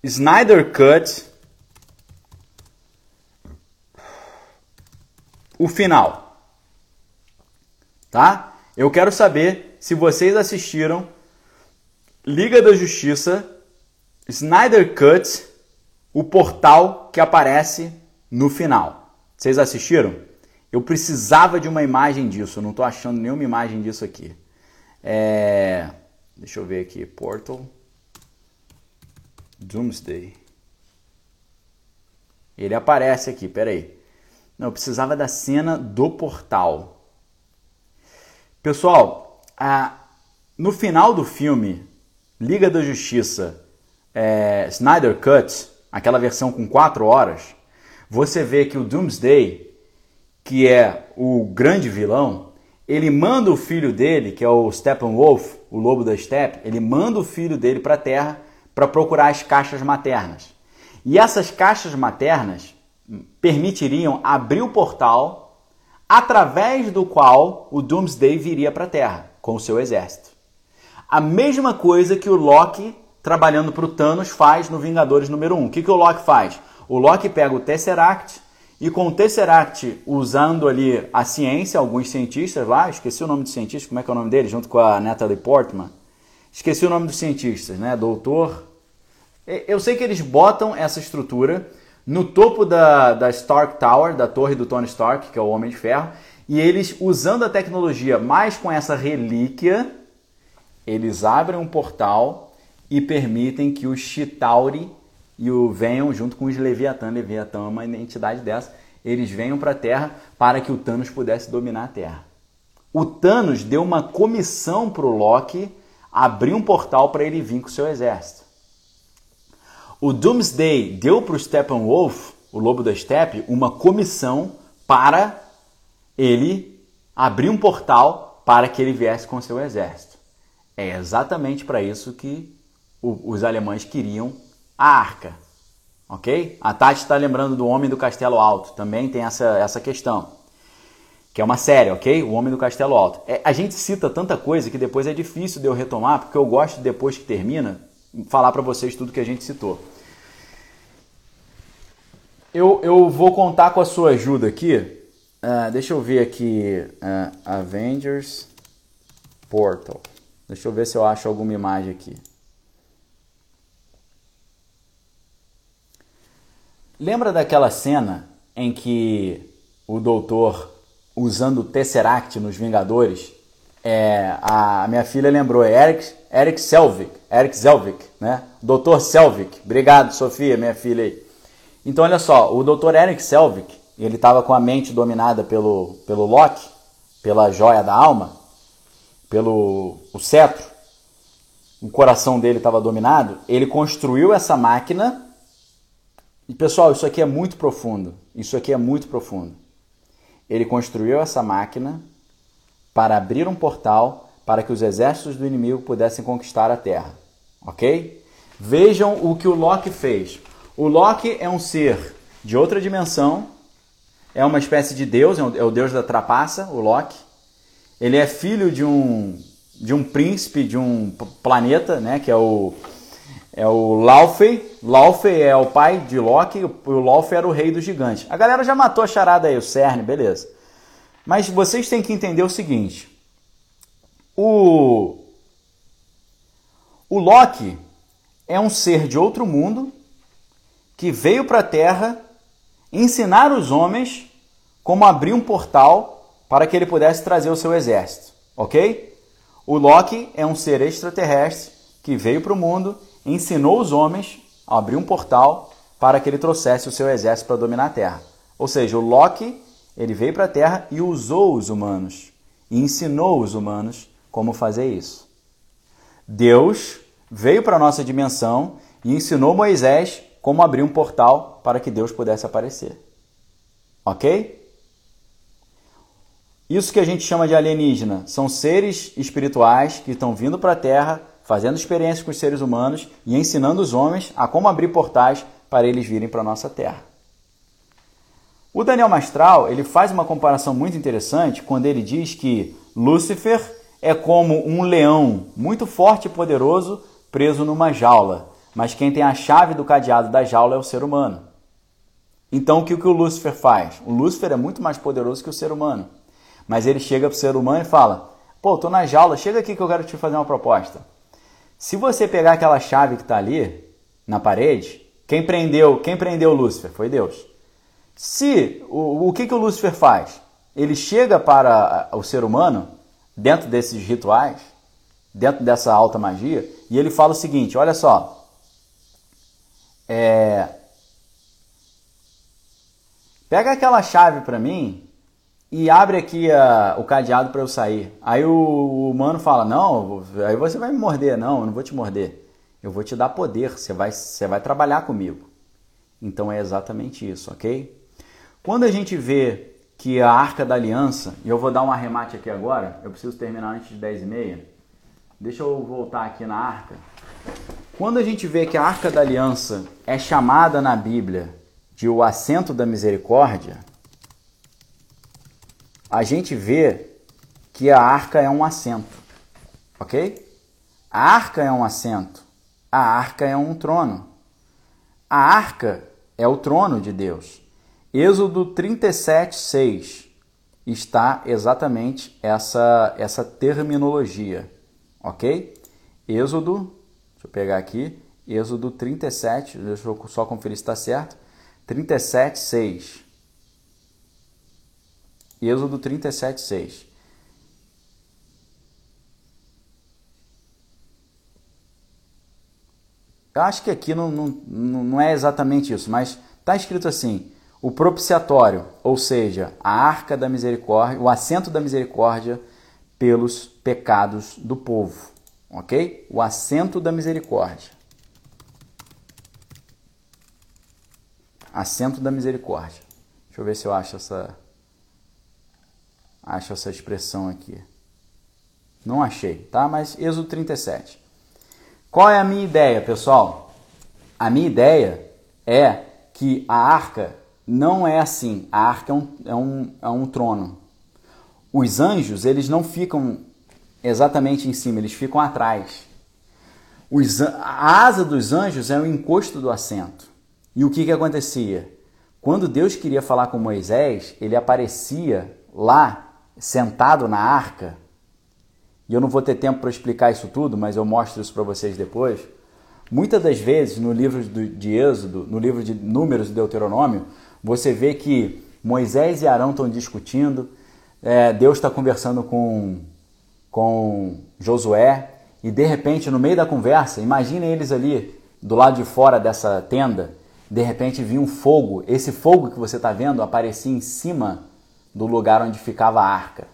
Snyder Cut, o final. Tá? Eu quero saber se vocês assistiram Liga da Justiça, Snyder Cut, o portal que aparece no final. Vocês assistiram? Eu precisava de uma imagem disso, eu não estou achando nenhuma imagem disso aqui. É... Deixa eu ver aqui, Portal, Doomsday. Ele aparece aqui, peraí. Não, eu precisava da cena do portal. Pessoal, a, no final do filme, Liga da Justiça, é, Snyder Cut, aquela versão com 4 horas, você vê que o Doomsday, que é o grande vilão, ele manda o filho dele, que é o Steppenwolf, o lobo da steppe, ele manda o filho dele para a Terra para procurar as caixas maternas. E essas caixas maternas permitiriam abrir o portal através do qual o Doomsday viria para a Terra com o seu exército. A mesma coisa que o Loki, trabalhando para o Thanos, faz no Vingadores número 1. O que, que o Loki faz? O Loki pega o Tesseract e com o Tesseract, usando ali a ciência, alguns cientistas lá, esqueci o nome dos cientistas, como é que é o nome dele, junto com a Natalie Portman. Esqueci o nome dos cientistas, né? Doutor. Eu sei que eles botam essa estrutura no topo da, da Stark Tower, da torre do Tony Stark, que é o Homem de Ferro, e eles, usando a tecnologia, mais com essa relíquia, eles abrem um portal e permitem que o Chitauri e o venham junto com os Leviatã. Leviatã é uma identidade dessa. Eles venham para a Terra para que o Thanos pudesse dominar a Terra. O Thanos deu uma comissão para o Loki abrir um portal para ele vir com o seu exército. O Doomsday deu para o Steppenwolf, o lobo da steppe, uma comissão para ele abrir um portal para que ele viesse com seu exército. É exatamente para isso que os alemães queriam a arca. Ok? A Tati está lembrando do Homem do Castelo Alto. Também tem essa, essa questão. Que é uma série, ok? O Homem do Castelo Alto. É, a gente cita tanta coisa que depois é difícil de eu retomar, porque eu gosto, depois que termina, falar para vocês tudo que a gente citou. Eu, eu vou contar com a sua ajuda aqui. Uh, deixa eu ver aqui. Uh, Avengers Portal. Deixa eu ver se eu acho alguma imagem aqui. Lembra daquela cena em que o doutor, usando o Tesseract nos Vingadores, é, a minha filha lembrou, é Eric, Eric Selvig, Eric Selvig, né? Doutor Selvig. Obrigado, Sofia, minha filha aí. Então, olha só, o doutor Eric Selvig, ele estava com a mente dominada pelo, pelo Loki, pela joia da alma, pelo o cetro, o coração dele estava dominado, ele construiu essa máquina. E pessoal, isso aqui é muito profundo. Isso aqui é muito profundo. Ele construiu essa máquina para abrir um portal para que os exércitos do inimigo pudessem conquistar a Terra. Ok? Vejam o que o Loki fez. O Loki é um ser de outra dimensão, é uma espécie de deus, é o deus da trapaça, o Loki. Ele é filho de um, de um príncipe de um planeta, né, que é o é o Laufey. Laufey é o pai de Loki, o Laufey era o rei dos gigantes. A galera já matou a charada aí, o Cerne, beleza. Mas vocês têm que entender o seguinte: o, o Loki é um ser de outro mundo que veio para a Terra ensinar os homens como abrir um portal para que ele pudesse trazer o seu exército, ok? O Loki é um ser extraterrestre que veio para o mundo ensinou os homens a abrir um portal para que ele trouxesse o seu exército para dominar a Terra. Ou seja, o Loki ele veio para a Terra e usou os humanos e ensinou os humanos como fazer isso. Deus veio para a nossa dimensão e ensinou Moisés como abrir um portal para que Deus pudesse aparecer. Ok? Isso que a gente chama de alienígena são seres espirituais que estão vindo para a Terra, fazendo experiências com os seres humanos e ensinando os homens a como abrir portais para eles virem para a nossa Terra. O Daniel Mastral ele faz uma comparação muito interessante quando ele diz que Lúcifer é como um leão muito forte e poderoso preso numa jaula, mas quem tem a chave do cadeado da jaula é o ser humano. Então o que, o Lúcifer faz? O Lúcifer é muito mais poderoso que o ser humano, mas ele chega para o ser humano e fala: Pô, tô na jaula, chega aqui que eu quero te fazer uma proposta. Se você pegar aquela chave que está ali na parede, quem prendeu, quem prendeu Lúcifer? Foi Deus. Se o, o que, que o Lúcifer faz? Ele chega para o ser humano, dentro desses rituais, dentro dessa alta magia, e ele fala o seguinte: olha só, é, pega aquela chave para mim e abre aqui a, o cadeado para eu sair. Aí o, o humano fala: não, aí você vai me morder. Não, eu não vou te morder. Eu vou te dar poder, você vai, você vai trabalhar comigo. Então é exatamente isso, ok? Quando a gente vê que a Arca da Aliança, e eu vou dar um arremate aqui agora, eu preciso terminar antes de 10 e meia. Deixa eu voltar aqui na Arca. Quando a gente vê que a Arca da Aliança é chamada na Bíblia de o assento da misericórdia, a gente vê que a arca é um assento, ok? A arca é um assento, a arca é um trono. A arca é o trono de Deus. Êxodo 37, 6 está exatamente essa, essa terminologia, ok? Êxodo, deixa eu pegar aqui, Êxodo 37, deixa eu só conferir se está certo, 37, 6. Êxodo 37, 6. Eu acho que aqui não, não, não é exatamente isso, mas está escrito assim: o propiciatório, ou seja, a arca da misericórdia, o assento da misericórdia pelos pecados do povo, ok? O assento da misericórdia. Assento da misericórdia. Deixa eu ver se eu acho essa acho essa expressão aqui. Não achei, tá? Mas Êxodo 37. Qual é a minha ideia, pessoal? A minha ideia é que a arca não é assim. A arca é um, é um, é um trono. Os anjos, eles não ficam exatamente em cima, eles ficam atrás. Os, a asa dos anjos é o encosto do assento. E o que, que acontecia? Quando Deus queria falar com Moisés, ele aparecia lá, sentado na arca. E eu não vou ter tempo para explicar isso tudo, mas eu mostro isso para vocês depois. Muitas das vezes, no livro de Êxodo, no livro de Números e Deuteronômio, você vê que Moisés e Arão estão discutindo, é, Deus está conversando com, com Josué, e de repente, no meio da conversa, imaginem eles ali do lado de fora dessa tenda, de repente vinha um fogo. Esse fogo que você está vendo aparecia em cima do lugar onde ficava a arca.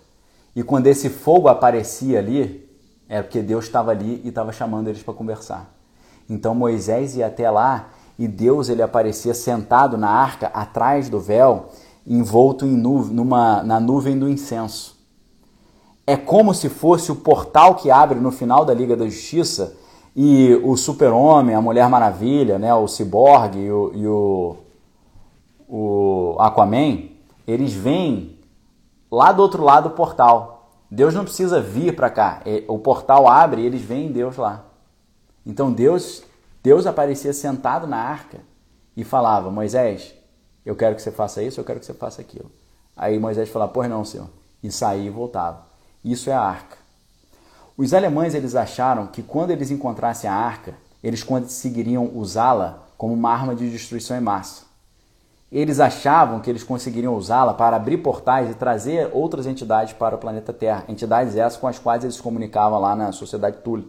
E quando esse fogo aparecia ali, é porque Deus estava ali e estava chamando eles para conversar. Então Moisés ia até lá e Deus ele aparecia sentado na arca atrás do véu, envolto em numa, na nuvem do incenso. É como se fosse o portal que abre no final da Liga da Justiça e o Super-Homem, a Mulher Maravilha, né, o Cyborg e e o, o Aquaman, eles vêm lá do outro lado do portal. Deus não precisa vir para cá. É, o portal abre e eles veem Deus lá. Então Deus Deus aparecia sentado na arca e falava: Moisés, eu quero que você faça isso, eu quero que você faça aquilo. Aí Moisés falava: Pois não, senhor. E saía e voltava. Isso é a arca. Os alemães eles acharam que quando eles encontrassem a arca, eles conseguiriam usá-la como uma arma de destruição em massa. Eles achavam que eles conseguiriam usá-la para abrir portais e trazer outras entidades para o planeta Terra, entidades essas com as quais eles se comunicavam lá na sociedade Tule.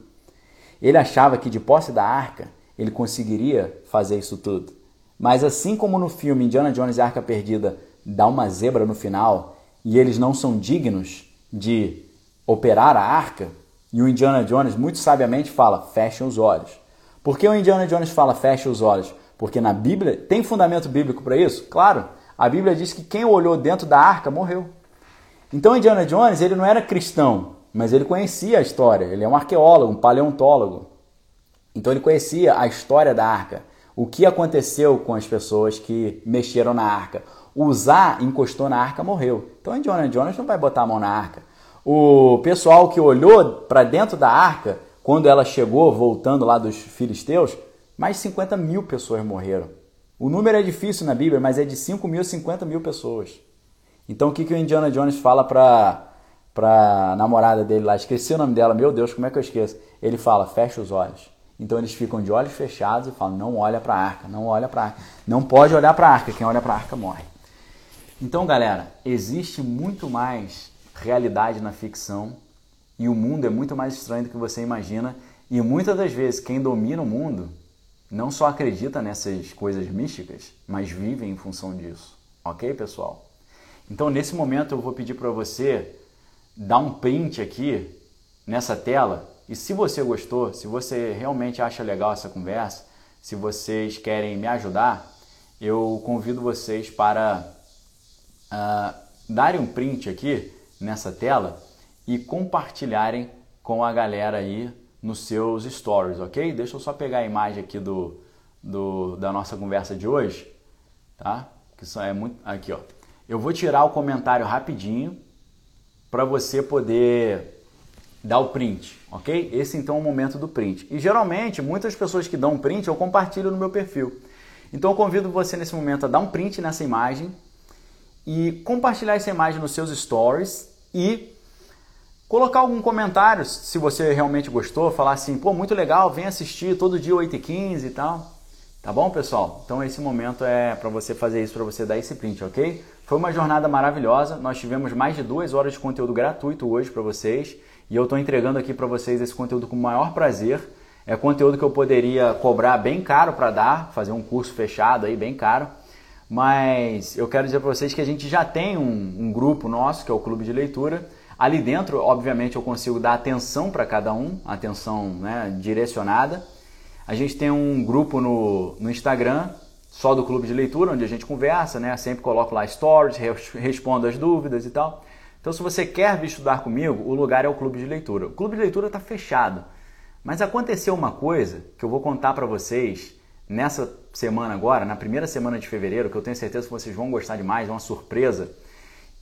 Ele achava que de posse da arca ele conseguiria fazer isso tudo. Mas assim como no filme Indiana Jones e a Arca Perdida dá uma zebra no final e eles não são dignos de operar a arca, e o Indiana Jones muito sabiamente fala: fechem os olhos. Por que o Indiana Jones fala feche os olhos? Porque na Bíblia tem fundamento bíblico para isso? Claro. A Bíblia diz que quem olhou dentro da arca morreu. Então Indiana Jones ele não era cristão, mas ele conhecia a história. Ele é um arqueólogo, um paleontólogo. Então ele conhecia a história da arca, o que aconteceu com as pessoas que mexeram na arca. Zá encostou na arca, morreu. Então Indiana Jones não vai botar a mão na arca. O pessoal que olhou para dentro da arca, quando ela chegou, voltando lá dos filisteus, mais de 50 mil pessoas morreram. O número é difícil na Bíblia, mas é de 5 mil a 50 mil pessoas. Então o que, que o Indiana Jones fala para a namorada dele lá? Esqueci o nome dela, meu Deus, como é que eu esqueço? Ele fala, fecha os olhos. Então eles ficam de olhos fechados e falam: não olha para a arca, não olha para a arca. Não pode olhar para a arca, quem olha para a arca morre. Então, galera, existe muito mais realidade na ficção e o mundo é muito mais estranho do que você imagina. E muitas das vezes quem domina o mundo não só acredita nessas coisas místicas, mas vive em função disso. Ok, pessoal? Então, nesse momento, eu vou pedir para você dar um print aqui nessa tela e se você gostou, se você realmente acha legal essa conversa, se vocês querem me ajudar, eu convido vocês para uh, darem um print aqui nessa tela e compartilharem com a galera aí nos seus stories, ok? Deixa eu só pegar a imagem aqui do, do da nossa conversa de hoje, tá? Que só é muito aqui, ó. Eu vou tirar o comentário rapidinho para você poder dá o print, ok? Esse então é o momento do print. E geralmente, muitas pessoas que dão print eu compartilho no meu perfil. Então eu convido você nesse momento a dar um print nessa imagem e compartilhar essa imagem nos seus stories e colocar algum comentário se você realmente gostou, falar assim, pô, muito legal, vem assistir todo dia 8h15 e tal. Tá bom, pessoal? Então esse momento é para você fazer isso, para você dar esse print, ok? Foi uma jornada maravilhosa. Nós tivemos mais de duas horas de conteúdo gratuito hoje para vocês e eu estou entregando aqui para vocês esse conteúdo com o maior prazer. É conteúdo que eu poderia cobrar bem caro para dar, fazer um curso fechado aí bem caro. Mas eu quero dizer para vocês que a gente já tem um, um, grupo nosso, que é o Clube de Leitura. Ali dentro, obviamente, eu consigo dar atenção para cada um, atenção né, direcionada. A gente tem um grupo no, no Instagram, só do Clube de Leitura, onde a gente conversa, né? Sempre coloco lá stories, respondo as dúvidas e tal. Então, se você quer vir estudar comigo, o lugar é o clube de leitura. O clube de leitura está fechado. Mas aconteceu uma coisa que eu vou contar para vocês nessa semana agora, na primeira semana de fevereiro, que eu tenho certeza que vocês vão gostar demais, é uma surpresa.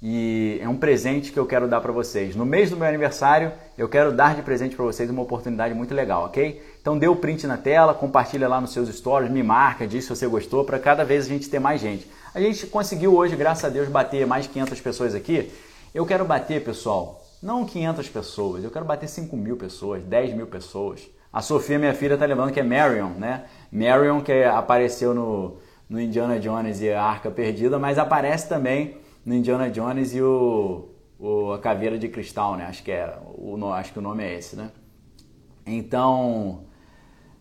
E é um presente que eu quero dar para vocês. No mês do meu aniversário, eu quero dar de presente para vocês uma oportunidade muito legal, ok? Então dê o print na tela, compartilha lá nos seus stories, me marca, diz se você gostou, para cada vez a gente ter mais gente. A gente conseguiu hoje, graças a Deus, bater mais de 500 pessoas aqui. Eu quero bater, pessoal, não 500 pessoas, eu quero bater 5 mil pessoas, 10 mil pessoas. A Sofia, minha filha, tá lembrando que é Marion, né? Marion que apareceu no, no Indiana Jones e a Arca Perdida, mas aparece também no Indiana Jones e o, o a Caveira de Cristal, né? Acho que é, o, acho que o nome é esse, né? Então,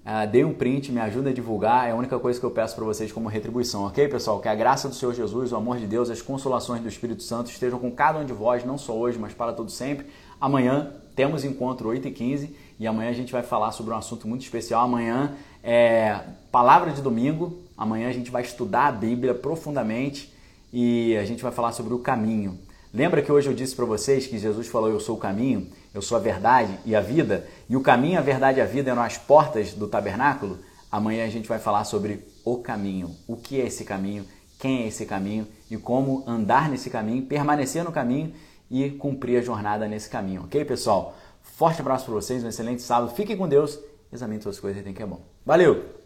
Uh, dê um print, me ajuda a divulgar, é a única coisa que eu peço para vocês como retribuição, ok, pessoal? Que a graça do Senhor Jesus, o amor de Deus, as consolações do Espírito Santo estejam com cada um de vós, não só hoje, mas para todo sempre. Amanhã temos encontro 8h15 e amanhã a gente vai falar sobre um assunto muito especial. Amanhã é palavra de domingo, amanhã a gente vai estudar a Bíblia profundamente e a gente vai falar sobre o caminho. Lembra que hoje eu disse para vocês que Jesus falou: Eu sou o caminho, eu sou a verdade e a vida, e o caminho, a verdade e a vida eram as portas do tabernáculo? Amanhã a gente vai falar sobre o caminho. O que é esse caminho? Quem é esse caminho? E como andar nesse caminho, permanecer no caminho e cumprir a jornada nesse caminho, ok, pessoal? Forte abraço para vocês, um excelente sábado. Fiquem com Deus, examine suas coisas e tem que é bom. Valeu!